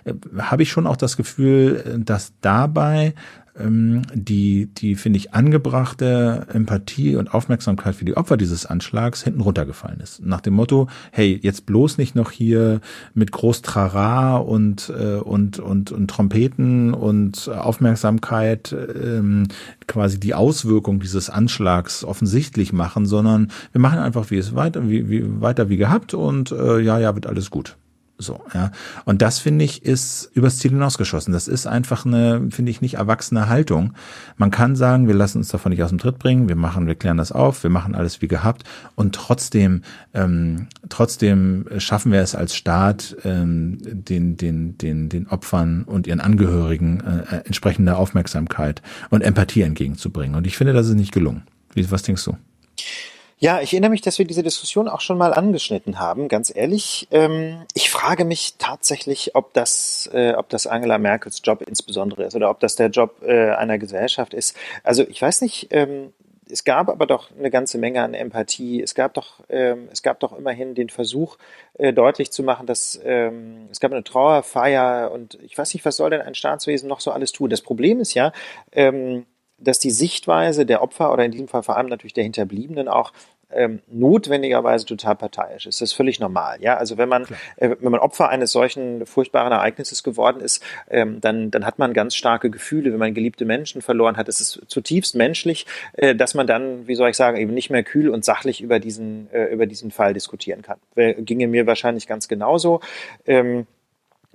Speaker 2: äh, habe ich schon auch das Gefühl, dass dabei die, die finde ich angebrachte Empathie und Aufmerksamkeit für die Opfer dieses Anschlags hinten runtergefallen ist. Nach dem Motto, hey, jetzt bloß nicht noch hier mit groß Trara und, äh, und, und, und Trompeten und Aufmerksamkeit ähm, quasi die Auswirkung dieses Anschlags offensichtlich machen, sondern wir machen einfach wie es weiter, wie, wie weiter wie gehabt und äh, ja, ja, wird alles gut. So, ja. Und das finde ich ist übers Ziel hinausgeschossen. Das ist einfach eine, finde ich, nicht erwachsene Haltung. Man kann sagen, wir lassen uns davon nicht aus dem Tritt bringen, wir machen, wir klären das auf, wir machen alles wie gehabt und trotzdem, ähm, trotzdem schaffen wir es als Staat, ähm, den, den, den, den Opfern und ihren Angehörigen äh, entsprechende Aufmerksamkeit und Empathie entgegenzubringen. Und ich finde, das ist nicht gelungen. Wie, was denkst du?
Speaker 1: Ja, ich erinnere mich, dass wir diese Diskussion auch schon mal angeschnitten haben. Ganz ehrlich, ähm, ich frage mich tatsächlich, ob das, äh, ob das Angela Merkels Job insbesondere ist oder ob das der Job äh, einer Gesellschaft ist. Also ich weiß nicht. Ähm, es gab aber doch eine ganze Menge an Empathie. Es gab doch, ähm, es gab doch immerhin den Versuch, äh, deutlich zu machen, dass ähm, es gab eine Trauerfeier und ich weiß nicht, was soll denn ein Staatswesen noch so alles tun? Das Problem ist ja, ähm, dass die Sichtweise der Opfer oder in diesem Fall vor allem natürlich der Hinterbliebenen auch ähm, notwendigerweise total parteiisch ist. Das ist völlig normal. Ja, also wenn man äh, wenn man Opfer eines solchen furchtbaren Ereignisses geworden ist, ähm, dann dann hat man ganz starke Gefühle. Wenn man geliebte Menschen verloren hat, es ist zutiefst menschlich, äh, dass man dann, wie soll ich sagen, eben nicht mehr kühl und sachlich über diesen äh, über diesen Fall diskutieren kann. Ginge mir wahrscheinlich ganz genauso. Ähm,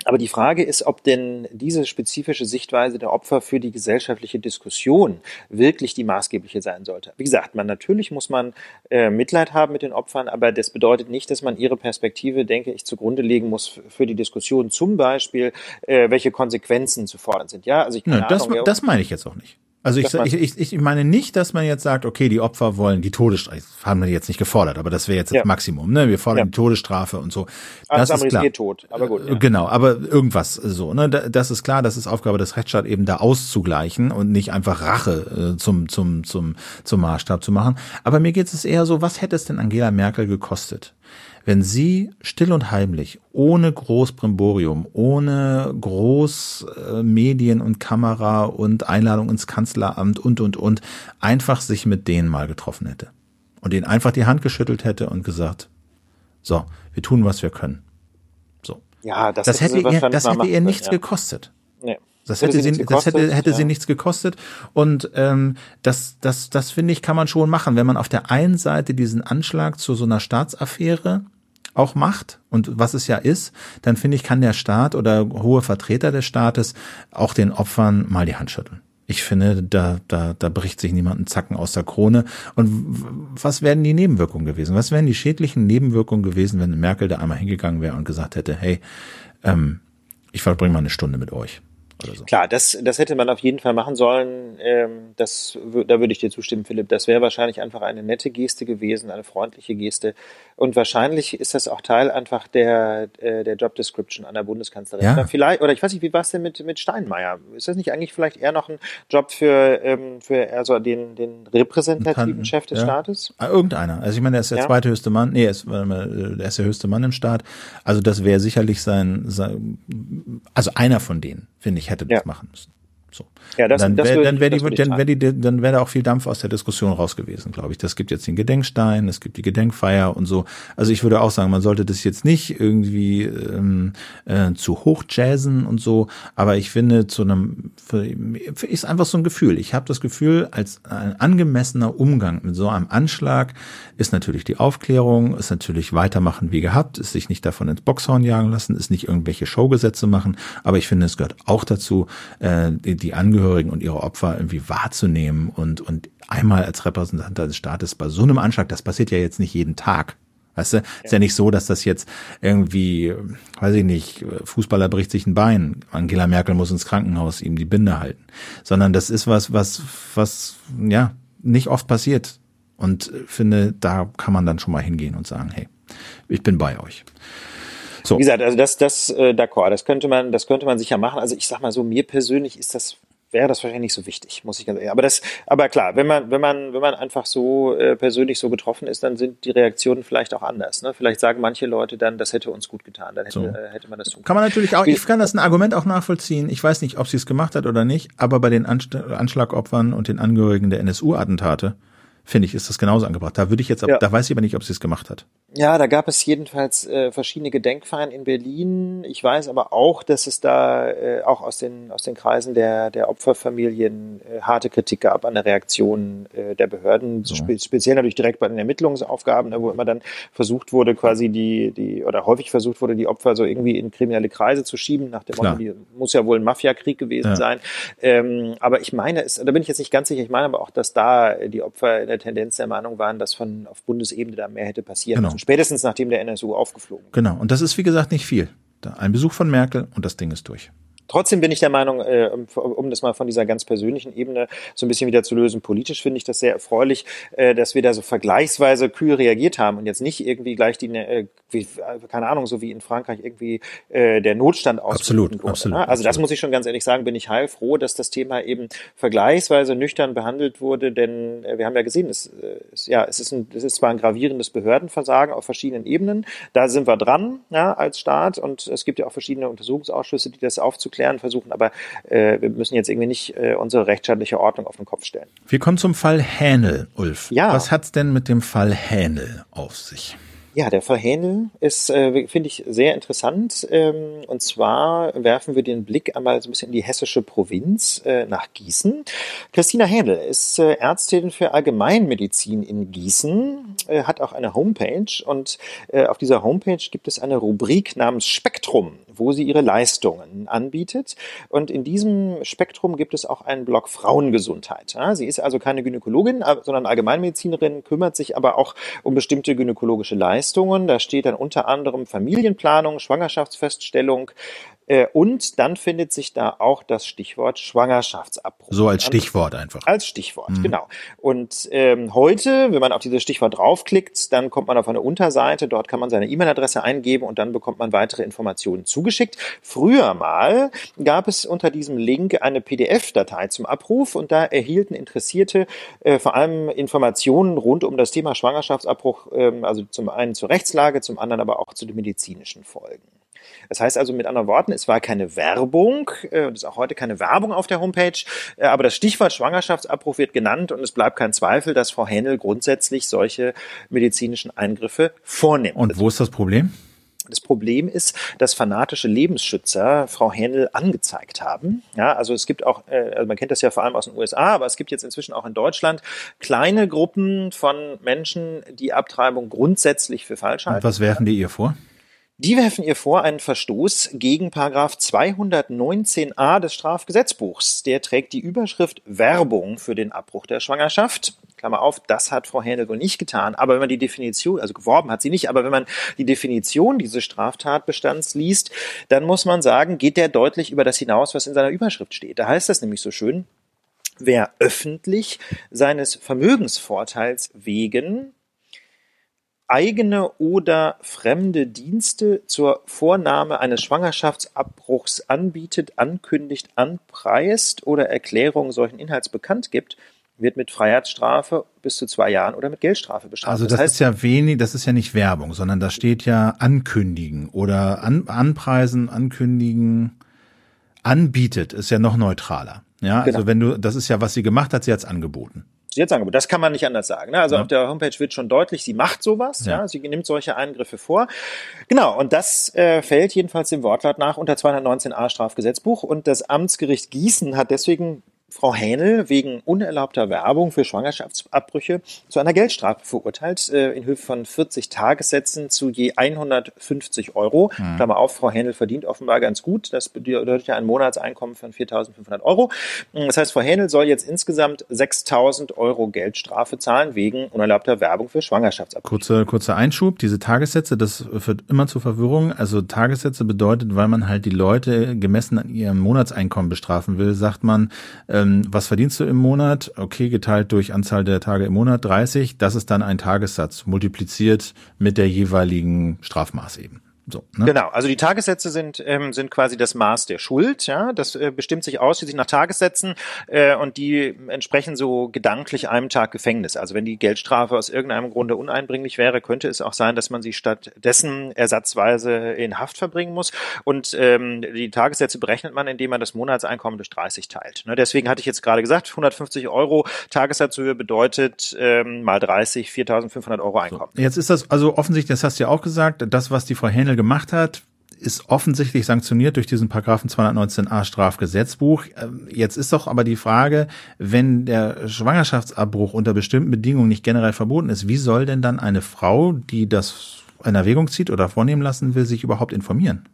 Speaker 1: aber die Frage ist, ob denn diese spezifische Sichtweise der Opfer für die gesellschaftliche Diskussion wirklich die maßgebliche sein sollte. Wie gesagt, man natürlich muss man äh, Mitleid haben mit den Opfern, aber das bedeutet nicht, dass man ihre Perspektive, denke ich, zugrunde legen muss für die Diskussion. Zum Beispiel, äh, welche Konsequenzen zu fordern sind. Ja,
Speaker 2: also ich Nö, Ahnung, das, das meine ich jetzt auch nicht. Also ich, ich, ich, ich meine nicht, dass man jetzt sagt, okay, die Opfer wollen die Todesstrafe, haben wir jetzt nicht gefordert, aber das wäre jetzt ja. das Maximum, ne? Wir fordern ja. die Todesstrafe und so.
Speaker 1: Das ist klar. tot, aber gut.
Speaker 2: Ja. Genau, aber irgendwas so, ne? Das ist klar, das ist Aufgabe des Rechtsstaats eben da auszugleichen und nicht einfach Rache äh, zum, zum, zum, zum Maßstab zu machen. Aber mir geht es eher so, was hätte es denn Angela Merkel gekostet? Wenn sie still und heimlich, ohne Großbrimborium, ohne groß äh, Medien und Kamera und Einladung ins Kanzleramt und, und, und, einfach sich mit denen mal getroffen hätte. Und ihnen einfach die Hand geschüttelt hätte und gesagt, so, wir tun, was wir können. So. Ja, das, das hätte, ihr, das hätte ihr nichts ja. gekostet. Nee. Das hätte, sie, gekostet, das hätte, hätte ja. sie nichts gekostet. Und ähm, das, das, das finde ich, kann man schon machen, wenn man auf der einen Seite diesen Anschlag zu so einer Staatsaffäre auch macht und was es ja ist, dann finde ich, kann der Staat oder hohe Vertreter des Staates auch den Opfern mal die Hand schütteln. Ich finde, da, da, da bricht sich niemand einen Zacken aus der Krone. Und was wären die Nebenwirkungen gewesen? Was wären die schädlichen Nebenwirkungen gewesen, wenn Merkel da einmal hingegangen wäre und gesagt hätte, hey, ähm, ich verbringe mal eine Stunde mit euch?
Speaker 1: So. Klar, das, das hätte man auf jeden Fall machen sollen. Ähm, das, da würde ich dir zustimmen, Philipp. Das wäre wahrscheinlich einfach eine nette Geste gewesen, eine freundliche Geste. Und wahrscheinlich ist das auch Teil einfach der, äh, der Job Description an der Bundeskanzlerin. Ja. Oder vielleicht, oder ich weiß nicht, wie war es denn mit, mit Steinmeier? Ist das nicht eigentlich vielleicht eher noch ein Job für, ähm, für also den, den repräsentativen Kann, Chef des ja. Staates?
Speaker 2: Ah, irgendeiner. Also ich meine, er ist der ja. zweite höchste Mann. Nee, er ist, er ist der höchste Mann im Staat. Also das wäre sicherlich sein, sein, also einer von denen, finde ich, hätte das machen müssen. So. Ja, das, dann wäre dann wär die, dann wär die, dann wäre da auch viel Dampf aus der Diskussion raus gewesen, glaube ich. Das gibt jetzt den Gedenkstein, es gibt die Gedenkfeier und so. Also ich würde auch sagen, man sollte das jetzt nicht irgendwie ähm, äh, zu hoch jazzen und so. Aber ich finde, zu einem ist einfach so ein Gefühl. Ich habe das Gefühl, als ein angemessener Umgang mit so einem Anschlag ist natürlich die Aufklärung, ist natürlich weitermachen wie gehabt, ist sich nicht davon ins Boxhorn jagen lassen, ist nicht irgendwelche Showgesetze machen. Aber ich finde, es gehört auch dazu, äh, die, die Angehörigen und ihre Opfer irgendwie wahrzunehmen und, und einmal als Repräsentant des Staates bei so einem Anschlag, das passiert ja jetzt nicht jeden Tag. Weißt du, ja. ist ja nicht so, dass das jetzt irgendwie, weiß ich nicht, Fußballer bricht sich ein Bein, Angela Merkel muss ins Krankenhaus ihm die Binde halten, sondern das ist was, was, was, ja, nicht oft passiert. Und finde, da kann man dann schon mal hingehen und sagen, hey, ich bin bei euch.
Speaker 1: So. Wie gesagt, also das, das, äh, d'accord, das könnte man, das könnte man sicher machen. Also ich sag mal so, mir persönlich ist das wäre das wahrscheinlich nicht so wichtig, muss ich ganz ehrlich. Aber das, aber klar, wenn man, wenn man, wenn man einfach so äh, persönlich so getroffen ist, dann sind die Reaktionen vielleicht auch anders. Ne? Vielleicht sagen manche Leute dann, das hätte uns gut getan, dann hätte, so. äh, hätte man das tun
Speaker 2: Kann man natürlich auch, ich kann das ein Argument auch nachvollziehen. Ich weiß nicht, ob sie es gemacht hat oder nicht, aber bei den Anschlagopfern und den Angehörigen der NSU-Attentate, finde ich, ist das genauso angebracht. Da würde ich jetzt, ja. da weiß ich aber nicht, ob sie es gemacht hat.
Speaker 1: Ja, da gab es jedenfalls äh, verschiedene Gedenkfeiern in Berlin. Ich weiß aber auch, dass es da äh, auch aus den, aus den Kreisen der, der Opferfamilien äh, harte Kritik gab an der Reaktion äh, der Behörden, so. spe speziell natürlich direkt bei den Ermittlungsaufgaben, ne, wo immer dann versucht wurde, quasi die, die, oder häufig versucht wurde, die Opfer so irgendwie in kriminelle Kreise zu schieben, nach dem Motto, die muss ja wohl ein Mafiakrieg gewesen ja. sein. Ähm, aber ich meine, es, da bin ich jetzt nicht ganz sicher, ich meine aber auch, dass da die Opfer in der Tendenz der Meinung waren, dass von auf Bundesebene da mehr hätte passieren genau. müssen Spätestens nachdem der NSU aufgeflogen
Speaker 2: Genau. Und das ist, wie gesagt, nicht viel. Ein Besuch von Merkel und das Ding ist durch.
Speaker 1: Trotzdem bin ich der Meinung, äh, um das mal von dieser ganz persönlichen Ebene so ein bisschen wieder zu lösen, politisch finde ich das sehr erfreulich, äh, dass wir da so vergleichsweise kühl reagiert haben und jetzt nicht irgendwie gleich die, äh, wie, keine Ahnung, so wie in Frankreich irgendwie der Notstand
Speaker 2: ausgerufen wurde. Absolut,
Speaker 1: ne? Also das muss ich schon ganz ehrlich sagen, bin ich heilfroh, dass das Thema eben vergleichsweise nüchtern behandelt wurde, denn wir haben ja gesehen, es, es, ja, es, ist ein, es ist zwar ein gravierendes Behördenversagen auf verschiedenen Ebenen, da sind wir dran ja, als Staat und es gibt ja auch verschiedene Untersuchungsausschüsse, die das aufzuklären klären versuchen, aber äh, wir müssen jetzt irgendwie nicht äh, unsere rechtsstaatliche Ordnung auf den Kopf stellen.
Speaker 2: Wir kommen zum Fall Hähnel, Ulf. Ja. Was hat's denn mit dem Fall Hähnel auf sich?
Speaker 1: Ja, der Fall Hähnel ist, äh, finde ich, sehr interessant. Ähm, und zwar werfen wir den Blick einmal so ein bisschen in die hessische Provinz äh, nach Gießen. Christina Hähnel ist äh, Ärztin für Allgemeinmedizin in Gießen, äh, hat auch eine Homepage und äh, auf dieser Homepage gibt es eine Rubrik namens Spektrum wo sie ihre Leistungen anbietet. Und in diesem Spektrum gibt es auch einen Blog Frauengesundheit. Sie ist also keine Gynäkologin, sondern Allgemeinmedizinerin, kümmert sich aber auch um bestimmte gynäkologische Leistungen. Da steht dann unter anderem Familienplanung, Schwangerschaftsfeststellung, und dann findet sich da auch das Stichwort Schwangerschaftsabbruch.
Speaker 2: So als Stichwort einfach.
Speaker 1: Als Stichwort, mhm. genau. Und ähm, heute, wenn man auf dieses Stichwort draufklickt, dann kommt man auf eine Unterseite, dort kann man seine E-Mail-Adresse eingeben und dann bekommt man weitere Informationen zugeschickt. Früher mal gab es unter diesem Link eine PDF-Datei zum Abruf und da erhielten Interessierte äh, vor allem Informationen rund um das Thema Schwangerschaftsabbruch, ähm, also zum einen zur Rechtslage, zum anderen aber auch zu den medizinischen Folgen. Das heißt also mit anderen Worten, es war keine Werbung, äh, es ist auch heute keine Werbung auf der Homepage, äh, aber das Stichwort Schwangerschaftsabbruch wird genannt und es bleibt kein Zweifel, dass Frau Händel grundsätzlich solche medizinischen Eingriffe vornimmt.
Speaker 2: Und wo ist das Problem?
Speaker 1: Das Problem ist, dass fanatische Lebensschützer Frau Händel angezeigt haben. Ja, also es gibt auch, äh, also man kennt das ja vor allem aus den USA, aber es gibt jetzt inzwischen auch in Deutschland kleine Gruppen von Menschen, die Abtreibung grundsätzlich für falsch halten.
Speaker 2: Und was werfen die ihr vor?
Speaker 1: Die werfen ihr vor einen Verstoß gegen Paragraph 219a des Strafgesetzbuchs. Der trägt die Überschrift Werbung für den Abbruch der Schwangerschaft. Klammer auf, das hat Frau Händel wohl nicht getan. Aber wenn man die Definition, also geworben hat sie nicht, aber wenn man die Definition dieses Straftatbestands liest, dann muss man sagen, geht der deutlich über das hinaus, was in seiner Überschrift steht. Da heißt das nämlich so schön, wer öffentlich seines Vermögensvorteils wegen eigene oder fremde Dienste zur Vornahme eines Schwangerschaftsabbruchs anbietet, ankündigt, anpreist oder Erklärungen solchen Inhalts bekannt gibt, wird mit Freiheitsstrafe bis zu zwei Jahren oder mit Geldstrafe bestraft.
Speaker 2: Also das, das heißt, ist ja wenig, das ist ja nicht Werbung, sondern da steht ja ankündigen oder an, anpreisen, ankündigen, anbietet, ist ja noch neutraler. Ja, also genau. also wenn du, das ist ja, was sie gemacht hat, sie hat's angeboten
Speaker 1: jetzt Angebot. Das kann man nicht anders sagen. Ne? Also ja. auf der Homepage wird schon deutlich, sie macht sowas, ja. ja. sie nimmt solche Eingriffe vor. Genau, und das äh, fällt jedenfalls dem Wortlaut nach unter 219a Strafgesetzbuch und das Amtsgericht Gießen hat deswegen Frau Hähnel wegen unerlaubter Werbung für Schwangerschaftsabbrüche zu einer Geldstrafe verurteilt, äh, in Höhe von 40 Tagessätzen zu je 150 Euro. Mhm. Klammer auf, Frau Hähnel verdient offenbar ganz gut. Das bedeutet ja ein Monatseinkommen von 4.500 Euro. Das heißt, Frau Hähnel soll jetzt insgesamt 6.000 Euro Geldstrafe zahlen wegen unerlaubter Werbung für Schwangerschaftsabbrüche.
Speaker 2: Kurzer, kurzer Einschub. Diese Tagessätze, das führt immer zur Verwirrung. Also Tagessätze bedeutet, weil man halt die Leute gemessen an ihrem Monatseinkommen bestrafen will, sagt man, äh, ähm, was verdienst du im Monat? Okay, geteilt durch Anzahl der Tage im Monat 30. Das ist dann ein Tagessatz, multipliziert mit der jeweiligen Strafmaß eben.
Speaker 1: So, ne? Genau, also die Tagessätze sind, ähm, sind quasi das Maß der Schuld. Ja, Das äh, bestimmt sich ausschließlich nach Tagessätzen äh, und die entsprechen so gedanklich einem Tag Gefängnis. Also wenn die Geldstrafe aus irgendeinem Grunde uneinbringlich wäre, könnte es auch sein, dass man sie stattdessen ersatzweise in Haft verbringen muss. Und ähm, die Tagessätze berechnet man, indem man das Monatseinkommen durch 30 teilt. Ne? Deswegen hatte ich jetzt gerade gesagt, 150 Euro Tagessatzhöhe bedeutet ähm, mal 30, 4.500 Euro Einkommen.
Speaker 2: So, jetzt ist das also offensichtlich, das hast du ja auch gesagt, das, was die Frau Hähnel Kriminelle gemacht hat, ist offensichtlich sanktioniert durch diesen Paragraphen 219a Strafgesetzbuch. Ähm, jetzt ist doch aber die Frage, wenn der Schwangerschaftsabbruch unter bestimmten Bedingungen nicht generell verboten ist, wie soll denn dann eine Frau, die das in Erwägung zieht oder vornehmen lassen will, sich überhaupt informieren?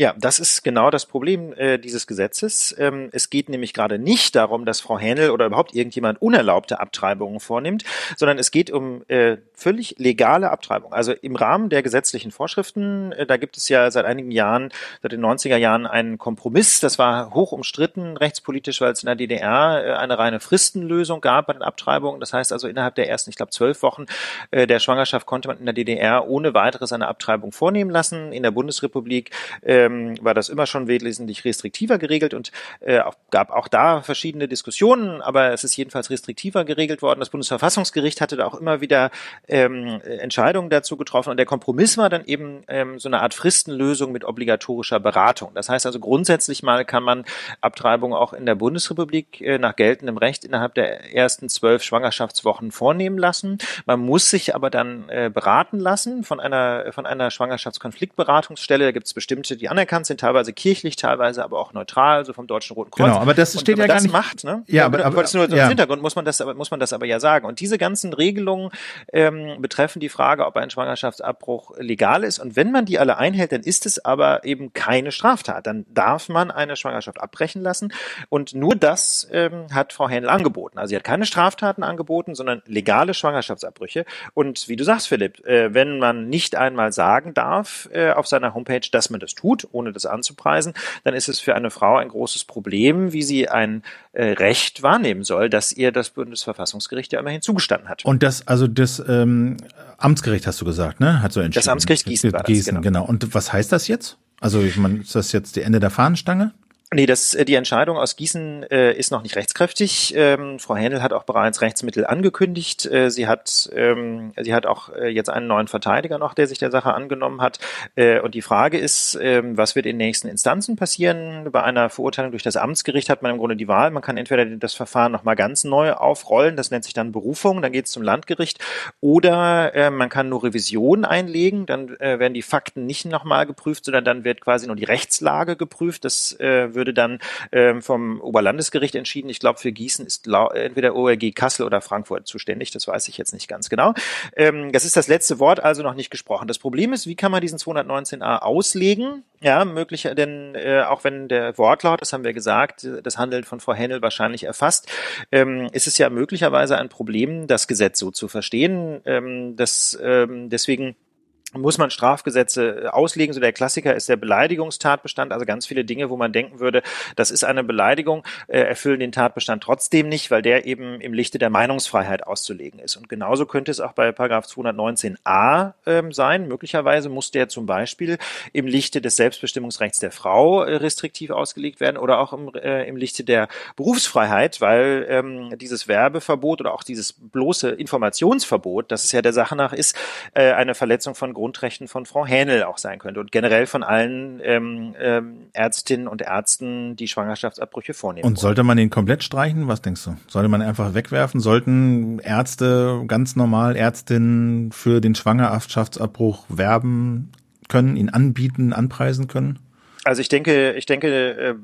Speaker 1: Ja, das ist genau das Problem äh, dieses Gesetzes. Ähm, es geht nämlich gerade nicht darum, dass Frau Hähnel oder überhaupt irgendjemand unerlaubte Abtreibungen vornimmt, sondern es geht um äh, völlig legale Abtreibung. Also im Rahmen der gesetzlichen Vorschriften, äh, da gibt es ja seit einigen Jahren, seit den 90er Jahren einen Kompromiss. Das war hoch umstritten rechtspolitisch, weil es in der DDR äh, eine reine Fristenlösung gab bei den Abtreibungen. Das heißt also innerhalb der ersten, ich glaube, zwölf Wochen äh, der Schwangerschaft konnte man in der DDR ohne weiteres eine Abtreibung vornehmen lassen. In der Bundesrepublik äh, ähm, war das immer schon wesentlich restriktiver geregelt und äh, gab auch da verschiedene Diskussionen, aber es ist jedenfalls restriktiver geregelt worden. Das Bundesverfassungsgericht hatte da auch immer wieder ähm, Entscheidungen dazu getroffen und der Kompromiss war dann eben ähm, so eine Art Fristenlösung mit obligatorischer Beratung. Das heißt also grundsätzlich mal kann man Abtreibung auch in der Bundesrepublik äh, nach geltendem Recht innerhalb der ersten zwölf Schwangerschaftswochen vornehmen lassen. Man muss sich aber dann äh, beraten lassen von einer von einer Schwangerschaftskonfliktberatungsstelle. Da gibt es bestimmte, die anerkannt sind, teilweise kirchlich, teilweise aber auch neutral, so vom Deutschen Roten Kreuz.
Speaker 2: Genau, aber das steht ja gar nicht.
Speaker 1: macht, ne?
Speaker 2: Ja, aber, aber
Speaker 1: nur ja. Hintergrund muss man das, aber muss man das aber ja sagen. Und diese ganzen Regelungen ähm, betreffen die Frage, ob ein Schwangerschaftsabbruch legal ist. Und wenn man die alle einhält, dann ist es aber eben keine Straftat. Dann darf man eine Schwangerschaft abbrechen lassen. Und nur das ähm, hat Frau Händel angeboten. Also sie hat keine Straftaten angeboten, sondern legale Schwangerschaftsabbrüche. Und wie du sagst, Philipp, äh, wenn man nicht einmal sagen darf äh, auf seiner Homepage, dass man das tut, ohne das anzupreisen, dann ist es für eine Frau ein großes Problem, wie sie ein äh, Recht wahrnehmen soll, das ihr das Bundesverfassungsgericht ja immerhin zugestanden hat.
Speaker 2: Und das, also das ähm, Amtsgericht hast du gesagt, ne? Hat so entschieden.
Speaker 1: Das Amtsgericht Gießen war
Speaker 2: das, Gießen, genau. genau. Und was heißt das jetzt? Also ich meine, ist das jetzt die Ende der Fahnenstange?
Speaker 1: Nee, das, äh, die Entscheidung aus Gießen äh, ist noch nicht rechtskräftig. Ähm, Frau Händel hat auch bereits Rechtsmittel angekündigt. Äh, sie hat, ähm, sie hat auch äh, jetzt einen neuen Verteidiger noch, der sich der Sache angenommen hat. Äh, und die Frage ist, äh, was wird in nächsten Instanzen passieren? Bei einer Verurteilung durch das Amtsgericht hat man im Grunde die Wahl. Man kann entweder das Verfahren nochmal ganz neu aufrollen, das nennt sich dann Berufung, dann geht es zum Landgericht, oder äh, man kann nur Revision einlegen, dann äh, werden die Fakten nicht nochmal geprüft, sondern dann wird quasi nur die Rechtslage geprüft. Das äh, würde dann ähm, vom Oberlandesgericht entschieden. Ich glaube, für Gießen ist entweder ORG Kassel oder Frankfurt zuständig. Das weiß ich jetzt nicht ganz genau. Ähm, das ist das letzte Wort also noch nicht gesprochen. Das Problem ist, wie kann man diesen 219a auslegen? Ja, möglich, denn äh, auch wenn der Wortlaut, das haben wir gesagt, das Handeln von Frau Hennel wahrscheinlich erfasst, ähm, ist es ja möglicherweise ein Problem, das Gesetz so zu verstehen. Ähm, das, ähm, deswegen muss man Strafgesetze äh, auslegen. So der Klassiker ist der Beleidigungstatbestand, also ganz viele Dinge, wo man denken würde, das ist eine Beleidigung, äh, erfüllen den Tatbestand trotzdem nicht, weil der eben im Lichte der Meinungsfreiheit auszulegen ist. Und genauso könnte es auch bei Paragraph 219a äh, sein. Möglicherweise muss der zum Beispiel im Lichte des Selbstbestimmungsrechts der Frau äh, restriktiv ausgelegt werden oder auch im, im Lichte der Berufsfreiheit, weil ähm, dieses Werbeverbot oder auch dieses bloße Informationsverbot, das es ja der Sache nach ist, eine Verletzung von Grundrechten von Frau Hähnel auch sein könnte und generell von allen ähm, ähm, Ärztinnen und Ärzten, die Schwangerschaftsabbrüche vornehmen.
Speaker 2: Und sollte man den komplett streichen? Was denkst du? Sollte man einfach wegwerfen? Sollten Ärzte ganz normal Ärztinnen für den Schwangerschaftsabbruch werben können, ihn anbieten, anpreisen können?
Speaker 1: Also ich denke, ich denke, äh,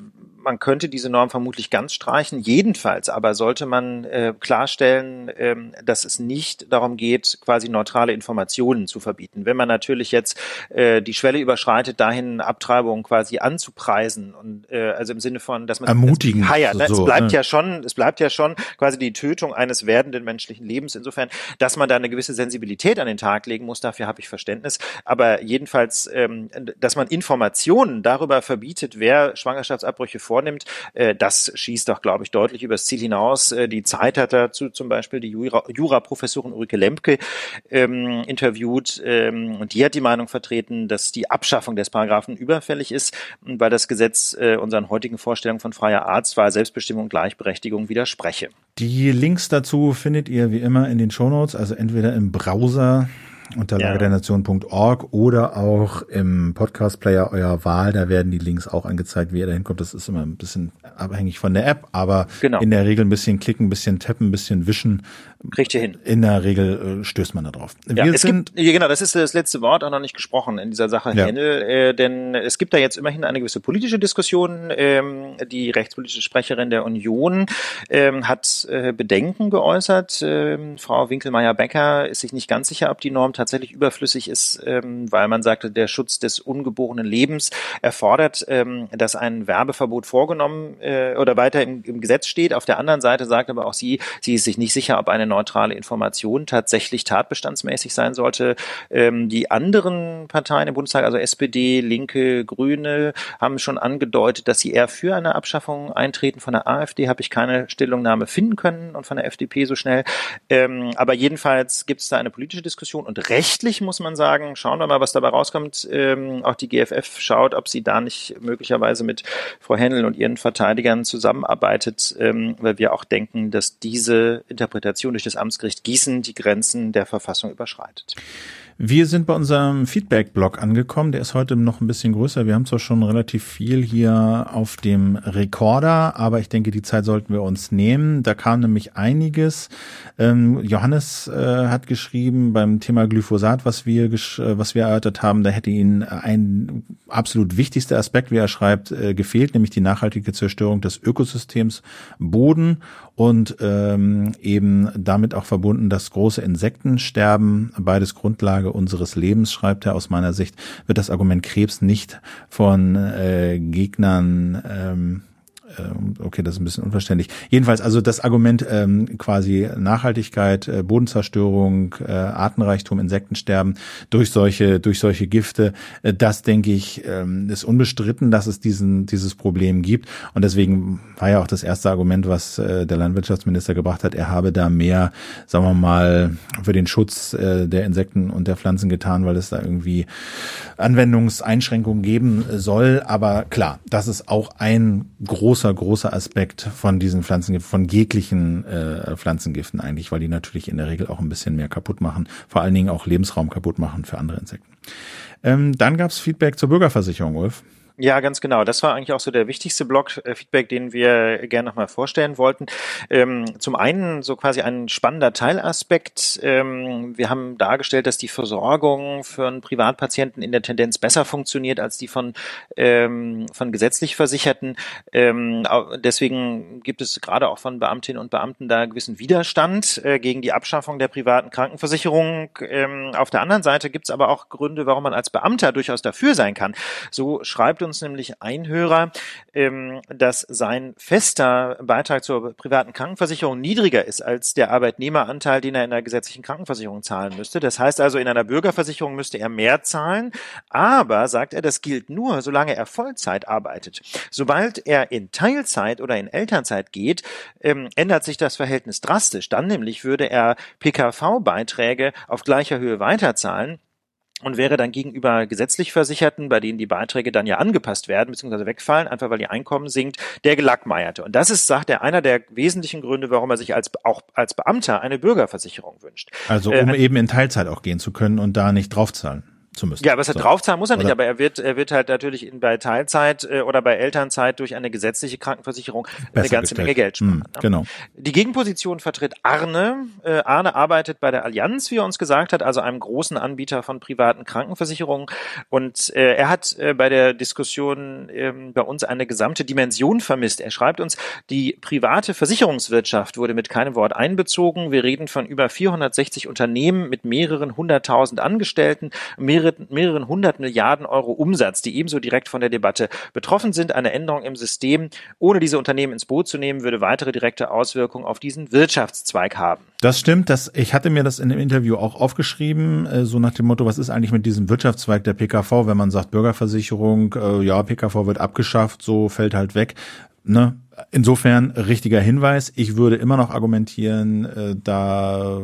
Speaker 1: man könnte diese Norm vermutlich ganz streichen. Jedenfalls aber sollte man äh, klarstellen, ähm, dass es nicht darum geht, quasi neutrale Informationen zu verbieten. Wenn man natürlich jetzt äh, die Schwelle überschreitet, dahin Abtreibungen quasi anzupreisen und äh, also im Sinne von, dass man
Speaker 2: ermutigen
Speaker 1: das heiert, ne? so, es bleibt ne? ja schon, es bleibt ja schon quasi die Tötung eines werdenden menschlichen Lebens. Insofern, dass man da eine gewisse Sensibilität an den Tag legen muss, dafür habe ich Verständnis. Aber jedenfalls, ähm, dass man Informationen darüber verbietet, wer Schwangerschaftsabbrüche vor vornimmt. Äh, das schießt doch, glaube ich, deutlich übers Ziel hinaus. Äh, die Zeit hat dazu zum Beispiel die Jura-Professorin Ulrike Lemke ähm, interviewt ähm, und die hat die Meinung vertreten, dass die Abschaffung des Paragraphen überfällig ist, weil das Gesetz äh, unseren heutigen Vorstellungen von freier Arztwahl, Selbstbestimmung und Gleichberechtigung widerspreche.
Speaker 2: Die Links dazu findet ihr wie immer in den Shownotes, also entweder im Browser unter ja. lagerdernation.org oder auch im Podcast-Player eurer Wahl. Da werden die Links auch angezeigt, wie ihr da hinkommt. Das ist immer ein bisschen abhängig von der App, aber genau. in der Regel ein bisschen klicken, ein bisschen tappen, ein bisschen wischen.
Speaker 1: Kriegt ihr hin.
Speaker 2: In der Regel äh, stößt man da drauf.
Speaker 1: Wir ja, es sind, gibt, genau, das ist das letzte Wort auch noch nicht gesprochen in dieser Sache, ja. Hennel, äh, denn es gibt da jetzt immerhin eine gewisse politische Diskussion. Ähm, die rechtspolitische Sprecherin der Union ähm, hat äh, Bedenken geäußert. Ähm, Frau Winkelmeier-Becker ist sich nicht ganz sicher, ob die Norm tatsächlich überflüssig ist, ähm, weil man sagte, der Schutz des ungeborenen Lebens erfordert, ähm, dass ein Werbeverbot vorgenommen äh, oder weiter im, im Gesetz steht. Auf der anderen Seite sagt aber auch sie, sie ist sich nicht sicher, ob eine neutrale Information tatsächlich tatbestandsmäßig sein sollte. Ähm, die anderen Parteien im Bundestag, also SPD, Linke, Grüne, haben schon angedeutet, dass sie eher für eine Abschaffung eintreten. Von der AfD habe ich keine Stellungnahme finden können und von der FDP so schnell. Ähm, aber jedenfalls gibt es da eine politische Diskussion und rechtlich muss man sagen, schauen wir mal, was dabei rauskommt. Ähm, auch die GFF schaut, ob sie da nicht möglicherweise mit Frau Händel und ihren Verteidigern zusammenarbeitet, ähm, weil wir auch denken, dass diese Interpretation durch das Amtsgericht Gießen die Grenzen der Verfassung überschreitet.
Speaker 2: Wir sind bei unserem Feedback-Blog angekommen. Der ist heute noch ein bisschen größer. Wir haben zwar schon relativ viel hier auf dem Rekorder, aber ich denke, die Zeit sollten wir uns nehmen. Da kam nämlich einiges. Ähm, Johannes äh, hat geschrieben beim Thema Glyphosat, was wir, äh, was wir erörtert haben, da hätte ihn ein absolut wichtigster Aspekt, wie er schreibt, äh, gefehlt, nämlich die nachhaltige Zerstörung des Ökosystems Boden und ähm, eben damit auch verbunden das große Insektensterben, beides Grundlage unseres Lebens, schreibt er. Aus meiner Sicht wird das Argument Krebs nicht von äh, Gegnern ähm, okay, das ist ein bisschen unverständlich. Jedenfalls also das Argument ähm, quasi Nachhaltigkeit, äh, Bodenzerstörung, äh, Artenreichtum, Insektensterben durch solche durch solche Gifte, äh, das denke ich ähm, ist unbestritten, dass es diesen dieses Problem gibt und deswegen war ja auch das erste Argument, was äh, der Landwirtschaftsminister gebracht hat, er habe da mehr, sagen wir mal, für den Schutz äh, der Insekten und der Pflanzen getan, weil es da irgendwie Anwendungseinschränkungen geben soll, aber klar, das ist auch ein großer großer, großer Aspekt von diesen Pflanzengiften, von jeglichen äh, Pflanzengiften eigentlich, weil die natürlich in der Regel auch ein bisschen mehr kaputt machen, vor allen Dingen auch Lebensraum kaputt machen für andere Insekten. Ähm, dann gab es Feedback zur Bürgerversicherung, Wolf.
Speaker 1: Ja, ganz genau. Das war eigentlich auch so der wichtigste Blog-Feedback, den wir gerne nochmal vorstellen wollten. Ähm, zum einen so quasi ein spannender Teilaspekt. Ähm, wir haben dargestellt, dass die Versorgung für einen Privatpatienten in der Tendenz besser funktioniert als die von, ähm, von gesetzlich Versicherten. Ähm, deswegen gibt es gerade auch von Beamtinnen und Beamten da gewissen Widerstand äh, gegen die Abschaffung der privaten Krankenversicherung. Ähm, auf der anderen Seite gibt es aber auch Gründe, warum man als Beamter durchaus dafür sein kann. So schreibt uns nämlich ein Hörer, ähm, dass sein fester Beitrag zur privaten Krankenversicherung niedriger ist als der Arbeitnehmeranteil, den er in der gesetzlichen Krankenversicherung zahlen müsste. Das heißt also, in einer Bürgerversicherung müsste er mehr zahlen, aber, sagt er, das gilt nur, solange er Vollzeit arbeitet. Sobald er in Teilzeit oder in Elternzeit geht, ähm, ändert sich das Verhältnis drastisch. Dann nämlich würde er PKV-Beiträge auf gleicher Höhe weiterzahlen und wäre dann gegenüber gesetzlich Versicherten, bei denen die Beiträge dann ja angepasst werden bzw. wegfallen, einfach weil ihr Einkommen sinkt, der gelackmeierte. Und das ist, sagt er, einer der wesentlichen Gründe, warum er sich als auch als Beamter eine Bürgerversicherung wünscht.
Speaker 2: Also um äh, eben in Teilzeit auch gehen zu können und da nicht draufzahlen zu müssen.
Speaker 1: Ja, aber es so. draufzahlen muss er nicht, oder? aber er wird, er wird halt natürlich in, bei Teilzeit äh, oder bei Elternzeit durch eine gesetzliche Krankenversicherung Besser eine ganze gestellt. Menge Geld sparen.
Speaker 2: Mm, genau.
Speaker 1: Die Gegenposition vertritt Arne. Äh, Arne arbeitet bei der Allianz, wie er uns gesagt hat, also einem großen Anbieter von privaten Krankenversicherungen. Und äh, er hat äh, bei der Diskussion äh, bei uns eine gesamte Dimension vermisst. Er schreibt uns, die private Versicherungswirtschaft wurde mit keinem Wort einbezogen. Wir reden von über 460 Unternehmen mit mehreren hunderttausend Angestellten, mehreren mehreren, mehreren hundert Milliarden Euro Umsatz, die ebenso direkt von der Debatte betroffen sind. Eine Änderung im System, ohne diese Unternehmen ins Boot zu nehmen, würde weitere direkte Auswirkungen auf diesen Wirtschaftszweig haben.
Speaker 2: Das stimmt. Das, ich hatte mir das in dem Interview auch aufgeschrieben, äh, so nach dem Motto, was ist eigentlich mit diesem Wirtschaftszweig der PKV, wenn man sagt Bürgerversicherung, äh, ja, PKV wird abgeschafft, so fällt halt weg. Ne? Insofern richtiger Hinweis. Ich würde immer noch argumentieren, äh, da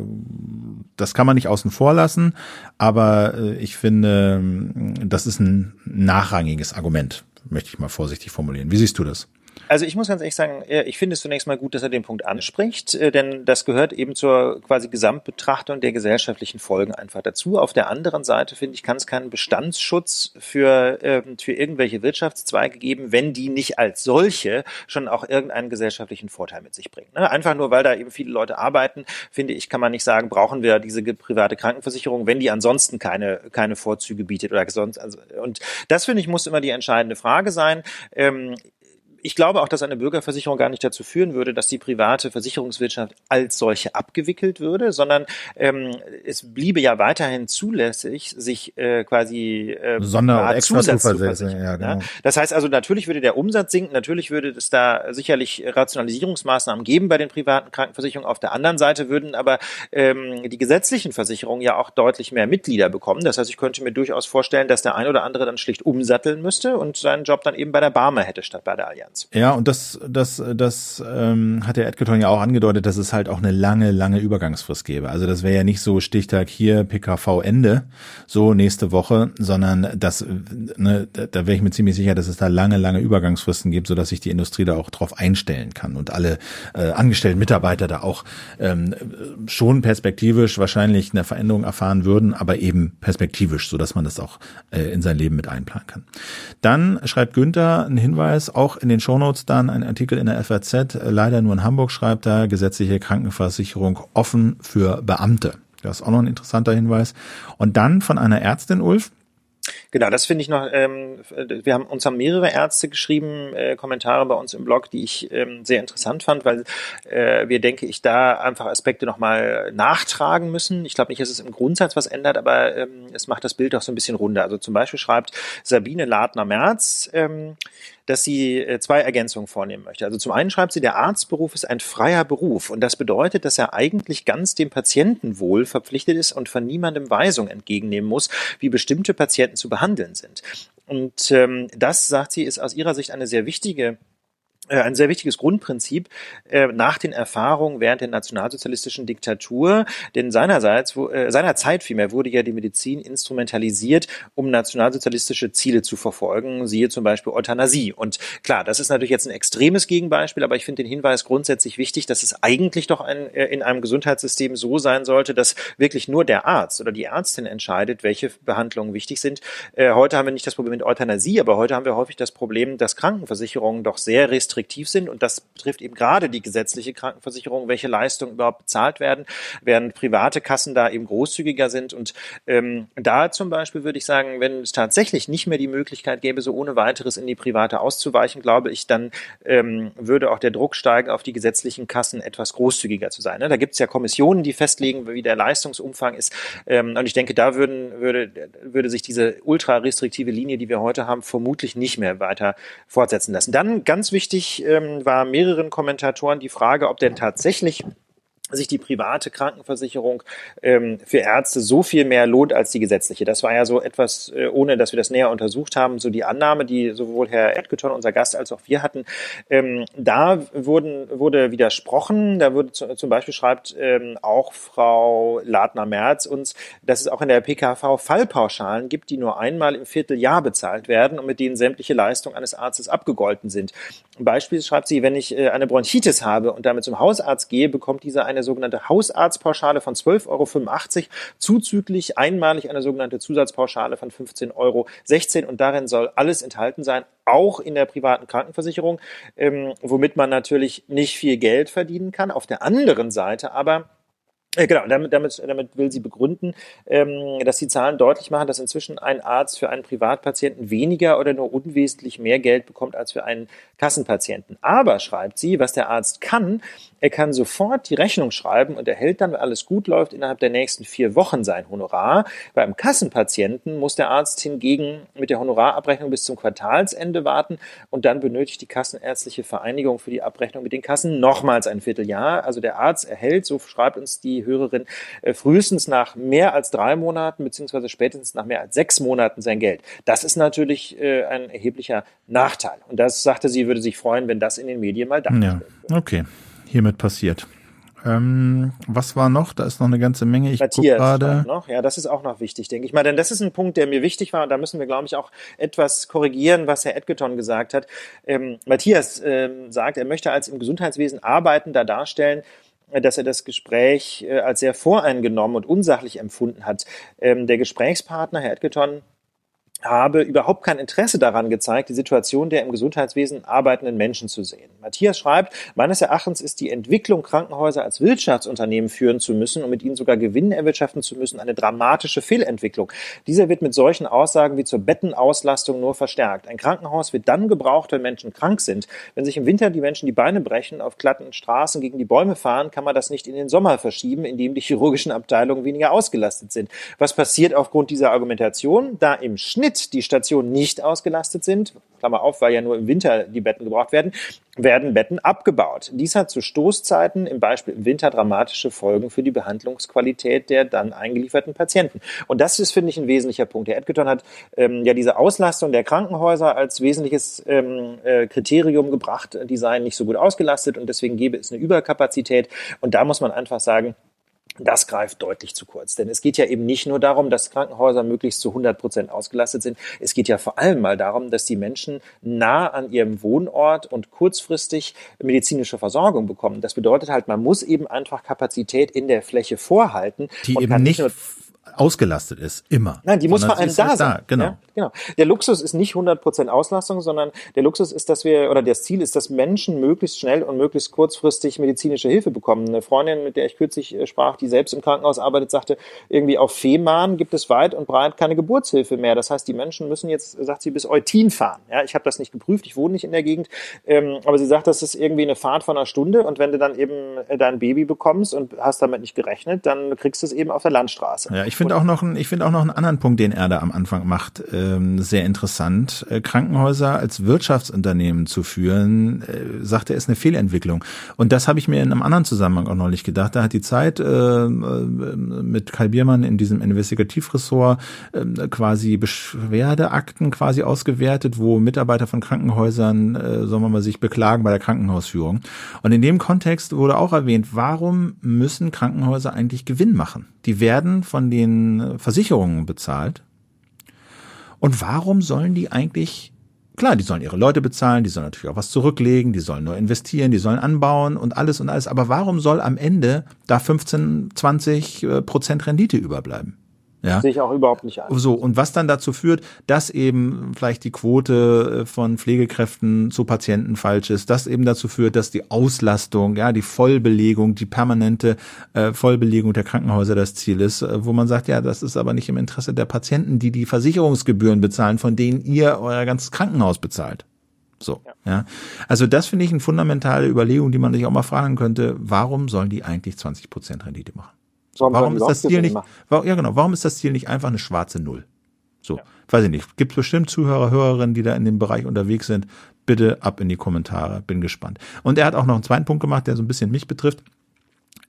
Speaker 2: das kann man nicht außen vor lassen, aber äh, ich finde, das ist ein nachrangiges Argument, möchte ich mal vorsichtig formulieren. Wie siehst du das?
Speaker 1: Also ich muss ganz ehrlich sagen, ich finde es zunächst mal gut, dass er den Punkt anspricht, äh, denn das gehört eben zur quasi Gesamtbetrachtung der gesellschaftlichen Folgen einfach dazu. Auf der anderen Seite finde ich, kann es keinen Bestandsschutz für, ähm, für irgendwelche Wirtschaftszweige geben, wenn die nicht als solche schon auch irgendeinen gesellschaftlichen Vorteil mit sich bringen. Ne? Einfach nur, weil da eben viele Leute arbeiten, finde ich, kann man nicht sagen, brauchen wir diese private Krankenversicherung, wenn die ansonsten keine, keine Vorzüge bietet oder sonst. Also, und das finde ich muss immer die entscheidende Frage sein. Ich glaube auch, dass eine Bürgerversicherung gar nicht dazu führen würde, dass die private Versicherungswirtschaft als solche abgewickelt würde, sondern ähm, es bliebe ja weiterhin zulässig, sich äh, quasi äh,
Speaker 2: Sonder- Zusatz zu versichern. Ja,
Speaker 1: genau. Das heißt also, natürlich würde der Umsatz sinken, natürlich würde es da sicherlich Rationalisierungsmaßnahmen geben bei den privaten Krankenversicherungen. Auf der anderen Seite würden aber ähm, die gesetzlichen Versicherungen ja auch deutlich mehr Mitglieder bekommen. Das heißt, ich könnte mir durchaus vorstellen, dass der ein oder andere dann schlicht umsatteln müsste und seinen Job dann eben bei der Barmer hätte statt bei der Allianz.
Speaker 2: Konzerns. Ja, und das, das, das ähm, hat der Edgerton ja auch angedeutet, dass es halt auch eine lange, lange Übergangsfrist gäbe. Also das wäre ja nicht so Stichtag hier PKV Ende, so nächste Woche, sondern das, ne, da wäre ich mir ziemlich sicher, dass es da lange, lange Übergangsfristen gibt, sodass sich die Industrie da auch drauf einstellen kann und alle äh, angestellten Mitarbeiter da auch ähm, schon perspektivisch wahrscheinlich eine Veränderung erfahren würden, aber eben perspektivisch, so dass man das auch äh, in sein Leben mit einplanen kann. Dann schreibt Günther einen Hinweis, auch in den Shownotes dann ein Artikel in der FAZ, leider nur in Hamburg schreibt er, gesetzliche Krankenversicherung offen für Beamte. Das ist auch noch ein interessanter Hinweis. Und dann von einer Ärztin, Ulf,
Speaker 1: Genau, das finde ich noch, ähm, wir haben uns haben mehrere Ärzte geschrieben, äh, Kommentare bei uns im Blog, die ich ähm, sehr interessant fand, weil äh, wir, denke ich, da einfach Aspekte nochmal nachtragen müssen. Ich glaube nicht, dass es im Grundsatz was ändert, aber ähm, es macht das Bild auch so ein bisschen runder. Also zum Beispiel schreibt Sabine Ladner-Merz, ähm, dass sie äh, zwei Ergänzungen vornehmen möchte. Also zum einen schreibt sie, der Arztberuf ist ein freier Beruf und das bedeutet, dass er eigentlich ganz dem Patientenwohl verpflichtet ist und von niemandem Weisung entgegennehmen muss, wie bestimmte Patienten zu behandeln sind. Und ähm, das, sagt sie, ist aus ihrer Sicht eine sehr wichtige ein sehr wichtiges Grundprinzip äh, nach den Erfahrungen während der nationalsozialistischen Diktatur. Denn seinerseits, wo, äh, seinerzeit vielmehr wurde ja die Medizin instrumentalisiert, um nationalsozialistische Ziele zu verfolgen, siehe zum Beispiel Euthanasie. Und klar, das ist natürlich jetzt ein extremes Gegenbeispiel, aber ich finde den Hinweis grundsätzlich wichtig, dass es eigentlich doch ein, äh, in einem Gesundheitssystem so sein sollte, dass wirklich nur der Arzt oder die Ärztin entscheidet, welche Behandlungen wichtig sind. Äh, heute haben wir nicht das Problem mit Euthanasie, aber heute haben wir häufig das Problem, dass Krankenversicherungen doch sehr restriktiv restriktiv sind. Und das betrifft eben gerade die gesetzliche Krankenversicherung, welche Leistungen überhaupt bezahlt werden, während private Kassen da eben großzügiger sind. Und ähm, da zum Beispiel würde ich sagen, wenn es tatsächlich nicht mehr die Möglichkeit gäbe, so ohne weiteres in die private auszuweichen, glaube ich, dann ähm, würde auch der Druck steigen, auf die gesetzlichen Kassen etwas großzügiger zu sein. Ne? Da gibt es ja Kommissionen, die festlegen, wie der Leistungsumfang ist. Ähm, und ich denke, da würden, würde, würde sich diese ultra restriktive Linie, die wir heute haben, vermutlich nicht mehr weiter fortsetzen lassen. Dann ganz wichtig, Ähm, war mehreren Kommentatoren die Frage, ob denn tatsächlich sich die private Krankenversicherung ähm, für Ärzte so viel mehr lohnt als die gesetzliche. Das war ja so etwas, äh, ohne dass wir das näher untersucht haben, so die Annahme, die sowohl Herr Erdgeton, unser Gast, als auch wir hatten. Ähm, da wurden, wurde widersprochen. Da wurde zu, zum Beispiel schreibt ähm, auch Frau Ladner-Merz uns, dass es auch in der PKV Fallpauschalen gibt, die nur einmal im Vierteljahr bezahlt werden und mit denen sämtliche Leistungen eines Arztes abgegolten sind. Beispielsweise schreibt sie, wenn ich äh, eine Bronchitis habe und damit zum Hausarzt gehe, bekommt dieser eine sogenannte Hausarztpauschale von 12,85 Euro, zuzüglich einmalig eine sogenannte Zusatzpauschale von 15,16 Euro und darin soll alles enthalten sein, auch in der privaten Krankenversicherung, ähm, womit man natürlich nicht viel Geld verdienen kann. Auf der anderen Seite aber äh, genau, damit, damit, damit will sie begründen, ähm, dass die Zahlen deutlich machen, dass inzwischen ein Arzt für einen Privatpatienten weniger oder nur unwesentlich mehr Geld bekommt als für einen Kassenpatienten. Aber, schreibt sie, was der Arzt kann, er kann sofort die Rechnung schreiben und erhält dann, wenn alles gut läuft, innerhalb der nächsten vier Wochen sein Honorar. Beim Kassenpatienten muss der Arzt hingegen mit der Honorarabrechnung bis zum Quartalsende warten und dann benötigt die Kassenärztliche Vereinigung für die Abrechnung mit den Kassen nochmals ein Vierteljahr. Also der Arzt erhält, so schreibt uns die Hörerin, äh, frühestens nach mehr als drei Monaten beziehungsweise spätestens nach mehr als sechs Monaten sein Geld. Das ist natürlich äh, ein erheblicher Nachteil. Und das sagte sie, würde sich freuen, wenn das in den Medien mal dargestellt
Speaker 2: ja, wird. Okay, hiermit passiert. Ähm, was war noch? Da ist noch eine ganze Menge.
Speaker 1: Ich Matthias gerade. noch. Ja, das ist auch noch wichtig, denke ich mal. Denn das ist ein Punkt, der mir wichtig war. Und da müssen wir, glaube ich, auch etwas korrigieren, was Herr Edgeton gesagt hat. Ähm, Matthias ähm, sagt, er möchte als im Gesundheitswesen Arbeitender darstellen, dass er das Gespräch äh, als sehr voreingenommen und unsachlich empfunden hat. Ähm, der Gesprächspartner, Herr Edgeton, habe überhaupt kein Interesse daran gezeigt, die Situation der im Gesundheitswesen arbeitenden Menschen zu sehen. Matthias schreibt, meines Erachtens ist die Entwicklung, Krankenhäuser als Wirtschaftsunternehmen führen zu müssen und mit ihnen sogar Gewinn erwirtschaften zu müssen, eine dramatische Fehlentwicklung. Dieser wird mit solchen Aussagen wie zur Bettenauslastung nur verstärkt. Ein Krankenhaus wird dann gebraucht, wenn Menschen krank sind. Wenn sich im Winter die Menschen die Beine brechen, auf glatten Straßen gegen die Bäume fahren, kann man das nicht in den Sommer verschieben, indem die chirurgischen Abteilungen weniger ausgelastet sind. Was passiert aufgrund dieser Argumentation? Da im Schnitt Schnitt die Stationen nicht ausgelastet sind, Klammer auf, weil ja nur im Winter die Betten gebraucht werden, werden Betten abgebaut. Dies hat zu Stoßzeiten im Beispiel im Winter dramatische Folgen für die Behandlungsqualität der dann eingelieferten Patienten. Und das ist, finde ich, ein wesentlicher Punkt. Herr Edgerton hat ähm, ja diese Auslastung der Krankenhäuser als wesentliches ähm, äh, Kriterium gebracht. Die seien nicht so gut ausgelastet und deswegen gäbe es eine Überkapazität. Und da muss man einfach sagen, das greift deutlich zu kurz. Denn es geht ja eben nicht nur darum, dass Krankenhäuser möglichst zu 100 Prozent ausgelastet sind. Es geht ja vor allem mal darum, dass die Menschen nah an ihrem Wohnort und kurzfristig medizinische Versorgung bekommen. Das bedeutet halt, man muss eben einfach Kapazität in der Fläche vorhalten.
Speaker 2: Die eben nicht ausgelastet ist, immer.
Speaker 1: Nein, die muss vor allem da halt sein. Da,
Speaker 2: genau. Ja,
Speaker 1: genau. Der Luxus ist nicht 100% Auslastung, sondern der Luxus ist, dass wir, oder das Ziel ist, dass Menschen möglichst schnell und möglichst kurzfristig medizinische Hilfe bekommen. Eine Freundin, mit der ich kürzlich äh, sprach, die selbst im Krankenhaus arbeitet, sagte, irgendwie auf Fehmarn gibt es weit und breit keine Geburtshilfe mehr. Das heißt, die Menschen müssen jetzt, sagt sie, bis Eutin fahren. Ja, ich habe das nicht geprüft, ich wohne nicht in der Gegend, ähm, aber sie sagt, das ist irgendwie eine Fahrt von einer Stunde und wenn du dann eben äh, dein Baby bekommst und hast damit nicht gerechnet, dann kriegst du es eben auf der Landstraße.
Speaker 2: Ja, ich finde auch noch, ich finde auch noch einen anderen Punkt, den er da am Anfang macht, ähm, sehr interessant. Äh, Krankenhäuser als Wirtschaftsunternehmen zu führen, äh, sagt er, ist eine Fehlentwicklung. Und das habe ich mir in einem anderen Zusammenhang auch neulich gedacht. Da hat die Zeit äh, äh mit Kai Biermann in diesem Investigativressort äh, quasi Beschwerdeakten quasi ausgewertet, wo Mitarbeiter von Krankenhäusern, äh, sagen wir mal, sich beklagen bei der Krankenhausführung. Und in dem Kontext wurde auch erwähnt, warum müssen Krankenhäuser eigentlich Gewinn machen? Die werden von den Versicherungen bezahlt. Und warum sollen die eigentlich, klar, die sollen ihre Leute bezahlen, die sollen natürlich auch was zurücklegen, die sollen nur investieren, die sollen anbauen und alles und alles. Aber warum soll am Ende da 15, 20 äh, Prozent Rendite überbleiben?
Speaker 1: Ja. Sehe ich auch überhaupt nicht
Speaker 2: ein. So, und was dann dazu führt, dass eben vielleicht die Quote äh, von Pflegekräften zu Patienten falsch ist, das eben dazu führt, dass die Auslastung, ja, die Vollbelegung, die permanente äh, Vollbelegung der Krankenhäuser das Ziel ist, äh, wo man sagt, ja, das ist aber nicht im Interesse der Patienten, die die Versicherungsgebühren bezahlen, von denen ihr euer ganzes Krankenhaus bezahlt. So, ja. ja. Also das finde ich eine fundamentale Überlegung, die man sich auch mal fragen könnte, warum sollen die eigentlich 20 Prozent Rendite machen? Warum, warum ist das Ziel nicht, warum, ja genau, warum ist das Ziel nicht einfach eine schwarze Null? So, ja. weiß ich nicht. Gibt bestimmt Zuhörer, Hörerinnen, die da in dem Bereich unterwegs sind. Bitte ab in die Kommentare. Bin gespannt. Und er hat auch noch einen zweiten Punkt gemacht, der so ein bisschen mich betrifft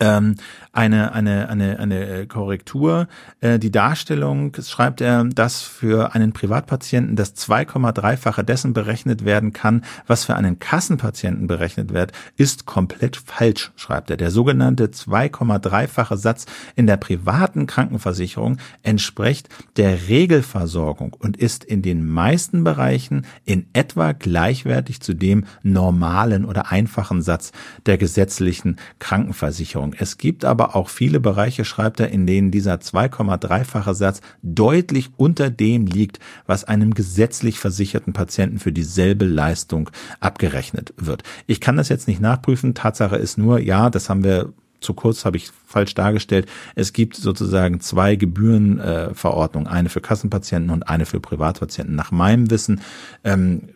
Speaker 2: ähm, eine, eine, eine, eine äh, Korrektur. Äh, die Darstellung schreibt er, dass für einen Privatpatienten das 2,3-fache dessen berechnet werden kann, was für einen Kassenpatienten berechnet wird, ist komplett falsch, schreibt er. Der sogenannte 2,3-fache Satz in der privaten Krankenversicherung entspricht der Regelversorgung und ist in den meisten Bereichen in etwa gleichwertig zu dem normalen oder einfachen Satz der gesetzlichen Krankenversicherung. Es gibt aber auch viele Bereiche, schreibt er, in denen dieser 2,3-fache Satz deutlich unter dem liegt, was einem gesetzlich versicherten Patienten für dieselbe Leistung abgerechnet wird. Ich kann das jetzt nicht nachprüfen. Tatsache ist nur, ja, das haben wir zu kurz habe ich falsch dargestellt. Es gibt sozusagen zwei Gebührenverordnungen, äh, eine für Kassenpatienten und eine für Privatpatienten. Nach meinem Wissen ähm,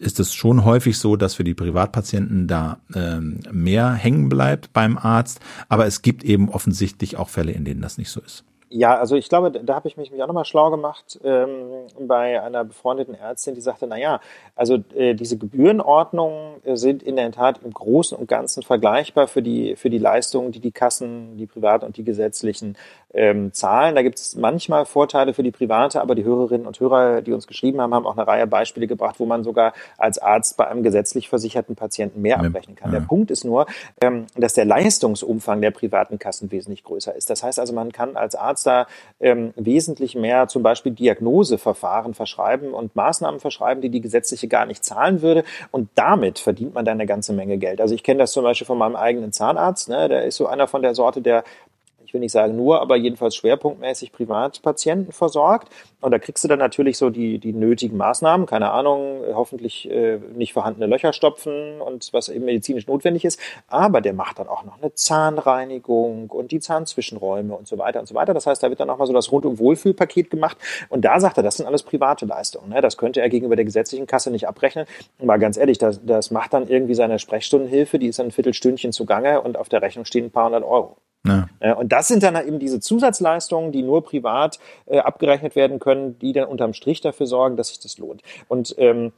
Speaker 2: ist es schon häufig so, dass für die Privatpatienten da ähm, mehr hängen bleibt beim Arzt. Aber es gibt eben offensichtlich auch Fälle, in denen das nicht so ist.
Speaker 1: Ja, also ich glaube, da habe ich mich, mich auch nochmal schlau gemacht ähm, bei einer befreundeten Ärztin, die sagte, na ja, also äh, diese Gebührenordnungen äh, sind in der Tat im Großen und Ganzen vergleichbar für die, für die Leistungen, die die Kassen, die privat und die gesetzlichen ähm, zahlen. Da gibt es manchmal Vorteile für die Private, aber die Hörerinnen und Hörer, die uns geschrieben haben, haben auch eine Reihe Beispiele gebracht, wo man sogar als Arzt bei einem gesetzlich versicherten Patienten mehr abrechnen kann. Ja. Der Punkt ist nur, ähm, dass der Leistungsumfang der privaten Kassen wesentlich größer ist. Das heißt also, man kann als Arzt Arzt da ähm, wesentlich mehr zum Beispiel Diagnoseverfahren verschreiben und Maßnahmen verschreiben, die die gesetzliche gar nicht zahlen würde. Und damit verdient man dann eine ganze Menge Geld. Also ich kenne das zum Beispiel von meinem eigenen Zahnarzt. Ne? Der ist so einer von der Sorte, der ich will nicht sagen nur, aber jedenfalls schwerpunktmäßig Privatpatienten versorgt. Und da kriegst du dann natürlich so die, die nötigen Maßnahmen, keine Ahnung, hoffentlich äh, nicht vorhandene Löcher stopfen und was eben medizinisch notwendig ist. Aber der macht dann auch noch eine Zahnreinigung und die Zahnzwischenräume und so weiter und so weiter. Das heißt, da wird dann nochmal so das rundum Wohlfühlpaket gemacht. Und da sagt er, das sind alles private Leistungen. Ne? Das könnte er gegenüber der gesetzlichen Kasse nicht abrechnen. Und mal ganz ehrlich, das, das macht dann irgendwie seine Sprechstundenhilfe, die ist ein Viertelstündchen zugange und auf der Rechnung stehen ein paar hundert Euro. Ja. Und das sind dann eben diese Zusatzleistungen, die nur privat äh, abgerechnet werden können, die dann unterm Strich dafür sorgen, dass sich das lohnt. Und ähm.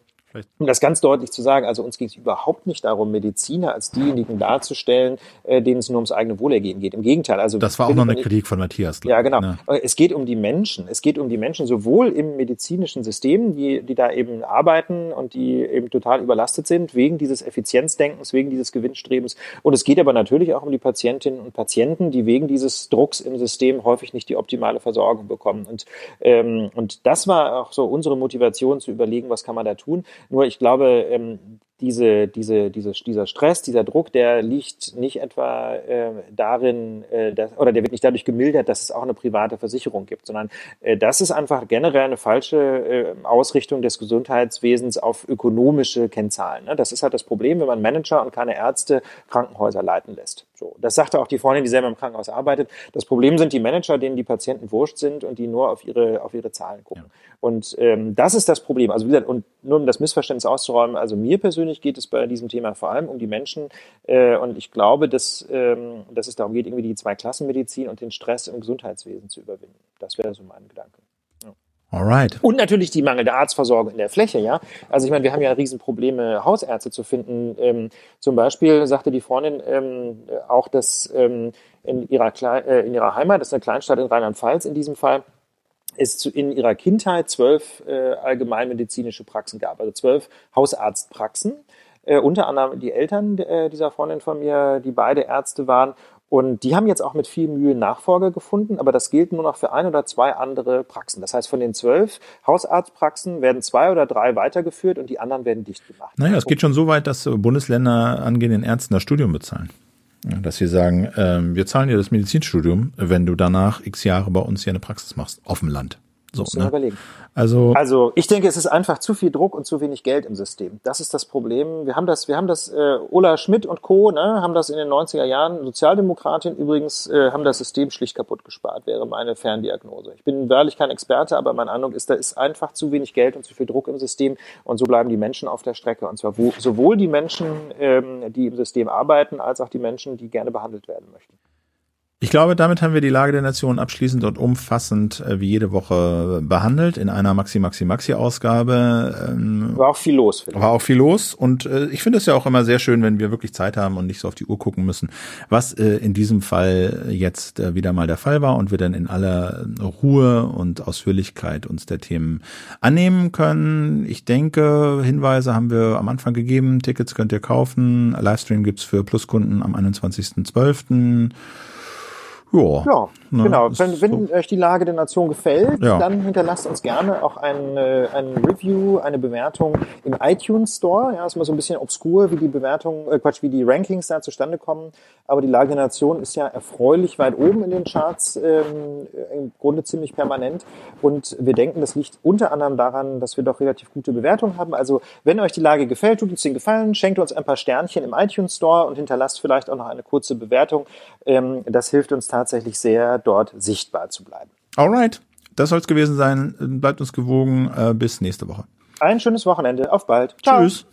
Speaker 1: Um das ganz deutlich zu sagen, also uns ging es überhaupt nicht darum, Mediziner als diejenigen darzustellen, äh, denen es nur ums eigene Wohlergehen geht. Im Gegenteil. Also
Speaker 2: das war auch noch eine Kritik von Matthias.
Speaker 1: Ja, genau. Ja. Es geht um die Menschen. Es geht um die Menschen sowohl im medizinischen System, die, die da eben arbeiten und die eben total überlastet sind, wegen dieses Effizienzdenkens, wegen dieses Gewinnstrebens. Und es geht aber natürlich auch um die Patientinnen und Patienten, die wegen dieses Drucks im System häufig nicht die optimale Versorgung bekommen. Und, ähm, und das war auch so unsere Motivation zu überlegen, was kann man da tun. Nur ich glaube, ähm, diese, diese, diese, dieser Stress, dieser Druck, der liegt nicht etwa äh, darin, äh, dass, oder der wird nicht dadurch gemildert, dass es auch eine private Versicherung gibt, sondern äh, das ist einfach generell eine falsche äh, Ausrichtung des Gesundheitswesens auf ökonomische Kennzahlen. Ne? Das ist halt das Problem, wenn man Manager und keine Ärzte Krankenhäuser leiten lässt. So, das sagte auch die Freundin, die selber im Krankenhaus arbeitet. Das Problem sind die Manager, denen die Patienten wurscht sind und die nur auf ihre, auf ihre Zahlen gucken. Ja. Und ähm, das ist das Problem. Also wie gesagt, und nur um das Missverständnis auszuräumen, also mir persönlich geht es bei diesem Thema vor allem um die Menschen. Äh, und ich glaube, dass, ähm, dass es darum geht, irgendwie die Zweiklassenmedizin und den Stress im Gesundheitswesen zu überwinden. Das wäre so mein Gedanke.
Speaker 2: Alright.
Speaker 1: Und natürlich die mangelnde Arztversorgung in der Fläche, ja. Also ich meine, wir haben ja Riesenprobleme, Hausärzte zu finden. Ähm, zum Beispiel sagte die Freundin ähm, auch, dass ähm, in, ihrer Kle äh, in ihrer Heimat, das ist eine Kleinstadt in Rheinland-Pfalz in diesem Fall, es in ihrer Kindheit zwölf äh, allgemeinmedizinische Praxen gab, also zwölf Hausarztpraxen. Äh, unter anderem die Eltern äh, dieser Freundin von mir, die beide Ärzte waren. Und die haben jetzt auch mit viel Mühe Nachfolger gefunden, aber das gilt nur noch für ein oder zwei andere Praxen. Das heißt, von den zwölf Hausarztpraxen werden zwei oder drei weitergeführt und die anderen werden dicht gemacht.
Speaker 2: Naja, es geht schon so weit, dass Bundesländer angehenden Ärzten das Studium bezahlen. Dass sie sagen, ähm, wir zahlen dir das Medizinstudium, wenn du danach x Jahre bei uns hier eine Praxis machst, auf dem Land.
Speaker 1: So, ne? überlegen. Also, also ich denke, es ist einfach zu viel Druck und zu wenig Geld im System. Das ist das Problem. Wir haben das, wir haben das, äh, Ola Schmidt und Co. Ne, haben das in den 90er Jahren, Sozialdemokratin übrigens, äh, haben das System schlicht kaputt gespart, wäre meine Ferndiagnose. Ich bin wahrlich kein Experte, aber mein Eindruck ist, da ist einfach zu wenig Geld und zu viel Druck im System und so bleiben die Menschen auf der Strecke. Und zwar wo, sowohl die Menschen, ähm, die im System arbeiten, als auch die Menschen, die gerne behandelt werden möchten.
Speaker 2: Ich glaube, damit haben wir die Lage der Nation abschließend und umfassend äh, wie jede Woche behandelt in einer Maxi Maxi Maxi Ausgabe.
Speaker 1: Ähm, war auch viel los.
Speaker 2: War auch viel los und äh, ich finde es ja auch immer sehr schön, wenn wir wirklich Zeit haben und nicht so auf die Uhr gucken müssen, was äh, in diesem Fall jetzt äh, wieder mal der Fall war und wir dann in aller Ruhe und Ausführlichkeit uns der Themen annehmen können. Ich denke, Hinweise haben wir am Anfang gegeben. Tickets könnt ihr kaufen. Livestream gibt's für Pluskunden am 21.12.
Speaker 1: Ja, ja ne, genau. Wenn, wenn so. euch die Lage der Nation gefällt, ja. dann hinterlasst uns gerne auch ein, äh, ein Review, eine Bewertung im iTunes Store. Ja, ist immer so ein bisschen obskur, wie die Bewertungen, äh, Quatsch, wie die Rankings da zustande kommen. Aber die Lage der Nation ist ja erfreulich weit oben in den Charts, ähm, im Grunde ziemlich permanent. Und wir denken, das liegt unter anderem daran, dass wir doch relativ gute Bewertungen haben. Also, wenn euch die Lage gefällt, tut uns den Gefallen, schenkt uns ein paar Sternchen im iTunes Store und hinterlasst vielleicht auch noch eine kurze Bewertung. Ähm, das hilft uns tatsächlich sehr, dort sichtbar zu bleiben.
Speaker 2: Alright, das soll es gewesen sein. Bleibt uns gewogen. Äh, bis nächste Woche.
Speaker 1: Ein schönes Wochenende. Auf bald. Ciao. Tschüss.